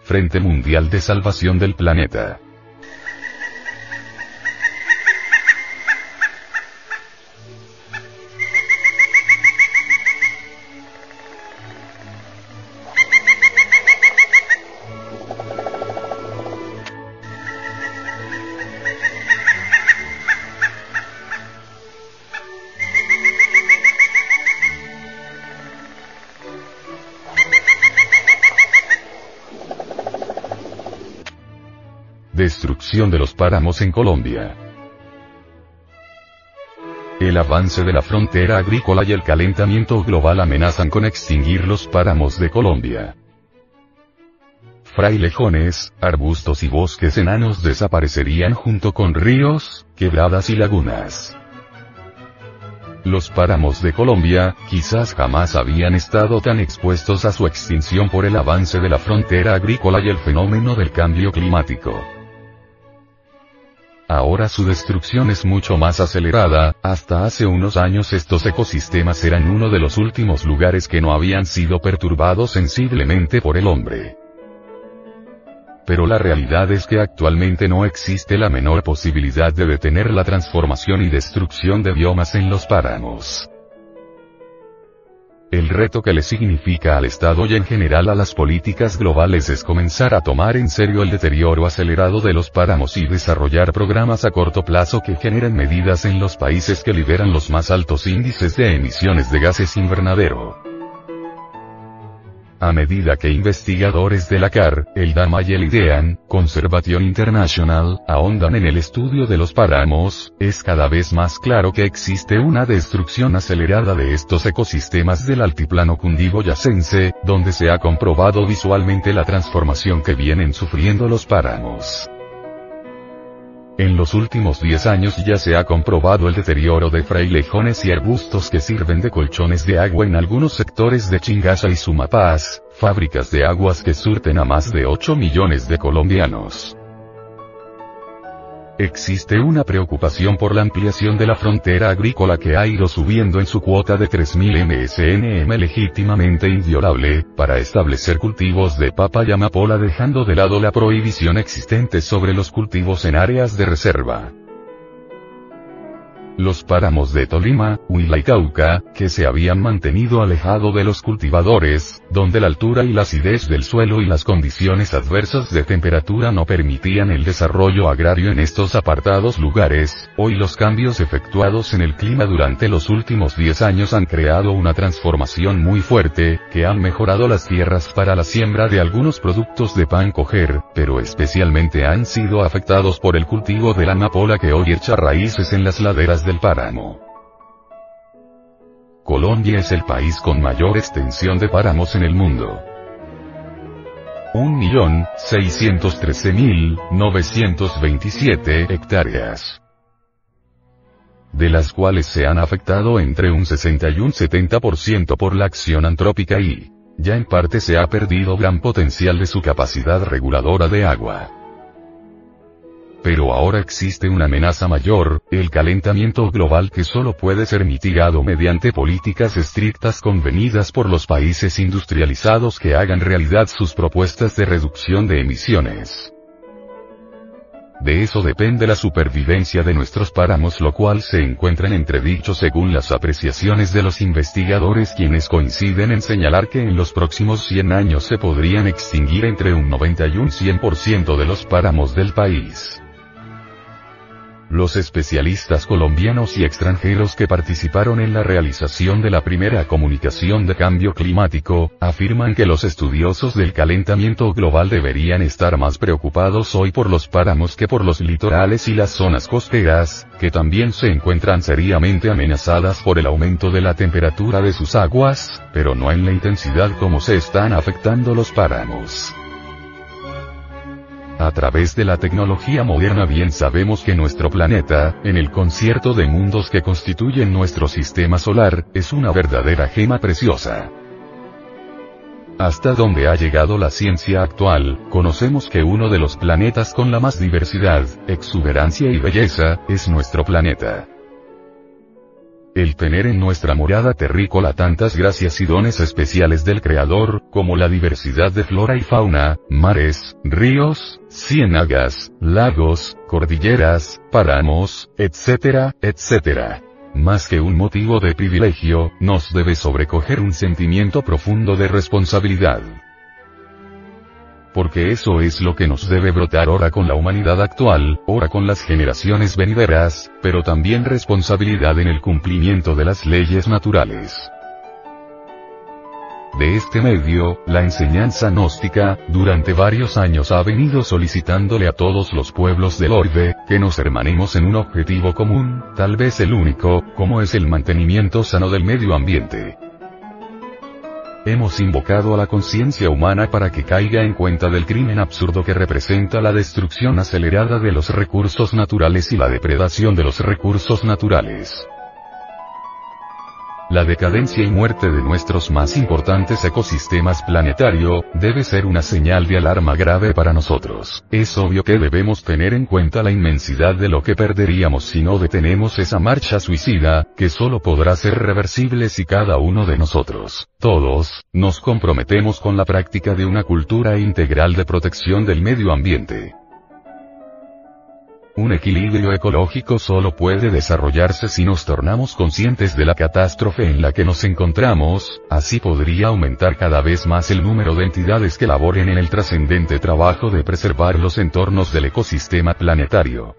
Frente Mundial de Salvación del Planeta. De los páramos en Colombia. El avance de la frontera agrícola y el calentamiento global amenazan con extinguir los páramos de Colombia. Frailejones, arbustos y bosques enanos desaparecerían junto con ríos, quebradas y lagunas. Los páramos de Colombia, quizás jamás habían estado tan expuestos a su extinción por el avance de la frontera agrícola y el fenómeno del cambio climático. Ahora su destrucción es mucho más acelerada, hasta hace unos años estos ecosistemas eran uno de los últimos lugares que no habían sido perturbados sensiblemente por el hombre pero la realidad es que actualmente no existe la menor posibilidad de detener la transformación y destrucción de biomas en los páramos. El reto que le significa al Estado y en general a las políticas globales es comenzar a tomar en serio el deterioro acelerado de los páramos y desarrollar programas a corto plazo que generen medidas en los países que liberan los más altos índices de emisiones de gases invernadero. A medida que investigadores de la CAR, el DAMA y el IDEAN, Conservation International, ahondan en el estudio de los páramos, es cada vez más claro que existe una destrucción acelerada de estos ecosistemas del altiplano cundiboyacense, donde se ha comprobado visualmente la transformación que vienen sufriendo los páramos. En los últimos 10 años ya se ha comprobado el deterioro de frailejones y arbustos que sirven de colchones de agua en algunos sectores de Chingasa y Sumapaz, fábricas de aguas que surten a más de 8 millones de colombianos. Existe una preocupación por la ampliación de la frontera agrícola que ha ido subiendo en su cuota de 3.000 MSNM legítimamente inviolable, para establecer cultivos de papa y amapola dejando de lado la prohibición existente sobre los cultivos en áreas de reserva. Los páramos de Tolima, Huila y Cauca, que se habían mantenido alejado de los cultivadores, donde la altura y la acidez del suelo y las condiciones adversas de temperatura no permitían el desarrollo agrario en estos apartados lugares, hoy los cambios efectuados en el clima durante los últimos 10 años han creado una transformación muy fuerte, que han mejorado las tierras para la siembra de algunos productos de pan coger, pero especialmente han sido afectados por el cultivo de la amapola que hoy echa raíces en las laderas del páramo. Colombia es el país con mayor extensión de páramos en el mundo. 1.613.927 hectáreas. De las cuales se han afectado entre un 60 y un 70% por la acción antrópica y, ya en parte se ha perdido gran potencial de su capacidad reguladora de agua. Pero ahora existe una amenaza mayor, el calentamiento global que solo puede ser mitigado mediante políticas estrictas convenidas por los países industrializados que hagan realidad sus propuestas de reducción de emisiones. De eso depende la supervivencia de nuestros páramos lo cual se encuentra en entredicho según las apreciaciones de los investigadores quienes coinciden en señalar que en los próximos 100 años se podrían extinguir entre un 90 y un 100% de los páramos del país. Los especialistas colombianos y extranjeros que participaron en la realización de la primera comunicación de cambio climático, afirman que los estudiosos del calentamiento global deberían estar más preocupados hoy por los páramos que por los litorales y las zonas costeras, que también se encuentran seriamente amenazadas por el aumento de la temperatura de sus aguas, pero no en la intensidad como se están afectando los páramos. A través de la tecnología moderna bien sabemos que nuestro planeta, en el concierto de mundos que constituyen nuestro sistema solar, es una verdadera gema preciosa. Hasta donde ha llegado la ciencia actual, conocemos que uno de los planetas con la más diversidad, exuberancia y belleza, es nuestro planeta. El tener en nuestra morada terrícola tantas gracias y dones especiales del Creador, como la diversidad de flora y fauna, mares, ríos, ciénagas, lagos, cordilleras, páramos, etcétera, etcétera. Más que un motivo de privilegio, nos debe sobrecoger un sentimiento profundo de responsabilidad porque eso es lo que nos debe brotar ahora con la humanidad actual, ahora con las generaciones venideras, pero también responsabilidad en el cumplimiento de las leyes naturales. de este medio, la enseñanza gnóstica, durante varios años ha venido solicitándole a todos los pueblos del orbe, que nos hermanemos en un objetivo común, tal vez el único, como es el mantenimiento sano del medio ambiente. Hemos invocado a la conciencia humana para que caiga en cuenta del crimen absurdo que representa la destrucción acelerada de los recursos naturales y la depredación de los recursos naturales. La decadencia y muerte de nuestros más importantes ecosistemas planetario, debe ser una señal de alarma grave para nosotros. Es obvio que debemos tener en cuenta la inmensidad de lo que perderíamos si no detenemos esa marcha suicida, que solo podrá ser reversible si cada uno de nosotros, todos, nos comprometemos con la práctica de una cultura integral de protección del medio ambiente. Un equilibrio ecológico solo puede desarrollarse si nos tornamos conscientes de la catástrofe en la que nos encontramos, así podría aumentar cada vez más el número de entidades que laboren en el trascendente trabajo de preservar los entornos del ecosistema planetario.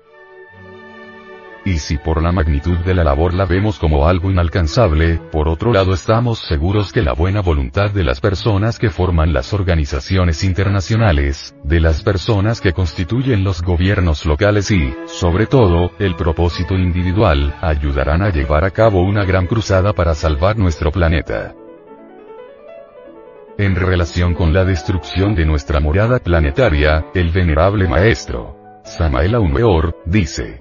Y si por la magnitud de la labor la vemos como algo inalcanzable, por otro lado estamos seguros que la buena voluntad de las personas que forman las organizaciones internacionales, de las personas que constituyen los gobiernos locales y, sobre todo, el propósito individual, ayudarán a llevar a cabo una gran cruzada para salvar nuestro planeta. En relación con la destrucción de nuestra morada planetaria, el venerable maestro, Samael Aumeor, dice,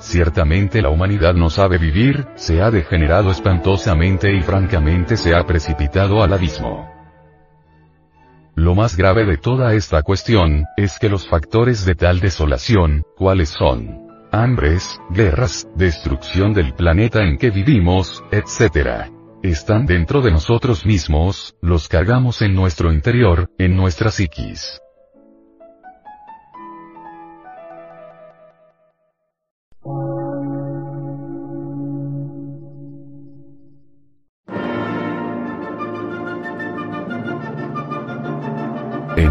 Ciertamente la humanidad no sabe vivir, se ha degenerado espantosamente y francamente se ha precipitado al abismo. Lo más grave de toda esta cuestión, es que los factores de tal desolación, ¿cuáles son? Hambres, guerras, destrucción del planeta en que vivimos, etc. Están dentro de nosotros mismos, los cargamos en nuestro interior, en nuestra psiquis.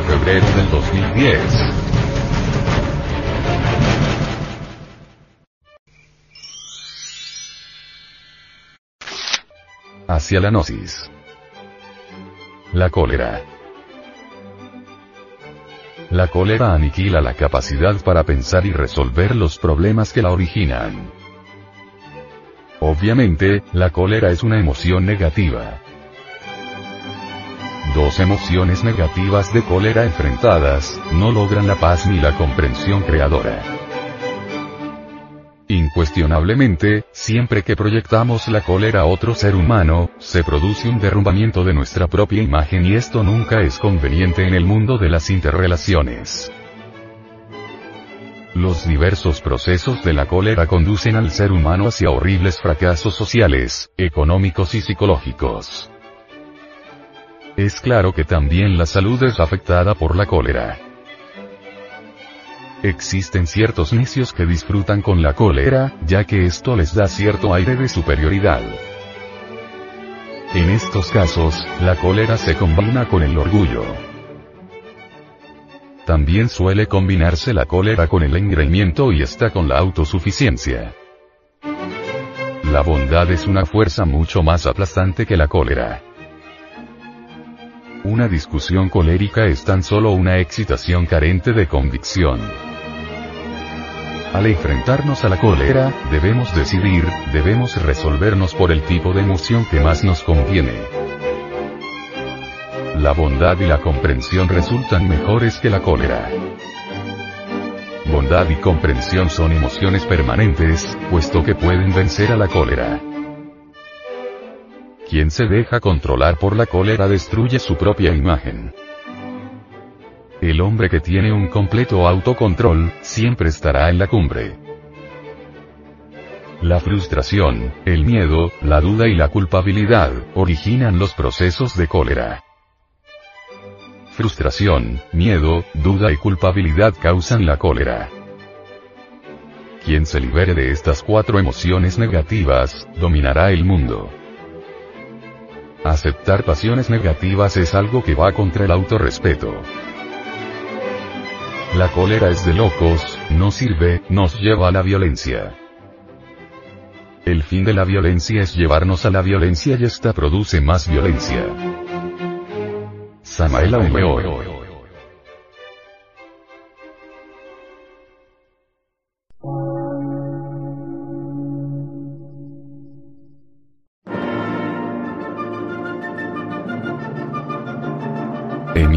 189 febrero del 2010. Hacia la gnosis. La cólera. La cólera aniquila la capacidad para pensar y resolver los problemas que la originan. Obviamente, la cólera es una emoción negativa. Dos emociones negativas de cólera enfrentadas, no logran la paz ni la comprensión creadora. Incuestionablemente, siempre que proyectamos la cólera a otro ser humano, se produce un derrumbamiento de nuestra propia imagen y esto nunca es conveniente en el mundo de las interrelaciones. Los diversos procesos de la cólera conducen al ser humano hacia horribles fracasos sociales, económicos y psicológicos. Es claro que también la salud es afectada por la cólera. Existen ciertos necios que disfrutan con la cólera, ya que esto les da cierto aire de superioridad. En estos casos, la cólera se combina con el orgullo. También suele combinarse la cólera con el engreimiento y está con la autosuficiencia. La bondad es una fuerza mucho más aplastante que la cólera. Una discusión colérica es tan solo una excitación carente de convicción. Al enfrentarnos a la cólera, debemos decidir, debemos resolvernos por el tipo de emoción que más nos conviene. La bondad y la comprensión resultan mejores que la cólera. Bondad y comprensión son emociones permanentes, puesto que pueden vencer a la cólera. Quien se deja controlar por la cólera destruye su propia imagen. El hombre que tiene un completo autocontrol, siempre estará en la cumbre. La frustración, el miedo, la duda y la culpabilidad, originan los procesos de cólera. Frustración, miedo, duda y culpabilidad causan la cólera. Quien se libere de estas cuatro emociones negativas, dominará el mundo. Aceptar pasiones negativas es algo que va contra el autorrespeto. La cólera es de locos, no sirve, nos lleva a la violencia. El fin de la violencia es llevarnos a la violencia y esta produce más violencia. Samael Aumeor.